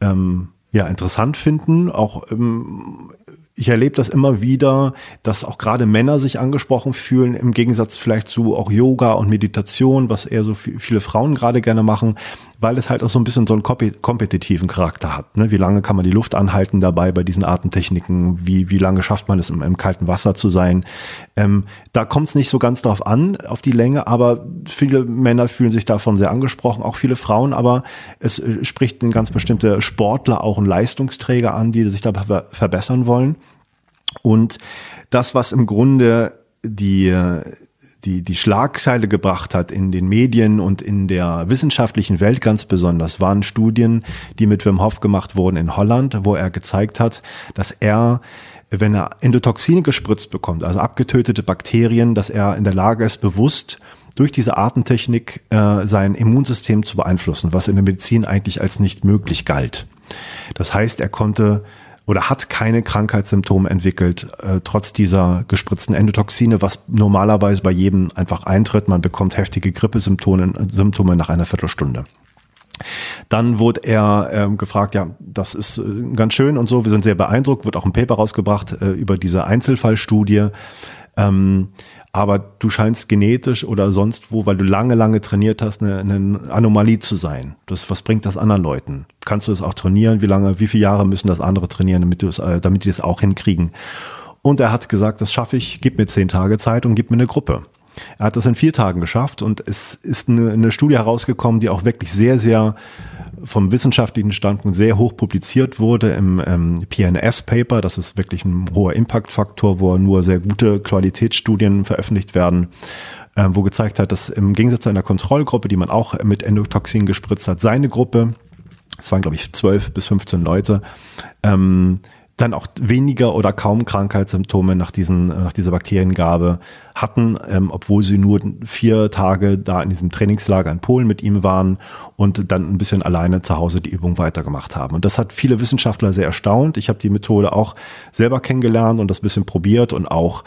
ähm, ja, interessant finden, auch ähm, ich erlebe das immer wieder, dass auch gerade Männer sich angesprochen fühlen, im Gegensatz vielleicht zu auch Yoga und Meditation, was eher so viele Frauen gerade gerne machen, weil es halt auch so ein bisschen so einen kompetitiven Charakter hat. Ne? Wie lange kann man die Luft anhalten dabei bei diesen Atemtechniken? Wie, wie lange schafft man es, im, im kalten Wasser zu sein? Ähm, da kommt es nicht so ganz darauf an, auf die Länge, aber viele Männer fühlen sich davon sehr angesprochen, auch viele Frauen, aber es äh, spricht ein ganz bestimmte Sportler, auch ein Leistungsträger an, die sich da verbessern wollen. Und das, was im Grunde die, die, die Schlagzeile gebracht hat in den Medien und in der wissenschaftlichen Welt ganz besonders, waren Studien, die mit Wim Hof gemacht wurden in Holland, wo er gezeigt hat, dass er wenn er Endotoxine gespritzt bekommt, also abgetötete Bakterien, dass er in der Lage ist, bewusst durch diese Artentechnik äh, sein Immunsystem zu beeinflussen, was in der Medizin eigentlich als nicht möglich galt. Das heißt, er konnte oder hat keine Krankheitssymptome entwickelt, äh, trotz dieser gespritzten Endotoxine, was normalerweise bei jedem einfach eintritt. Man bekommt heftige Grippesymptome Symptome nach einer Viertelstunde. Dann wurde er ähm, gefragt, ja, das ist äh, ganz schön und so, wir sind sehr beeindruckt, wird auch ein Paper rausgebracht äh, über diese Einzelfallstudie. Ähm, aber du scheinst genetisch oder sonst wo, weil du lange, lange trainiert hast, eine, eine Anomalie zu sein. Das, was bringt das anderen Leuten? Kannst du es auch trainieren? Wie lange, wie viele Jahre müssen das andere trainieren, damit, du es, äh, damit die es auch hinkriegen? Und er hat gesagt, das schaffe ich, gib mir zehn Tage Zeit und gib mir eine Gruppe. Er hat das in vier Tagen geschafft und es ist eine, eine Studie herausgekommen, die auch wirklich sehr, sehr vom wissenschaftlichen Standpunkt sehr hoch publiziert wurde im ähm, PNS-Paper. Das ist wirklich ein hoher Impact-Faktor, wo nur sehr gute Qualitätsstudien veröffentlicht werden, äh, wo gezeigt hat, dass im Gegensatz zu einer Kontrollgruppe, die man auch mit Endotoxin gespritzt hat, seine Gruppe, es waren glaube ich 12 bis 15 Leute, ähm, dann auch weniger oder kaum Krankheitssymptome nach, diesen, nach dieser Bakteriengabe hatten, ähm, obwohl sie nur vier Tage da in diesem Trainingslager in Polen mit ihm waren und dann ein bisschen alleine zu Hause die Übung weitergemacht haben. Und das hat viele Wissenschaftler sehr erstaunt. Ich habe die Methode auch selber kennengelernt und das bisschen probiert und auch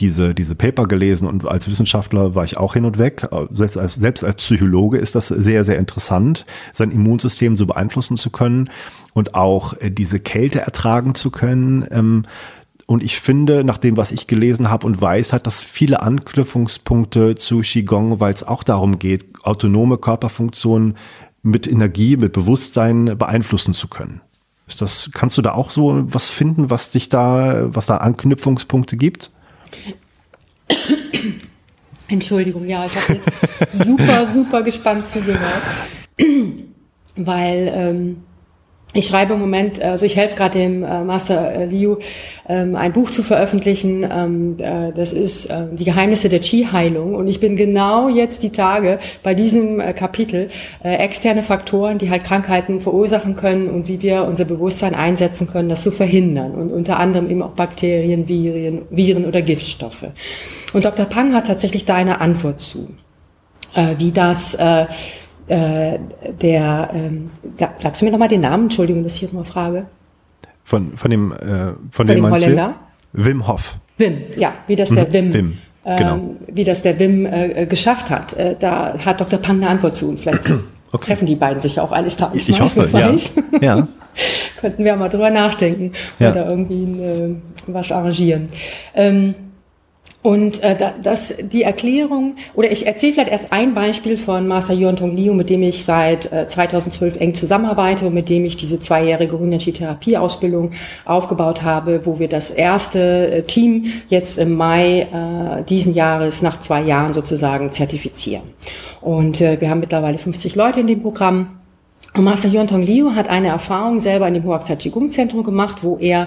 diese, diese Paper gelesen und als Wissenschaftler war ich auch hin und weg. Selbst als, selbst als Psychologe ist das sehr, sehr interessant, sein Immunsystem so beeinflussen zu können und auch äh, diese Kälte ertragen zu können. Ähm, und ich finde, nach dem, was ich gelesen habe und weiß, hat das viele Anknüpfungspunkte zu Qigong, weil es auch darum geht, autonome Körperfunktionen mit Energie, mit Bewusstsein beeinflussen zu können. Ist das, kannst du da auch so was finden, was dich da, was da Anknüpfungspunkte gibt? Entschuldigung, ja, ich habe jetzt super, super gespannt zugehört, weil ähm, ich schreibe im Moment, also ich helfe gerade dem äh, Master äh, Liu, ähm, ein Buch zu veröffentlichen. Ähm, äh, das ist äh, die Geheimnisse der Qi-Heilung. Und ich bin genau jetzt die Tage bei diesem äh, Kapitel äh, externe Faktoren, die halt Krankheiten verursachen können und wie wir unser Bewusstsein einsetzen können, das zu verhindern. Und unter anderem eben auch Bakterien, Viren, Viren oder Giftstoffe. Und Dr. Pang hat tatsächlich da eine Antwort zu, äh, wie das äh, der, ähm, sagst du mir nochmal den Namen? Entschuldigung, dass ich jetzt mal frage. Von, von dem, äh, von, von dem, dem Holländer? Wim Hof. Wim, ja, wie das der mhm, Wim, Wim genau. ähm, wie das der Wim äh, geschafft hat. Äh, da hat Dr. Pang eine Antwort zu und vielleicht okay. treffen die beiden sich auch eines Tages. Ich, ich hoffe, ja. ja. Könnten wir mal drüber nachdenken ja. oder irgendwie äh, was arrangieren. Ähm, Und äh, das, die Erklärung, oder ich erzähle vielleicht erst ein Beispiel von Master Yontong Liu, mit dem ich seit äh, 2012 eng zusammenarbeite und mit dem ich diese zweijährige Hunyachi-Therapieausbildung aufgebaut habe, wo wir das erste äh, Team jetzt im Mai äh, diesen Jahres nach zwei Jahren sozusagen zertifizieren. Und äh, wir haben mittlerweile 50 Leute in dem Programm. Und Master Yontong Liu hat eine Erfahrung selber in dem Huaxia Qigong Zentrum gemacht, wo er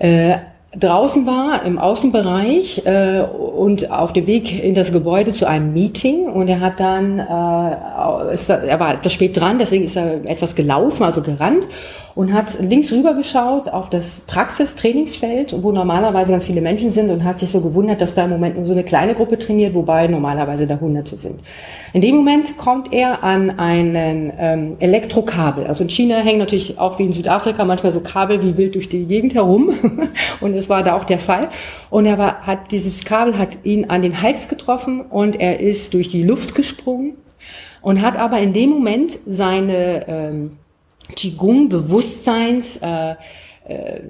äh, draußen war im Außenbereich äh, und auf dem Weg in das Gebäude zu einem Meeting. Und er hat dann, äh, ist, er war etwas spät dran, deswegen ist er etwas gelaufen, also gerannt und hat links rüber geschaut auf das Praxistrainingsfeld, wo normalerweise ganz viele Menschen sind und hat sich so gewundert, dass da im Moment nur so eine kleine Gruppe trainiert, wobei normalerweise da Hunderte sind. In dem Moment kommt er an einen ähm, Elektrokabel. Also in China hängen natürlich auch wie in Südafrika manchmal so Kabel wie wild durch die Gegend herum und das war da auch der Fall. Und er war, hat dieses Kabel hat ihn an den Hals getroffen und er ist durch die Luft gesprungen und hat aber in dem Moment seine ähm, Qigong-Bewusstseins äh, äh,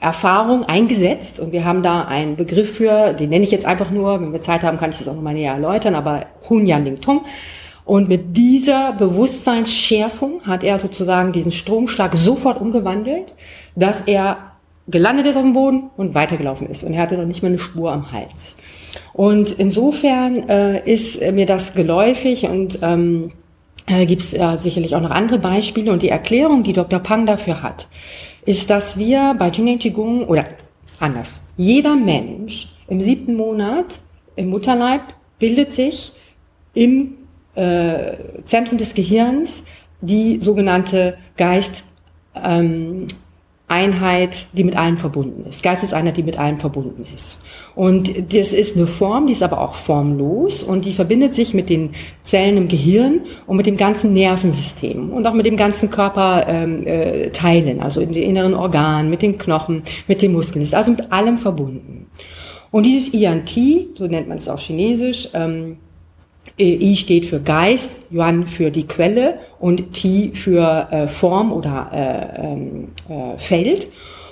Erfahrung eingesetzt und wir haben da einen Begriff für, den nenne ich jetzt einfach nur, wenn wir Zeit haben, kann ich das auch nochmal näher erläutern, aber Hunyan Ling Tong. Und mit dieser Bewusstseinsschärfung hat er sozusagen diesen Stromschlag sofort umgewandelt, dass er gelandet ist auf dem Boden und weitergelaufen ist. Und er hatte noch nicht mal eine Spur am Hals. Und insofern äh, ist mir das geläufig und ähm, äh, gibt es äh, sicherlich auch noch andere Beispiele. Und die Erklärung, die Dr. Pang dafür hat, ist, dass wir bei Jinei Qigong, oder anders, jeder Mensch im siebten Monat im Mutterleib bildet sich im äh, Zentrum des Gehirns die sogenannte Geist, ähm, Einheit, die mit allem verbunden ist. Geisteseinheit, die mit allem verbunden ist. Und das ist eine Form, die ist aber auch formlos und die verbindet sich mit den Zellen im Gehirn und mit dem ganzen Nervensystem und auch mit dem ganzen Körperteilen, ähm, äh, Teilen, also in den inneren Organen, mit den Knochen, mit den Muskeln, ist also mit allem verbunden. Und dieses INT, so nennt man es auf Chinesisch, ähm, äh, I steht für Geist, Yuan für die Quelle und Ti für äh, Form oder äh, ähm, äh, Feld.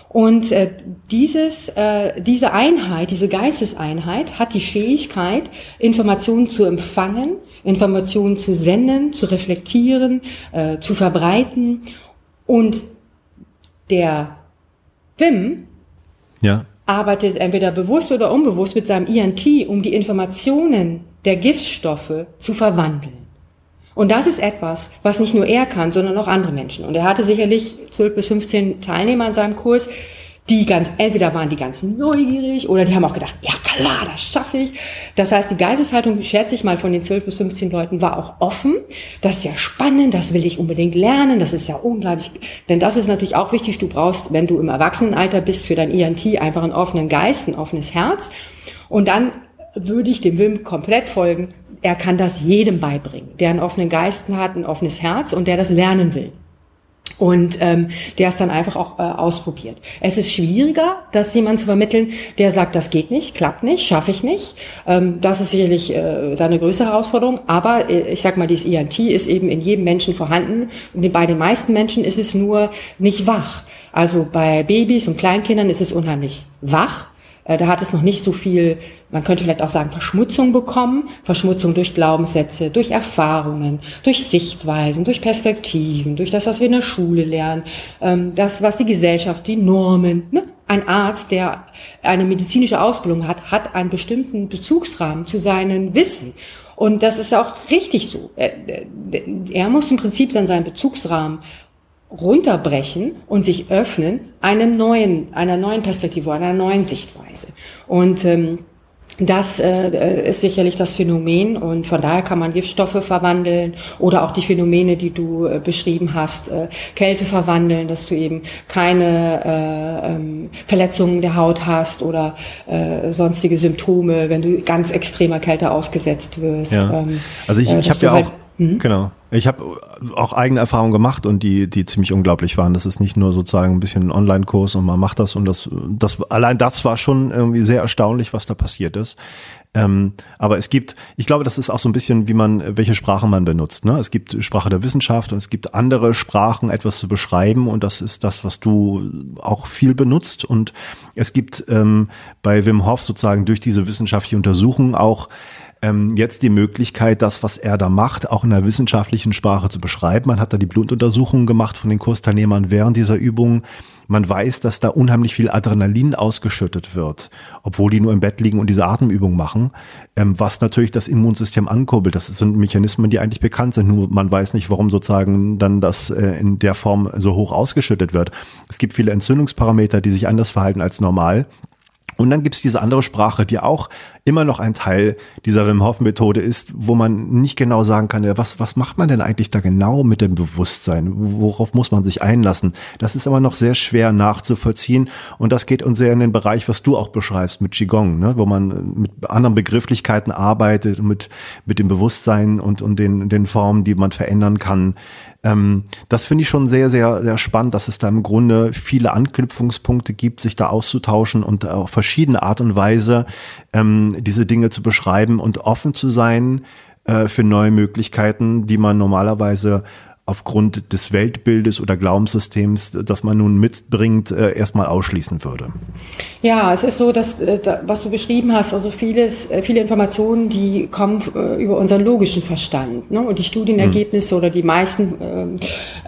Und äh, dieses, äh, diese Einheit, diese Geisteseinheit hat die Fähigkeit, Informationen zu empfangen, Informationen zu senden, zu reflektieren, äh, zu verbreiten. Und der Wim ja. arbeitet entweder bewusst oder unbewusst mit seinem INT, um die Informationen der Giftstoffe zu verwandeln. Und das ist etwas, was nicht nur er kann, sondern auch andere Menschen. Und er hatte sicherlich 12 bis 15 Teilnehmer an seinem Kurs, die ganz, entweder waren die ganz neugierig oder die haben auch gedacht, ja klar, das schaffe ich. Das heißt, die Geisteshaltung, schätze ich mal, von den 12 bis 15 Leuten war auch offen. Das ist ja spannend, das will ich unbedingt lernen, das ist ja unglaublich. Denn das ist natürlich auch wichtig, du brauchst, wenn du im Erwachsenenalter bist, für dein INT einfach einen offenen Geist, ein offenes Herz. Und dann würde ich dem Wim komplett folgen. Er kann das jedem beibringen, der einen offenen Geist hat, ein offenes Herz und der das lernen will. Und ähm, der es dann einfach auch äh, ausprobiert. Es ist schwieriger, das jemand zu vermitteln, der sagt, das geht nicht, klappt nicht, schaffe ich nicht. Ähm, das ist sicherlich äh, da eine größere Herausforderung. Aber äh, ich sag mal, dieses ENT ist eben in jedem Menschen vorhanden. Und bei den meisten Menschen ist es nur nicht wach. Also bei Babys und Kleinkindern ist es unheimlich wach. Äh, da hat es noch nicht so viel, man könnte vielleicht auch sagen, Verschmutzung bekommen. Verschmutzung durch Glaubenssätze, durch Erfahrungen, durch Sichtweisen, durch Perspektiven, durch das, was wir in der Schule lernen, ähm, das, was die Gesellschaft, die Normen, ne? Ein Arzt, der eine medizinische Ausbildung hat, hat einen bestimmten Bezugsrahmen zu seinen Wissen. Und das ist auch richtig so. Er muss im Prinzip dann seinen Bezugsrahmen runterbrechen und sich öffnen einem neuen, einer neuen Perspektive, einer neuen Sichtweise. Und ähm, das äh, ist sicherlich das Phänomen und von daher kann man Giftstoffe verwandeln oder auch die Phänomene, die du äh, beschrieben hast, äh, Kälte verwandeln, dass du eben keine äh, ähm, Verletzungen der Haut hast oder äh, sonstige Symptome, wenn du ganz extremer Kälte ausgesetzt wirst. Ja. Ähm, also ich, äh, ich habe ja halt auch Mhm. Genau. Ich habe auch eigene Erfahrungen gemacht und die, die ziemlich unglaublich waren. Das ist nicht nur sozusagen ein bisschen ein Online-Kurs und man macht das und das, das, allein das war schon irgendwie sehr erstaunlich, was da passiert ist. Ähm, aber es gibt, ich glaube, das ist auch so ein bisschen, wie man, welche Sprache man benutzt. Ne? Es gibt Sprache der Wissenschaft und es gibt andere Sprachen, etwas zu beschreiben und das ist das, was du auch viel benutzt. Und es gibt ähm, bei Wim Hof sozusagen durch diese wissenschaftliche Untersuchung auch ähm, jetzt die Möglichkeit, das, was er da macht, auch in der wissenschaftlichen Sprache zu beschreiben. Man hat da die Blutuntersuchungen gemacht von den Kursteilnehmern während dieser Übung. Man weiß, dass da unheimlich viel Adrenalin ausgeschüttet wird, obwohl die nur im Bett liegen und diese Atemübung machen, ähm, was natürlich das Immunsystem ankurbelt. Das sind Mechanismen, die eigentlich bekannt sind, nur man weiß nicht, warum sozusagen dann das äh, in der Form so hoch ausgeschüttet wird. Es gibt viele Entzündungsparameter, die sich anders verhalten als normal. Und dann gibt's diese andere Sprache, die auch immer noch ein Teil dieser Wim Hof Methode ist, wo man nicht genau sagen kann, was, was macht man denn eigentlich da genau mit dem Bewusstsein? Worauf muss man sich einlassen? Das ist immer noch sehr schwer nachzuvollziehen. Und das geht uns sehr in den Bereich, was du auch beschreibst mit Qigong, ne? wo man mit anderen Begrifflichkeiten arbeitet, mit, mit dem Bewusstsein und, und den, den Formen, die man verändern kann. Ähm, das finde ich schon sehr, sehr, sehr spannend, dass es da im Grunde viele Anknüpfungspunkte gibt, sich da auszutauschen und auf verschiedene Art und Weise ähm, diese Dinge zu beschreiben und offen zu sein äh, für neue Möglichkeiten, die man normalerweise aufgrund des Weltbildes oder Glaubenssystems, das man nun mitbringt, äh, erstmal ausschließen würde. Ja, es ist so, dass äh, was du beschrieben hast, also vieles, äh, viele Informationen, die kommen über unseren logischen Verstand. Ne? Und die Studienergebnisse hm. oder die meisten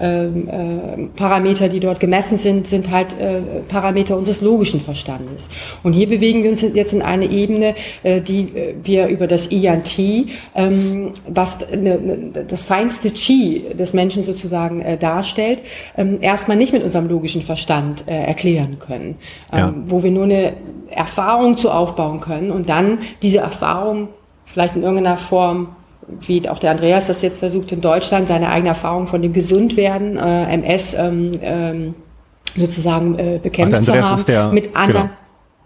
ähm, äh, Parameter, die dort gemessen sind, sind halt äh, Parameter unseres logischen Verstandes. Und hier bewegen wir uns jetzt in eine Ebene, äh, die wir über das INT, ähm, was ne, ne, das feinste Chi des Menschen Menschen sozusagen äh, darstellt, ähm, erstmal nicht mit unserem logischen Verstand äh, erklären können, ähm, ja. wo wir nur eine Erfahrung zu aufbauen können und dann diese Erfahrung vielleicht in irgendeiner Form wie auch der Andreas das jetzt versucht in Deutschland, seine eigene Erfahrung von dem Gesundwerden, äh, MS ähm, ähm, sozusagen äh, bekämpft Ach, zu haben, der, mit anderen, genau.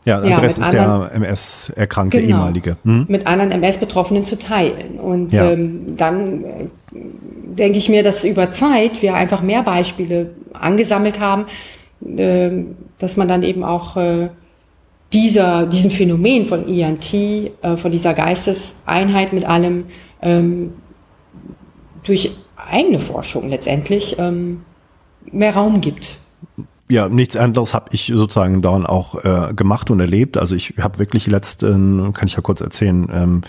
Ja, Andres ja, ist der MS-Erkrankte, genau, ehemalige. Hm? Mit anderen MS-Betroffenen zu teilen. Und ja. ähm, dann denke ich mir, dass über Zeit wir einfach mehr Beispiele angesammelt haben, äh, dass man dann eben auch äh, dieser, diesem Phänomen von INT, äh, von dieser Geisteseinheit mit allem, ähm, durch eigene Forschung letztendlich ähm, mehr Raum gibt ja, nichts anderes habe ich sozusagen dann auch äh, gemacht und erlebt. Also ich habe wirklich letzten, kann ich ja kurz erzählen, ähm,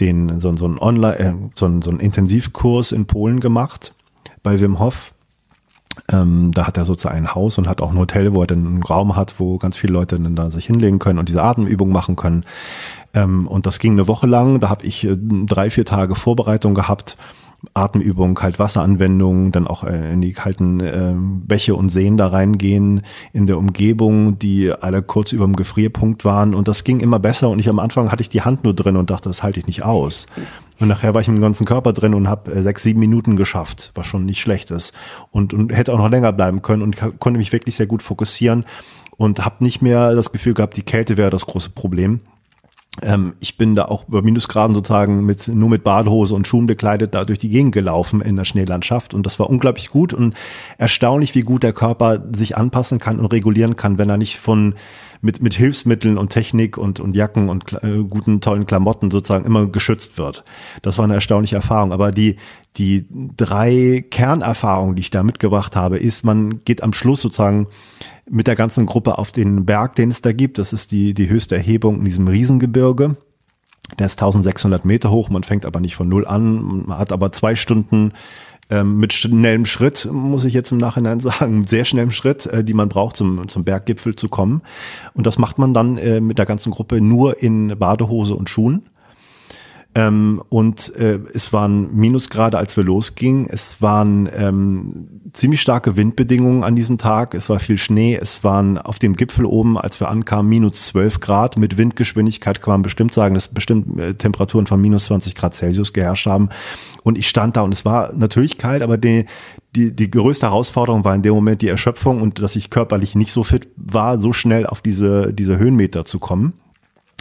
den so, so ein Online, äh, so, ein, so ein Intensivkurs in Polen gemacht bei Wim Hof. Ähm, da hat er sozusagen ein Haus und hat auch ein Hotel, wo er dann einen Raum hat, wo ganz viele Leute dann da sich hinlegen können und diese Atemübung machen können. Ähm, und das ging eine Woche lang. Da habe ich äh, drei, vier Tage Vorbereitung gehabt Atemübung, Kaltwasseranwendung, dann auch äh, in die kalten äh, Bäche und Seen da reingehen, in der Umgebung, die alle kurz über dem Gefrierpunkt waren. Und das ging immer besser. Und ich am Anfang hatte ich die Hand nur drin und dachte, das halte ich nicht aus. Und nachher war ich im ganzen Körper drin und habe äh, sechs, sieben Minuten geschafft, was schon nicht schlecht ist. Und, und hätte auch noch länger bleiben können und konnte mich wirklich sehr gut fokussieren und habe nicht mehr das Gefühl gehabt, die Kälte wäre das große Problem. Ähm, ich bin da auch über Minusgraden sozusagen mit, nur mit Badehose und Schuhen bekleidet da durch die Gegend gelaufen in der Schneelandschaft und das war unglaublich gut und erstaunlich, wie gut der Körper sich anpassen kann und regulieren kann, wenn er nicht von mit, mit Hilfsmitteln und Technik und, und Jacken und äh, guten, tollen Klamotten sozusagen immer geschützt wird. Das war eine erstaunliche Erfahrung. Aber die, die drei Kernerfahrungen, die ich da mitgebracht habe, ist, man geht am Schluss sozusagen mit der ganzen Gruppe auf den Berg, den es da gibt. Das ist die, die höchste Erhebung in diesem Riesengebirge. Der ist 1600 Meter hoch, man fängt aber nicht von null an, man hat aber zwei Stunden ähm, mit schnellem Schritt, muss ich jetzt im Nachhinein sagen, sehr schnellem Schritt, äh, die man braucht, zum, zum Berggipfel zu kommen. Und das macht man dann äh, mit der ganzen Gruppe nur in Badehose und Schuhen. Ähm, und äh, es waren Minusgrade, als wir losgingen. Es waren ähm, ziemlich starke Windbedingungen an diesem Tag. Es war viel Schnee. Es waren auf dem Gipfel oben, als wir ankamen, minus 12 Grad. Mit Windgeschwindigkeit kann man bestimmt sagen, dass bestimmt äh, Temperaturen von minus 20 Grad Celsius geherrscht haben. Und ich stand da und es war natürlich kalt, aber die, die, die größte Herausforderung war in dem Moment die Erschöpfung und dass ich körperlich nicht so fit war, so schnell auf diese, diese Höhenmeter zu kommen.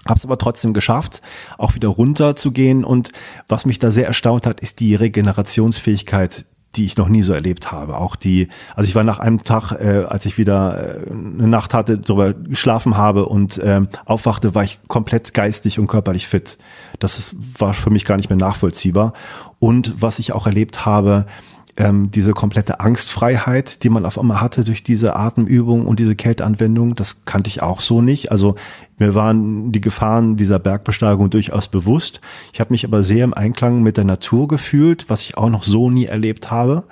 Hab's aber trotzdem geschafft, auch wieder runter zu gehen. Und was mich da sehr erstaunt hat, ist die Regenerationsfähigkeit die ich noch nie so erlebt habe. Auch die, also ich war nach einem Tag, äh, als ich wieder äh, eine Nacht hatte, darüber geschlafen habe und äh, aufwachte, war ich komplett geistig und körperlich fit. Das war für mich gar nicht mehr nachvollziehbar. Und was ich auch erlebt habe, ähm, diese komplette Angstfreiheit, die man auf einmal hatte durch diese Atemübung und diese Kälteanwendung, das kannte ich auch so nicht. Also mir waren die Gefahren dieser Bergbesteigung durchaus bewusst. Ich habe mich aber sehr im Einklang mit der Natur gefühlt, was ich auch noch so nie erlebt habe.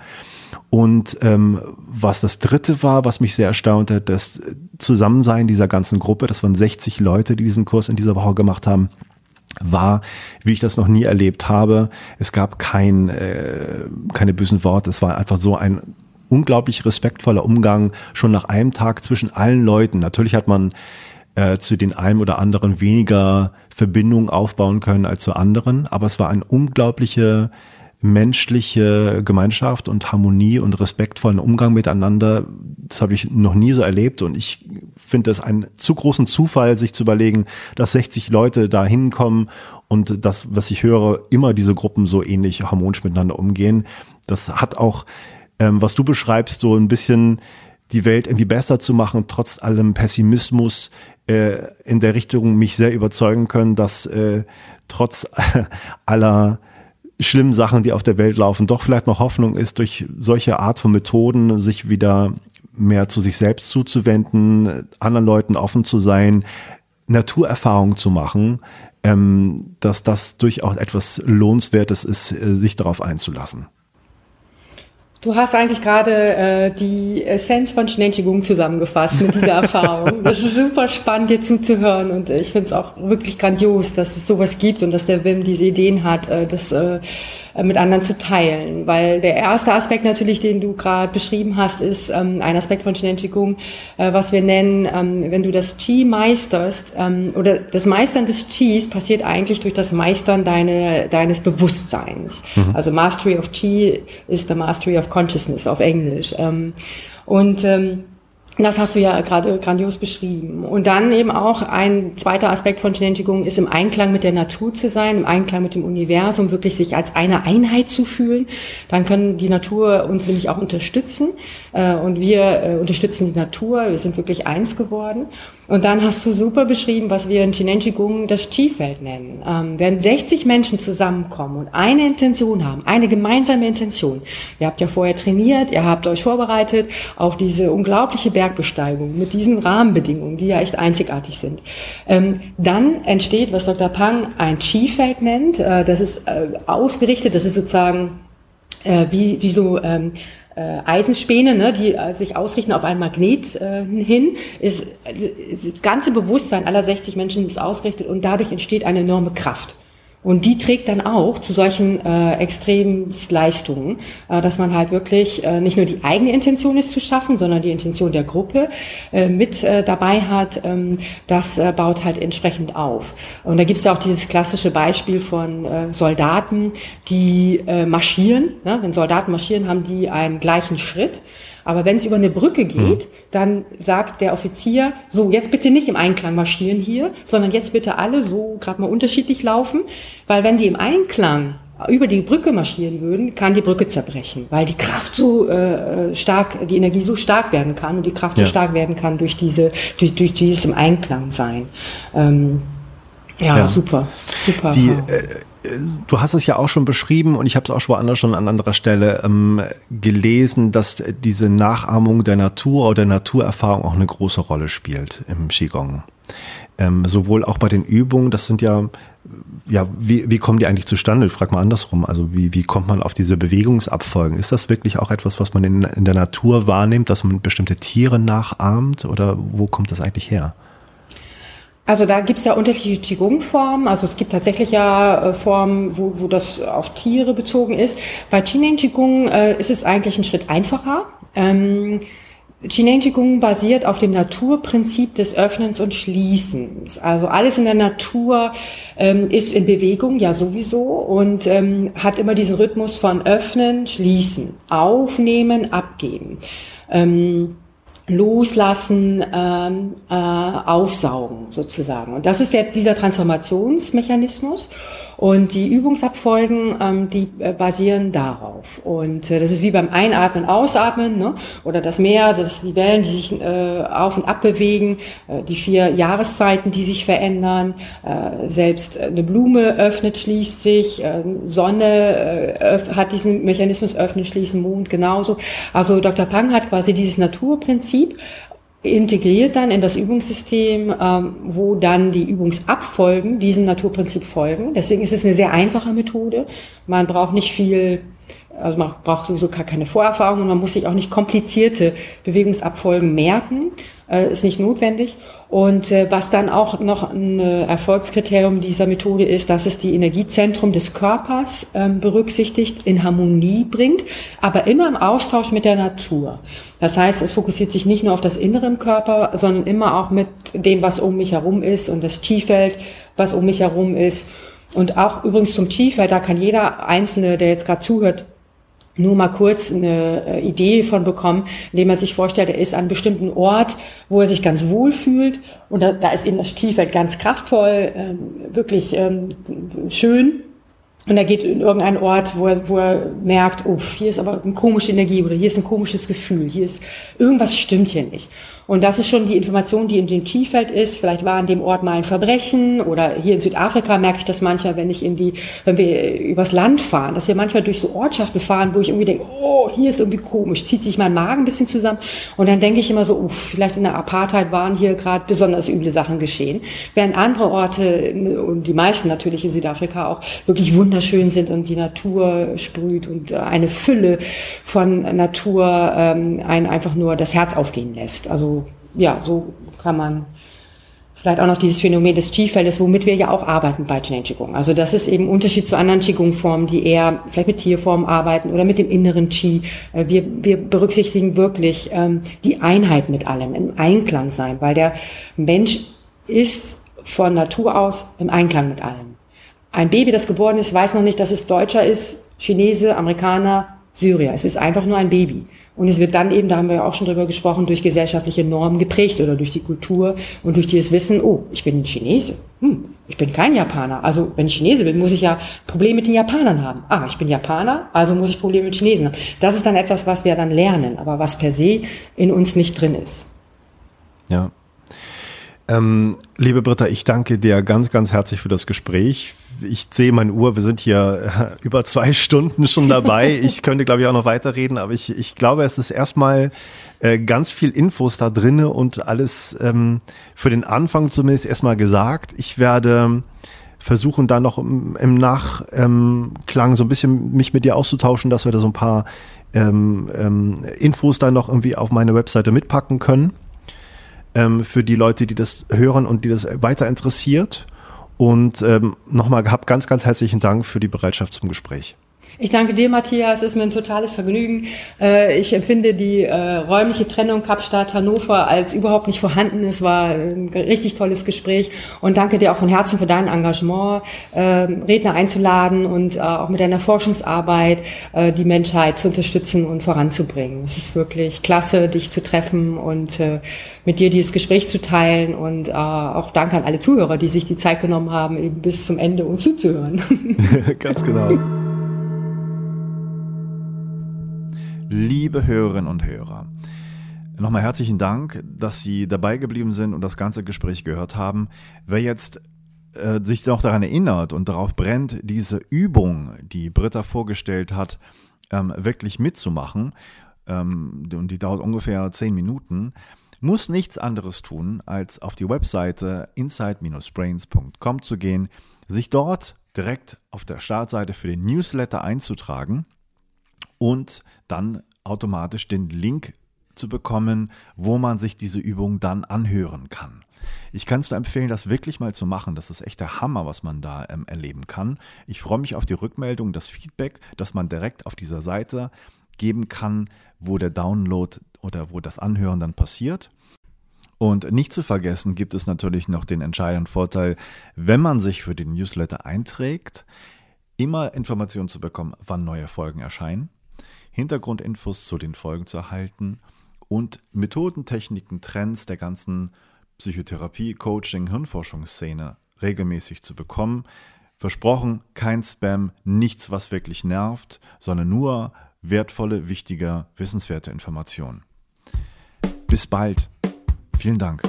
Und ähm, was das dritte war, was mich sehr erstaunte, das Zusammensein dieser ganzen Gruppe, das waren 60 Leute, die diesen Kurs in dieser Woche gemacht haben, war, wie ich das noch nie erlebt habe. Es gab kein, äh, keine bösen Worte. Es war einfach so ein unglaublich respektvoller Umgang schon nach einem Tag zwischen allen Leuten. Natürlich hat man äh, zu den einen oder anderen weniger Verbindungen aufbauen können als zu anderen, aber es war eine unglaubliche menschliche Gemeinschaft und Harmonie und respektvollen Umgang miteinander. Das habe ich noch nie so erlebt und ich finde das einen zu großen Zufall, sich zu überlegen, dass 60 Leute da hinkommen und das, was ich höre, immer diese Gruppen so ähnlich harmonisch miteinander umgehen. Das hat auch, ähm, was du beschreibst, so ein bisschen die Welt irgendwie besser zu machen, trotz allem Pessimismus äh, in der Richtung mich sehr überzeugen können, dass äh, trotz aller schlimmen Sachen, die auf der Welt laufen, doch vielleicht noch Hoffnung ist, durch solche Art von Methoden sich wieder mehr zu sich selbst zuzuwenden, anderen Leuten offen zu sein, Naturerfahrungen zu machen, ähm, dass das durchaus etwas Lohnenswertes ist, äh, sich darauf einzulassen. Du hast eigentlich gerade äh, die Essenz von Shineng zusammengefasst mit dieser Erfahrung. Das ist super spannend, dir zuzuhören und ich finde es auch wirklich grandios, dass es sowas gibt und dass der Wim diese Ideen hat, äh, das äh, äh, mit anderen zu teilen. Weil der erste Aspekt natürlich, den du gerade beschrieben hast, ist ähm, ein Aspekt von Shineng äh, was wir nennen, ähm, wenn du das Qi meisterst, ähm, oder das Meistern des Qis passiert eigentlich durch das Meistern deine, deines Bewusstseins. Mhm. Also Mastery of Qi is the Mastery of Consciousness auf Englisch. Ähm, und ähm, das hast du ja gerade grandios beschrieben. Und dann eben auch ein zweiter Aspekt von Shineng ist im Einklang mit der Natur zu sein, im Einklang mit dem Universum, wirklich sich als eine Einheit zu fühlen. Dann können die Natur uns nämlich auch unterstützen. Äh, und wir äh, unterstützen die Natur. Wir sind wirklich eins geworden. Und dann hast du super beschrieben, was wir in Chinenjigung das Chi-Feld nennen. Ähm, wenn 60 Menschen zusammenkommen und eine Intention haben, eine gemeinsame Intention, ihr habt ja vorher trainiert, ihr habt euch vorbereitet auf diese unglaubliche Bergbesteigung mit diesen Rahmenbedingungen, die ja echt einzigartig sind, ähm, dann entsteht, was Dr. Pang ein Chi-Feld nennt. Äh, das ist äh, ausgerichtet, das ist sozusagen äh, wie, wie so ähm, äh, Eisenspäne, ne, die äh, sich ausrichten auf ein Magnet äh, hin, ist, das ganze Bewusstsein aller 60 Menschen ist ausgerichtet und dadurch entsteht eine enorme Kraft. Und die trägt dann auch zu solchen äh, Extremleistungen, äh, dass man halt wirklich äh, nicht nur die eigene Intention ist zu schaffen, sondern die Intention der Gruppe äh, mit äh, dabei hat. Ähm, das äh, baut halt entsprechend auf. Und da gibt es ja auch dieses klassische Beispiel von äh, Soldaten, die äh, marschieren. Ne? Wenn Soldaten marschieren, haben die einen gleichen Schritt. Aber wenn es über eine Brücke geht, mhm. dann sagt der Offizier, so, jetzt bitte nicht im Einklang marschieren hier, sondern jetzt bitte alle so gerade mal unterschiedlich laufen, weil wenn die im Einklang über die Brücke marschieren würden, kann die Brücke zerbrechen, weil die Kraft so äh, stark, die Energie so stark werden kann und die Kraft ja. so stark werden kann durch diese, durch, durch dieses im Einklang sein. Ähm, ja, ja, super, super. Die, äh, du hast es ja auch schon beschrieben und ich habe es auch schon woanders schon an anderer Stelle ähm, gelesen, dass diese Nachahmung der Natur oder der Naturerfahrung auch eine große Rolle spielt im Qigong. Ähm, sowohl auch bei den Übungen, das sind ja, ja, wie, wie kommen die eigentlich zustande? Frag mal andersrum. Also wie, wie kommt man auf diese Bewegungsabfolgen? Ist das wirklich auch etwas, was man in, in der Natur wahrnimmt, dass man bestimmte Tiere nachahmt oder wo kommt das eigentlich her? Also da gibt's ja unterschiedliche Qigong-Formen. Also es gibt tatsächlich ja äh, Formen, wo, wo das auf Tiere bezogen ist. Bei Qineng Qigong äh, ist es eigentlich ein Schritt einfacher. Ähm, Qineng Qigong basiert auf dem Naturprinzip des Öffnens und Schließens. Also alles in der Natur ähm, ist in Bewegung, ja sowieso, und ähm, hat immer diesen Rhythmus von Öffnen, Schließen, Aufnehmen, Abgeben. Ähm, loslassen, ähm, äh, aufsaugen sozusagen. Und das ist ja dieser Transformationsmechanismus. Und die Übungsabfolgen, ähm, die äh, basieren darauf. Und äh, das ist wie beim Einatmen, Ausatmen, ne? oder das Meer, das die Wellen, die sich äh, auf und ab bewegen, äh, die vier Jahreszeiten, die sich verändern. Äh, selbst eine Blume öffnet, schließt sich, äh, Sonne äh, hat diesen Mechanismus öffnen, schließen, Mond genauso. Also Dr. Pang hat quasi dieses Naturprinzip integriert dann in das Übungssystem, ähm, wo dann die Übungsabfolgen diesem Naturprinzip folgen. Deswegen ist es eine sehr einfache Methode. Man braucht nicht viel, also man braucht sowieso gar keine Vorerfahrung und man muss sich auch nicht komplizierte Bewegungsabfolgen merken, äh, ist nicht notwendig. Und äh, was dann auch noch ein Erfolgskriterium dieser Methode ist, dass es die Energiezentrum des Körpers ähm, berücksichtigt, in Harmonie bringt, aber immer im Austausch mit der Natur. Das heißt, es fokussiert sich nicht nur auf das Innere im Körper, sondern immer auch mit dem, was um mich herum ist und das Chi-Feld, was um mich herum ist. Und auch übrigens zum Chi-Feld, da kann jeder Einzelne, der jetzt gerade zuhört, nur mal kurz eine äh, Idee von bekommen, indem man sich vorstellt, er ist an einem bestimmten Ort, wo er sich ganz wohl fühlt und da, da ist eben das Stiefel ganz kraftvoll, ähm, wirklich ähm, schön. Und er geht in irgendeinen Ort, wo er, wo er merkt, oh, hier ist aber eine komische Energie oder hier ist ein komisches Gefühl, hier ist irgendwas stimmt hier nicht. Und das ist schon die Information, die in dem Chi-Feld ist. Vielleicht war an dem Ort mal ein Verbrechen oder hier in Südafrika merke ich das manchmal, wenn ich in die, wenn wir übers Land fahren, dass wir manchmal durch so Ortschaften fahren, wo ich irgendwie denke, oh, hier ist irgendwie komisch, zieht sich mein Magen ein bisschen zusammen. Und dann denke ich immer so, uff, vielleicht in der Apartheid waren hier gerade besonders üble Sachen geschehen. Während andere Orte, und die meisten natürlich in Südafrika auch, wirklich wunderschön sind und die Natur sprüht und eine Fülle von Natur ähm, einen einfach nur das Herz aufgehen lässt. Also ja, so kann man vielleicht auch noch dieses Phänomen des Qi-Feldes, womit wir ja auch arbeiten bei Qigong. Also das ist eben Unterschied zu anderen Qigong-Formen, die eher vielleicht mit Tierformen arbeiten oder mit dem inneren Qi. Äh, wir, wir berücksichtigen wirklich ähm, die Einheit mit allem, im Einklang sein, weil der Mensch ist von Natur aus im Einklang mit allem. Ein Baby, das geboren ist, weiß noch nicht, dass es Deutscher ist, Chinese, Amerikaner, Syrier. Es ist einfach nur ein Baby. Und es wird dann eben, da haben wir ja auch schon drüber gesprochen, durch gesellschaftliche Normen geprägt oder durch die Kultur und durch dieses Wissen, oh, ich bin Chinese, hm, ich bin kein Japaner. Also wenn ich Chinese bin, muss ich ja Probleme mit den Japanern haben. Ah, ich bin Japaner, also muss ich Probleme mit Chinesen haben. Das ist dann etwas, was wir dann lernen, aber was per se in uns nicht drin ist. Ja. Ähm, liebe Britta, ich danke dir ganz, ganz herzlich für das Gespräch ich sehe meine Uhr, wir sind hier äh, über zwei Stunden schon dabei. Ich könnte, glaube ich, auch noch weiterreden, aber ich, ich glaube, es ist erstmal äh, ganz viel Infos da drinne und alles ähm, für den Anfang zumindest erstmal gesagt. Ich werde versuchen, da noch im, im Nachklang so ein bisschen mich mit dir auszutauschen, dass wir da so ein paar ähm, ähm, Infos dann noch irgendwie auf meine Webseite mitpacken können. Ähm, für die Leute, die das hören und die das weiter interessiert. Und ähm, nochmal gehabt, ganz, ganz herzlichen Dank für die Bereitschaft zum Gespräch. Ich danke dir, Matthias. Es ist mir ein totales Vergnügen. Äh, ich empfinde die äh, räumliche Trennung Kapstadt-Hannover als überhaupt nicht vorhanden. Es war ein richtig tolles Gespräch und danke dir auch von Herzen für dein Engagement, ähm, Redner einzuladen und äh, auch mit deiner Forschungsarbeit die Menschheit zu unterstützen und voranzubringen. Es ist wirklich klasse, dich zu treffen und mit dir dieses Gespräch zu teilen und auch danke an alle Zuhörer, die sich die Zeit genommen haben, eben bis zum Ende uns zuzuhören. Ganz genau. Liebe Hörerinnen und Hörer, nochmal herzlichen Dank, dass Sie dabei geblieben sind und das ganze Gespräch gehört haben. Wer jetzt äh, sich noch daran erinnert und darauf brennt, diese Übung, die Britta vorgestellt hat, ähm, wirklich mitzumachen, ähm, und die dauert ungefähr zehn Minuten, muss nichts anderes tun, als auf die Webseite inside-brains.com zu gehen, sich dort direkt auf der Startseite für den Newsletter einzutragen und dann automatisch den Link zu bekommen, wo man sich diese Übung dann anhören kann. Ich kann es nur empfehlen, das wirklich mal zu machen. Das ist echt der Hammer, was man da ähm, erleben kann. Ich freue mich auf die Rückmeldung, das Feedback, das man direkt auf dieser Seite geben kann, wo der Download oder wo das Anhören dann passiert. Und nicht zu vergessen gibt es natürlich noch den entscheidenden Vorteil, wenn man sich für den Newsletter einträgt, immer Informationen zu bekommen, wann neue Folgen erscheinen. Hintergrundinfos zu den Folgen zu erhalten und Methoden, Techniken, Trends der ganzen Psychotherapie, Coaching, Hirnforschungsszene regelmäßig zu bekommen. Versprochen, kein Spam, nichts, was wirklich nervt, sondern nur wertvolle, wichtige, wissenswerte Informationen. Bis bald. Vielen Dank.